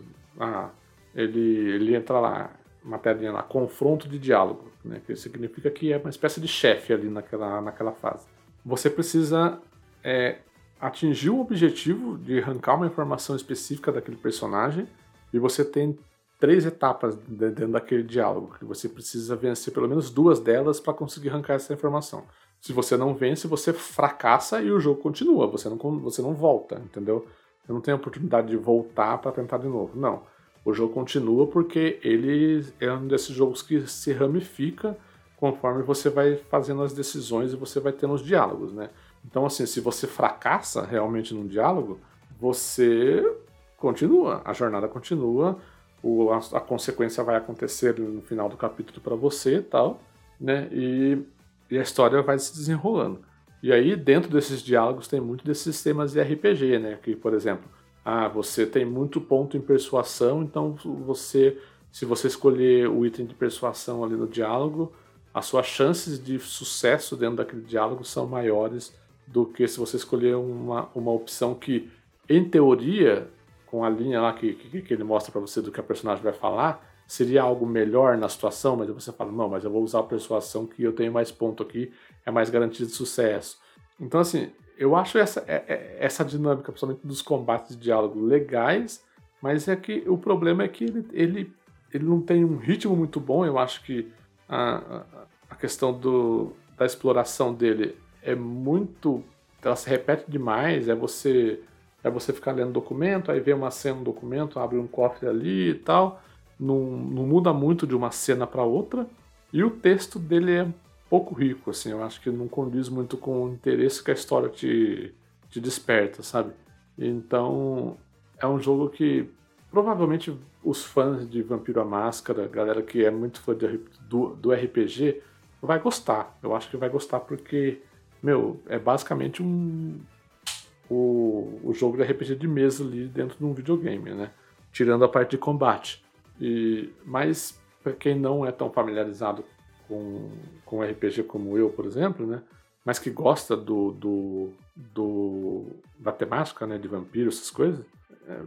ele, ele entra lá, uma telinha lá, confronto de diálogo, né? Que significa que é uma espécie de chefe ali naquela, naquela fase. Você precisa é, atingir um objetivo de arrancar uma informação específica daquele personagem e você tem três etapas dentro daquele diálogo, que você precisa vencer pelo menos duas delas para conseguir arrancar essa informação. Se você não vence, você fracassa e o jogo continua, você não, você não volta, entendeu? Você não tem a oportunidade de voltar para tentar de novo. Não. O jogo continua porque ele é um desses jogos que se ramifica conforme você vai fazendo as decisões e você vai tendo os diálogos, né? Então, assim, se você fracassa realmente num diálogo, você continua, a jornada continua, o, a, a, consequência vai acontecer no final do capítulo para você e tal, né? E, e, a história vai se desenrolando. E aí, dentro desses diálogos, tem muito desses sistemas de RPG, né? Que, por exemplo, ah, você tem muito ponto em persuasão, então você, se você escolher o item de persuasão ali no diálogo, as suas chances de sucesso dentro daquele diálogo são maiores do que se você escolher uma, uma opção que, em teoria, com a linha lá que, que, que ele mostra para você do que a personagem vai falar, seria algo melhor na situação, mas você fala, não, mas eu vou usar a persuasão que eu tenho mais ponto aqui, é mais garantia de sucesso. Então, assim, eu acho essa, é, é, essa dinâmica, principalmente dos combates de diálogo, legais, mas é que o problema é que ele, ele, ele não tem um ritmo muito bom. Eu acho que a, a questão do, da exploração dele é muito. Ela se repete demais, é você é você ficar lendo documento, aí vê uma cena no documento, abre um cofre ali e tal. Não, não muda muito de uma cena para outra. E o texto dele é pouco rico, assim. Eu acho que não condiz muito com o interesse que a história te, te desperta, sabe? Então, é um jogo que provavelmente os fãs de Vampiro à Máscara, galera que é muito fã de, do, do RPG, vai gostar. Eu acho que vai gostar porque, meu, é basicamente um, o, o jogo de RPG de mesa ali dentro de um videogame, né? Tirando a parte de combate. E, mas, para quem não é tão familiarizado com, com RPG como eu, por exemplo, né? Mas que gosta do, do, do da temática, né? De vampiro, essas coisas. É,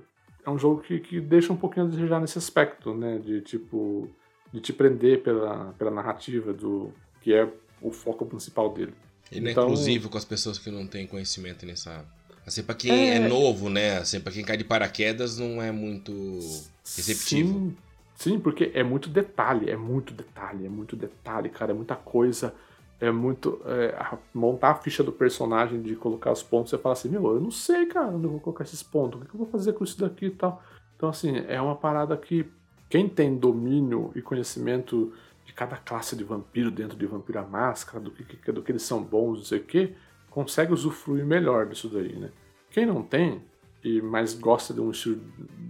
é um jogo que, que deixa um pouquinho a desejar nesse aspecto, né? De tipo de te prender pela, pela narrativa do que é o foco principal dele. Ele então, é inclusivo com as pessoas que não têm conhecimento nessa Assim, pra quem é, é novo, né? Assim, pra quem cai de paraquedas não é muito receptivo. Sim, sim, porque é muito detalhe, é muito detalhe, é muito detalhe, cara, é muita coisa. É muito. É, montar a ficha do personagem, de colocar os pontos, você fala assim, meu, eu não sei, cara, onde eu vou colocar esses pontos, o que eu vou fazer com isso daqui e tal. Então, assim, é uma parada que quem tem domínio e conhecimento de cada classe de vampiro dentro de Vampiro à Máscara, do que, do que eles são bons, não sei o quê, consegue usufruir melhor disso daí, né? Quem não tem, e mais gosta de um estilo,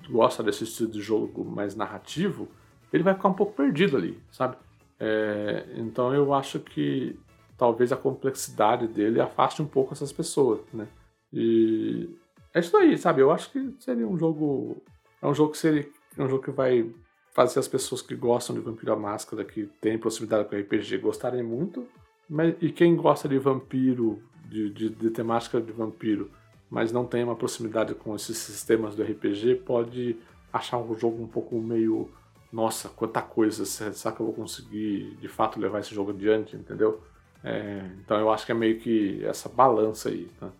gosta desse estilo de jogo mais narrativo, ele vai ficar um pouco perdido ali, sabe? É, então eu acho que talvez a complexidade dele afaste um pouco essas pessoas, né? E é isso aí, sabe? Eu acho que seria um jogo, é um jogo que seria, é um jogo que vai fazer as pessoas que gostam de Vampiro à Máscara, que tem proximidade com RPG, gostarem muito. Mas, e quem gosta de vampiro de, de, de temática de vampiro, mas não tem uma proximidade com esses sistemas do RPG, pode achar o jogo um pouco meio. Nossa, quanta coisa, será que eu vou conseguir de fato levar esse jogo adiante, entendeu? É, então eu acho que é meio que essa balança aí, tá?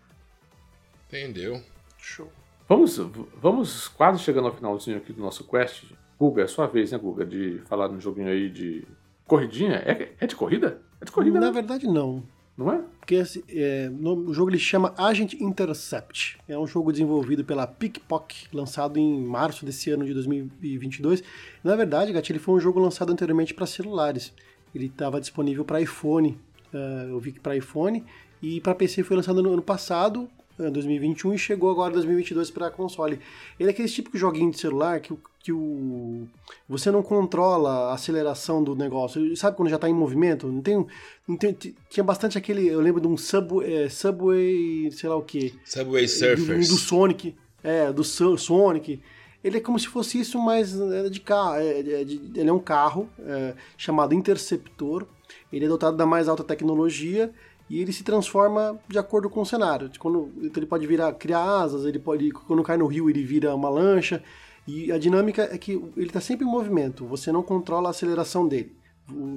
Entendeu? Show. Vamos, vamos quase chegando ao finalzinho aqui do nosso quest. Guga, é sua vez, né, Guga, de falar no joguinho aí de corridinha. É, é de corrida? É de corrida, Na né? verdade, não. Não é? Porque esse, é, no, o jogo ele chama Agent Intercept. É um jogo desenvolvido pela Pickpock, lançado em março desse ano de 2022. Na verdade, Gatilho, ele foi um jogo lançado anteriormente para celulares. Ele estava disponível para iPhone, uh, eu vi que para iPhone, e para PC foi lançado no ano passado, 2021 e chegou agora em 2022 para console. Ele é aquele tipo de joguinho de celular que, que o, você não controla a aceleração do negócio. Sabe quando já está em movimento? Não tem, não tem, tinha bastante aquele, eu lembro de um Subway, é, Subway sei lá o que. Subway Surfers. Do, do, Sonic, é, do Sonic. Ele é como se fosse isso, mas é de carro. É, é de, ele é um carro é, chamado Interceptor. Ele é dotado da mais alta tecnologia e ele se transforma de acordo com o cenário. Quando, então ele pode virar, criar asas, ele pode, quando cai no rio, ele vira uma lancha. E a dinâmica é que ele está sempre em movimento, você não controla a aceleração dele.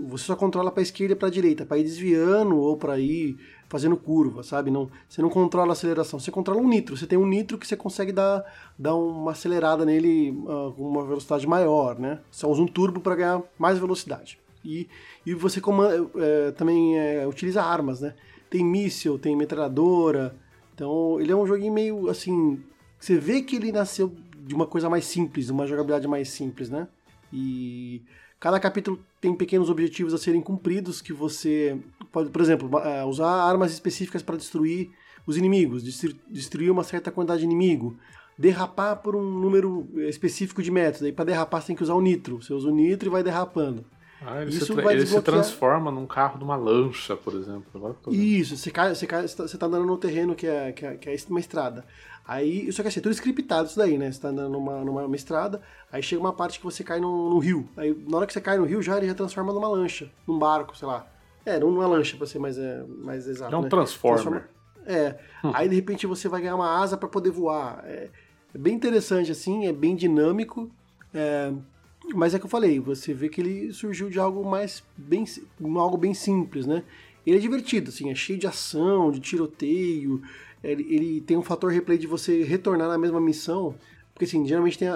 Você só controla para a esquerda e para a direita, para ir desviando ou para ir fazendo curva, sabe? Não, você não controla a aceleração, você controla um nitro. Você tem um nitro que você consegue dar, dar uma acelerada nele uh, com uma velocidade maior, né? Você usa um turbo para ganhar mais velocidade. E, e você comanda, é, também é, utiliza armas, né? Tem míssil, tem metralhadora. Então, ele é um joguinho meio assim. Você vê que ele nasceu de uma coisa mais simples, uma jogabilidade mais simples, né? E cada capítulo tem pequenos objetivos a serem cumpridos que você pode, por exemplo, é, usar armas específicas para destruir os inimigos, destruir uma certa quantidade de inimigo, derrapar por um número específico de metros. Aí para derrapar você tem que usar o nitro. Você usa o nitro e vai derrapando. Ah, ele, Isso se, vai ele desbloquear... se transforma num carro de uma lancha, por exemplo. Isso, você, cai, você, cai, você tá andando no terreno que é, que é, que é uma estrada. Aí, só que assim, é tudo scriptado isso daí, né? Você tá andando numa, numa estrada, aí chega uma parte que você cai no, no, rio. Aí, na hora que você cai no rio, já ele já transforma numa lancha, num barco, sei lá. É, numa lancha, pra ser mais, é, mais exato. É um né? transformer. Transforma... É. Hum. Aí, de repente, você vai ganhar uma asa para poder voar. É, é, bem interessante, assim, é bem dinâmico. É, mas é que eu falei, você vê que ele surgiu de algo mais bem, algo bem simples, né? Ele é divertido, assim, é cheio de ação, de tiroteio. Ele, ele tem um fator replay de você retornar na mesma missão, porque assim, geralmente tem,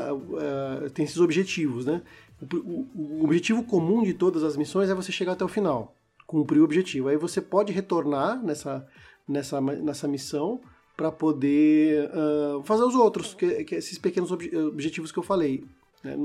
tem esses objetivos, né? O, o, o, objetivo comum de todas as missões é você chegar até o final, cumprir o objetivo. Aí você pode retornar nessa, nessa, nessa missão para poder uh, fazer os outros, que, que esses pequenos ob objetivos que eu falei. Né?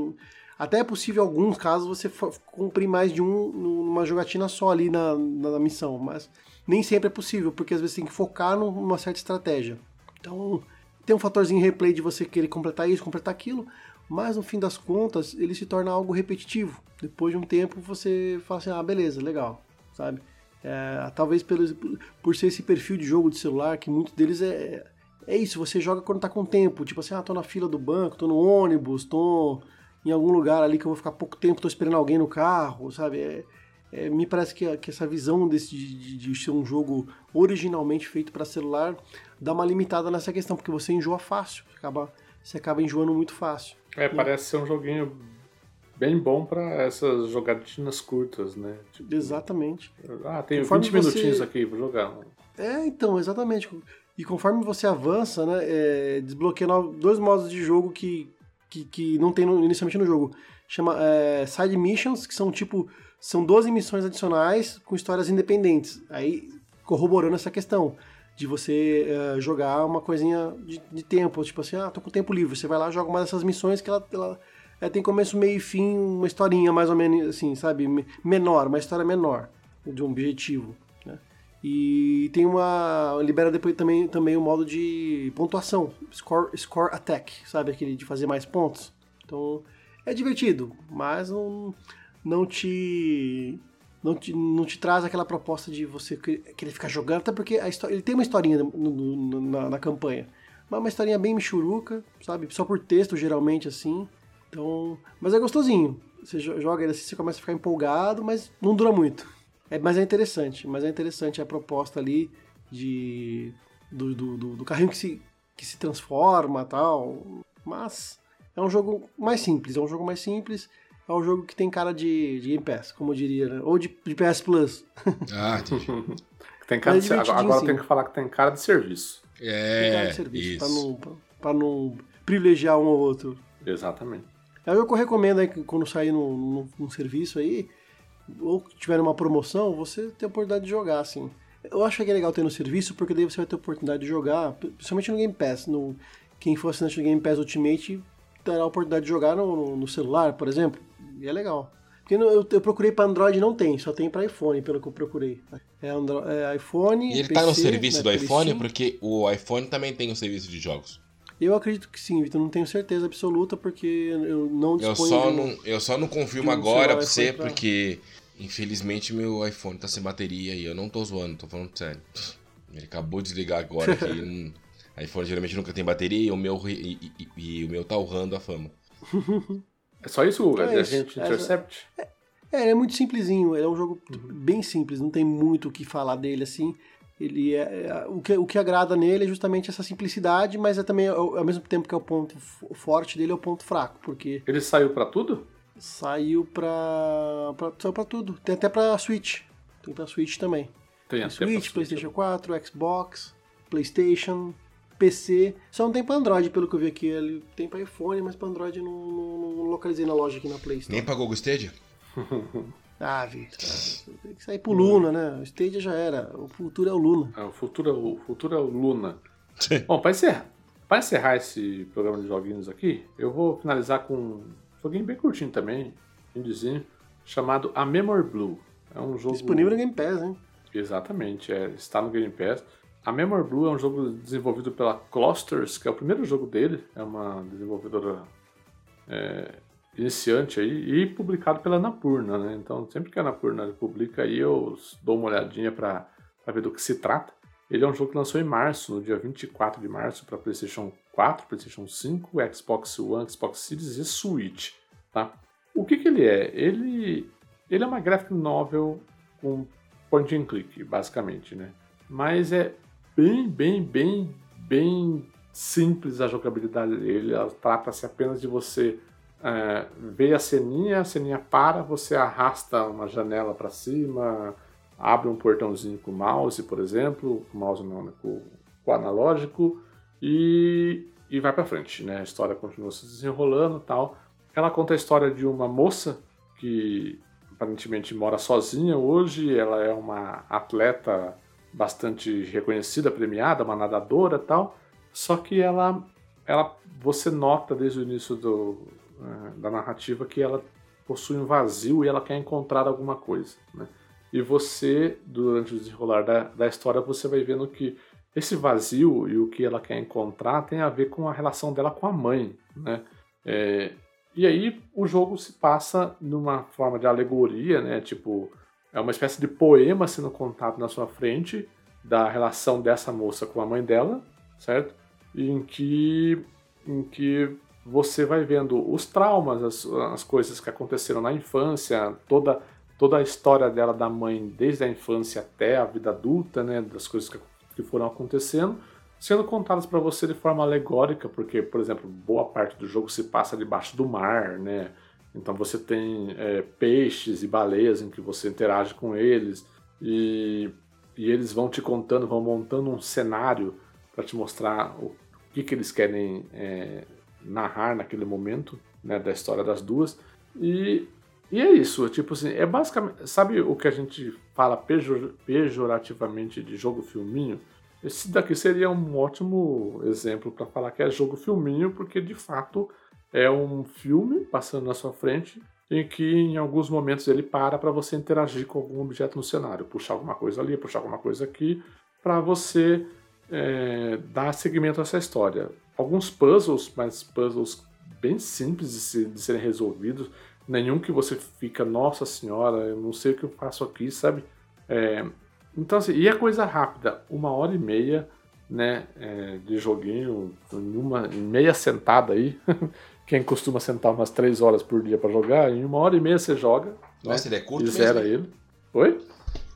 Até é possível, em alguns casos, você cumprir mais de um numa jogatina só ali na, na missão, mas nem sempre é possível, porque às vezes tem que focar numa certa estratégia. Então, tem um fatorzinho replay de você querer completar isso, completar aquilo, mas no fim das contas, ele se torna algo repetitivo. Depois de um tempo, você fala assim: ah, beleza, legal, sabe? É, talvez pelo, por ser esse perfil de jogo de celular, que muitos deles é, é isso, você joga quando tá com tempo, tipo assim, ah, tô na fila do banco, tô no ônibus, tô em algum lugar ali que eu vou ficar pouco tempo, tô esperando alguém no carro, sabe? É, é, me parece que, que, essa visão desse, de, de, ser um jogo originalmente feito para celular dá uma limitada nessa questão, porque você enjoa fácil, você acaba, você acaba enjoando muito fácil. É, parece ser um joguinho bem bom para essas jogatinas curtas, né? Tipo, exatamente. Ah, tenho conforme 20 minutinhos aqui, vou jogar. É, então, exatamente. E conforme você avança, né, é, desbloqueia dois modos de jogo que, que, que não tem no, inicialmente no jogo. Chama é, Side Missions, que são tipo. São 12 missões adicionais com histórias independentes. Aí corroborando essa questão de você é, jogar uma coisinha de, de, tempo. Tipo assim, ah, tô com tempo livre. Você vai lá joga uma dessas missões que ela, ela é, tem começo, meio e fim, uma historinha mais ou menos assim, sabe? Menor, uma história menor de um objetivo. E tem uma. Libera depois também, também o modo de pontuação, score, score attack, sabe? Aquele de fazer mais pontos. Então é divertido, mas não, não te. Não te, não te traz aquela proposta de você querer ficar jogando, até porque a história, ele tem uma historinha no, no, na, na campanha. Mas uma historinha bem michuruca, sabe? Só por texto, geralmente, assim. Então. Mas é gostosinho. Você joga ele assim, você começa a ficar empolgado, mas não dura muito. É, mas é interessante, mas é interessante a proposta ali de do, do, do, do carrinho que se, que se transforma tal. Mas é um jogo mais simples, é um jogo mais simples, é um jogo que tem cara de, de Game Pass, como eu diria, né? ou de, de PS Plus. *laughs* Ah, *laughs* tem cara de, agora tem que falar que tem cara de serviço. É, tem cara de serviço, para não, pra não privilegiar um ou outro. Exatamente. É o que eu recomendo aí quando sair num, num serviço aí, ou tiver uma promoção, você tem a oportunidade de jogar, assim. Eu acho que é legal ter no serviço, porque daí você vai ter a oportunidade de jogar, principalmente no Game Pass. No, quem for assinante do Game Pass Ultimate terá a oportunidade de jogar no, no celular, por exemplo. E é legal. Porque eu, eu procurei para Android não tem, só tem para iPhone, pelo que eu procurei. É, Android, é iPhone. E ele PC, tá no serviço né, do iPhone, Steam. porque o iPhone também tem um serviço de jogos. Eu acredito que sim, Vitor. Não tenho certeza absoluta, porque eu não Eu disponho. só, de não, eu só não confirmo um agora pra você, pra- porque infelizmente meu iPhone tá sem bateria e eu não tô zoando, tô falando sério. Ele acabou de desligar agora que *laughs* hum, iPhone geralmente nunca tem bateria e o meu, e, e- e- e o meu tá urrando a fama. *laughs* É só isso, Guga? É a isso, gente é Intercept? É, ele é muito simplesinho. Ele é um jogo Uhum. bem simples, não tem muito o que falar dele assim. Ele é, é- o, que, o que agrada nele é justamente essa simplicidade, mas é também ao, ao mesmo tempo que é o ponto forte dele é o ponto fraco, porque Ele saiu pra tudo? Saiu pra, pra saiu pra tudo. Tem até pra Switch. Tem pra Switch também. Tem Tem pra Switch, Switch. PlayStation 4, Xbox, PlayStation, PC. Só não tem pra Android, pelo que eu vi aqui. Ele tem pra iPhone, mas pra Android eu não, não- não localizei na loja aqui na Play Store. Nem pra Google Stadia? *laughs* Ah, Victor. Tem que sair pro Luna, né? O Stadia já era. O futuro é o Luna. É, o, futuro, é o o futuro é o Luna. Bom, para encerrar, pra encerrar esse programa de joguinhos aqui, eu vou finalizar com um joguinho bem curtinho também, indizinho, chamado A Memory Blue. É um jogo. Disponível no Game Pass, hein? Exatamente, é, está no Game Pass. A Memory Blue é um jogo desenvolvido pela Clusters, que é o primeiro jogo dele, é uma desenvolvedora é, iniciante aí, e publicado pela Anapurna, né? Então, sempre que a Anapurna publica aí, eu dou uma olhadinha para ver do que se trata. Ele é um jogo que lançou em março, no dia 24 de março, para PlayStation 4, PlayStation 5, Xbox One, Xbox Series e Switch, tá? O que que ele é? Ele, ele é uma graphic novel com point and click, basicamente, né? Mas é bem, bem, bem, bem simples a jogabilidade dele. Trata-se apenas de você é, ver a ceninha, a ceninha para, você arrasta uma janela para cima, abre um portãozinho com o mouse, por exemplo, com o mouse não, né, com, analógico e, e vai para frente, né? A história continua se desenrolando, tal. Ela conta a história de uma moça que aparentemente mora sozinha hoje. Ela é uma atleta bastante reconhecida, premiada, uma nadadora tal. Só que ela, ela você nota desde o início do, eh, da narrativa que ela possui um vazio e ela quer encontrar alguma coisa. Né? E você, durante o desenrolar da, da história, você vai vendo que esse vazio e o que ela quer encontrar tem a ver com a relação dela com a mãe. Né? É, e aí o jogo se passa numa forma de alegoria, né? Tipo, é uma espécie de poema sendo contado na sua frente da relação dessa moça com a mãe dela, certo? Em que, em que você vai vendo os traumas, as, as coisas que aconteceram na infância, toda, toda a história dela da mãe desde a infância até a vida adulta, né? Das coisas que, que foram acontecendo sendo contadas para você de forma alegórica, porque, por exemplo, boa parte do jogo se passa debaixo do mar, né? Então você tem é, peixes e baleias em que você interage com eles e, e eles vão te contando, vão montando um cenário para te mostrar o que, que eles querem é, narrar naquele momento, né, da história das duas. E, e é isso, tipo assim, é basicamente, sabe o que a gente fala pejor, pejorativamente de jogo filminho? Esse daqui seria um ótimo exemplo para falar que é jogo filminho, porque de fato é um filme passando na sua frente em que em alguns momentos ele para para você interagir com algum objeto no cenário, puxar alguma coisa ali, puxar alguma coisa aqui, para você é, dar seguimento a essa história. Alguns puzzles, mas puzzles bem simples de, se, de serem resolvidos, nenhum que você fica, nossa senhora, eu não sei o que eu faço aqui, sabe? É, então, assim, e é coisa rápida, uma hora e meia, né, é, de joguinho, em, uma, em meia sentada aí. *laughs* Quem costuma sentar umas três horas por dia para jogar, em uma hora e meia você joga. Nossa, né, ele é curto e mesmo. zera hein? ele. Oi?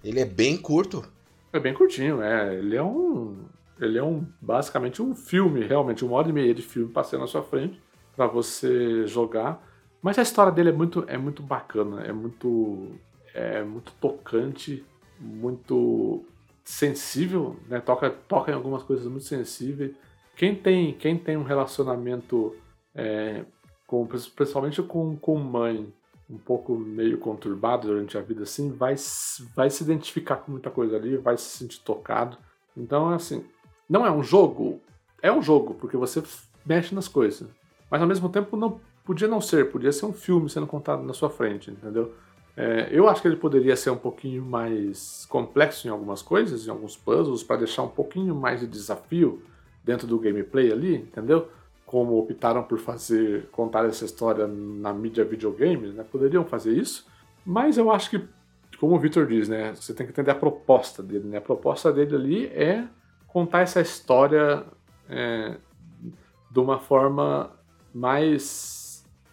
Ele é bem curto. É bem curtinho, é. Ele é um. Ele é um basicamente um filme, realmente, uma hora e meia de filme passando na sua frente para você jogar. Mas a história dele é muito, é muito bacana, é muito, é muito tocante, muito sensível, né? Toca, toca em algumas coisas muito sensíveis. Quem tem, quem tem um relacionamento é, com, principalmente com, com mãe um pouco meio conturbado durante a vida assim, vai, vai se identificar com muita coisa ali, vai se sentir tocado. Então, assim, não é um jogo, é um jogo, porque você mexe nas coisas. Mas ao mesmo tempo não podia não ser, podia ser um filme sendo contado na sua frente, entendeu? É, eu acho que ele poderia ser um pouquinho mais complexo em algumas coisas, em alguns puzzles, para deixar um pouquinho mais de desafio dentro do gameplay ali, entendeu? Como optaram por fazer contar essa história na mídia videogames, né? Poderiam fazer isso, mas eu acho que, como o Victor diz, né? Você tem que entender a proposta dele, né? A proposta dele ali é contar essa história é, de uma forma mais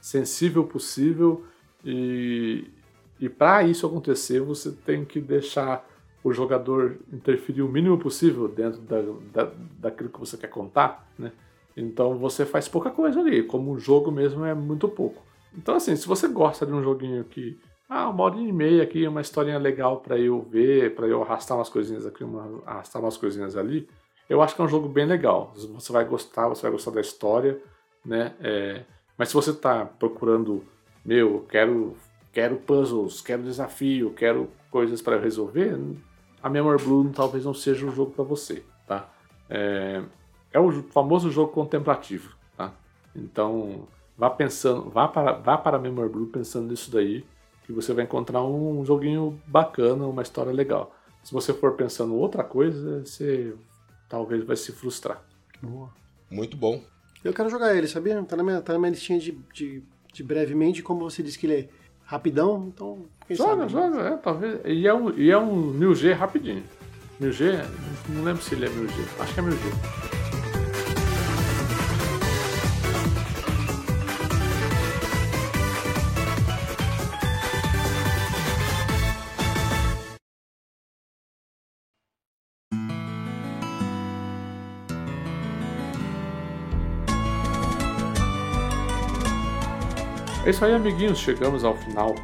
sensível possível e, e para isso acontecer, você tem que deixar o jogador interferir o mínimo possível dentro da, da, daquilo que você quer contar, né? Então você faz pouca coisa ali, como o jogo mesmo é muito pouco. Então assim, se você gosta de um joguinho que ah, uma hora e meia aqui, uma historinha legal para eu ver, para eu arrastar umas coisinhas aqui, uma, arrastar umas coisinhas ali, eu acho que é um jogo bem legal. Você vai gostar, você vai gostar da história, né? É, mas se você está procurando, meu, quero quero puzzles, quero desafio, quero coisas para resolver, a Memory Blue talvez não seja um jogo para você, tá? É, é o famoso jogo contemplativo, tá? Então, vá pensando, vá para, vá para a Memory Blue pensando nisso daí, que você vai encontrar um joguinho bacana, uma história legal. Se você for pensando outra coisa, você talvez vai se frustrar. Boa. Muito bom. Eu quero jogar ele, sabia? Tá na minha, tá na minha listinha de, de, de brevemente, como você disse que ele é rapidão, então. Joga, sabe, joga, é, talvez. E é um, e é um 1000G rapidinho. 1000G, não lembro se ele é 1000G, acho que é 1000G. Isso aí, amiguinhos. Chegamos ao final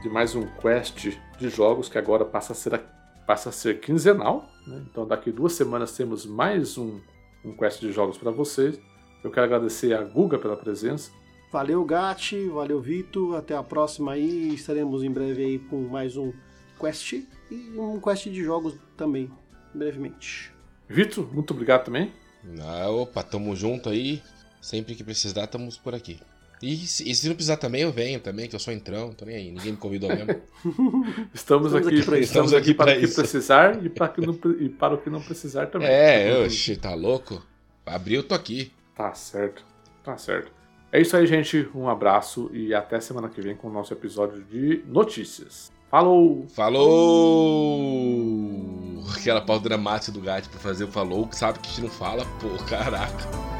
de mais um quest de jogos que agora passa a ser, passa a ser quinzenal. Né? Então, daqui duas semanas temos mais um, um quest de jogos para vocês. Eu quero agradecer a Guga pela presença. Valeu, Gatti. Valeu, Vitor. Até a próxima aí. Estaremos em breve aí com mais um quest e um quest de jogos também, brevemente. Vitor, muito obrigado também. Ah, opa, tamo junto aí. Sempre que precisar, estamos por aqui. E, e, se não precisar também, eu venho também, que eu sou entrão, também aí. Ninguém me convidou mesmo. *laughs* estamos, estamos, aqui, aqui estamos aqui para o que precisar e para, que não, e para o que não precisar também. É, oxe, tá louco? Abriu, eu tô aqui. Tá certo, tá certo. É isso aí, gente. Um abraço e até semana que vem com o nosso episódio de notícias. Falou! Falou! Aquela pausa dramática do gato pra fazer o falou, que sabe que a gente não fala, pô, caraca.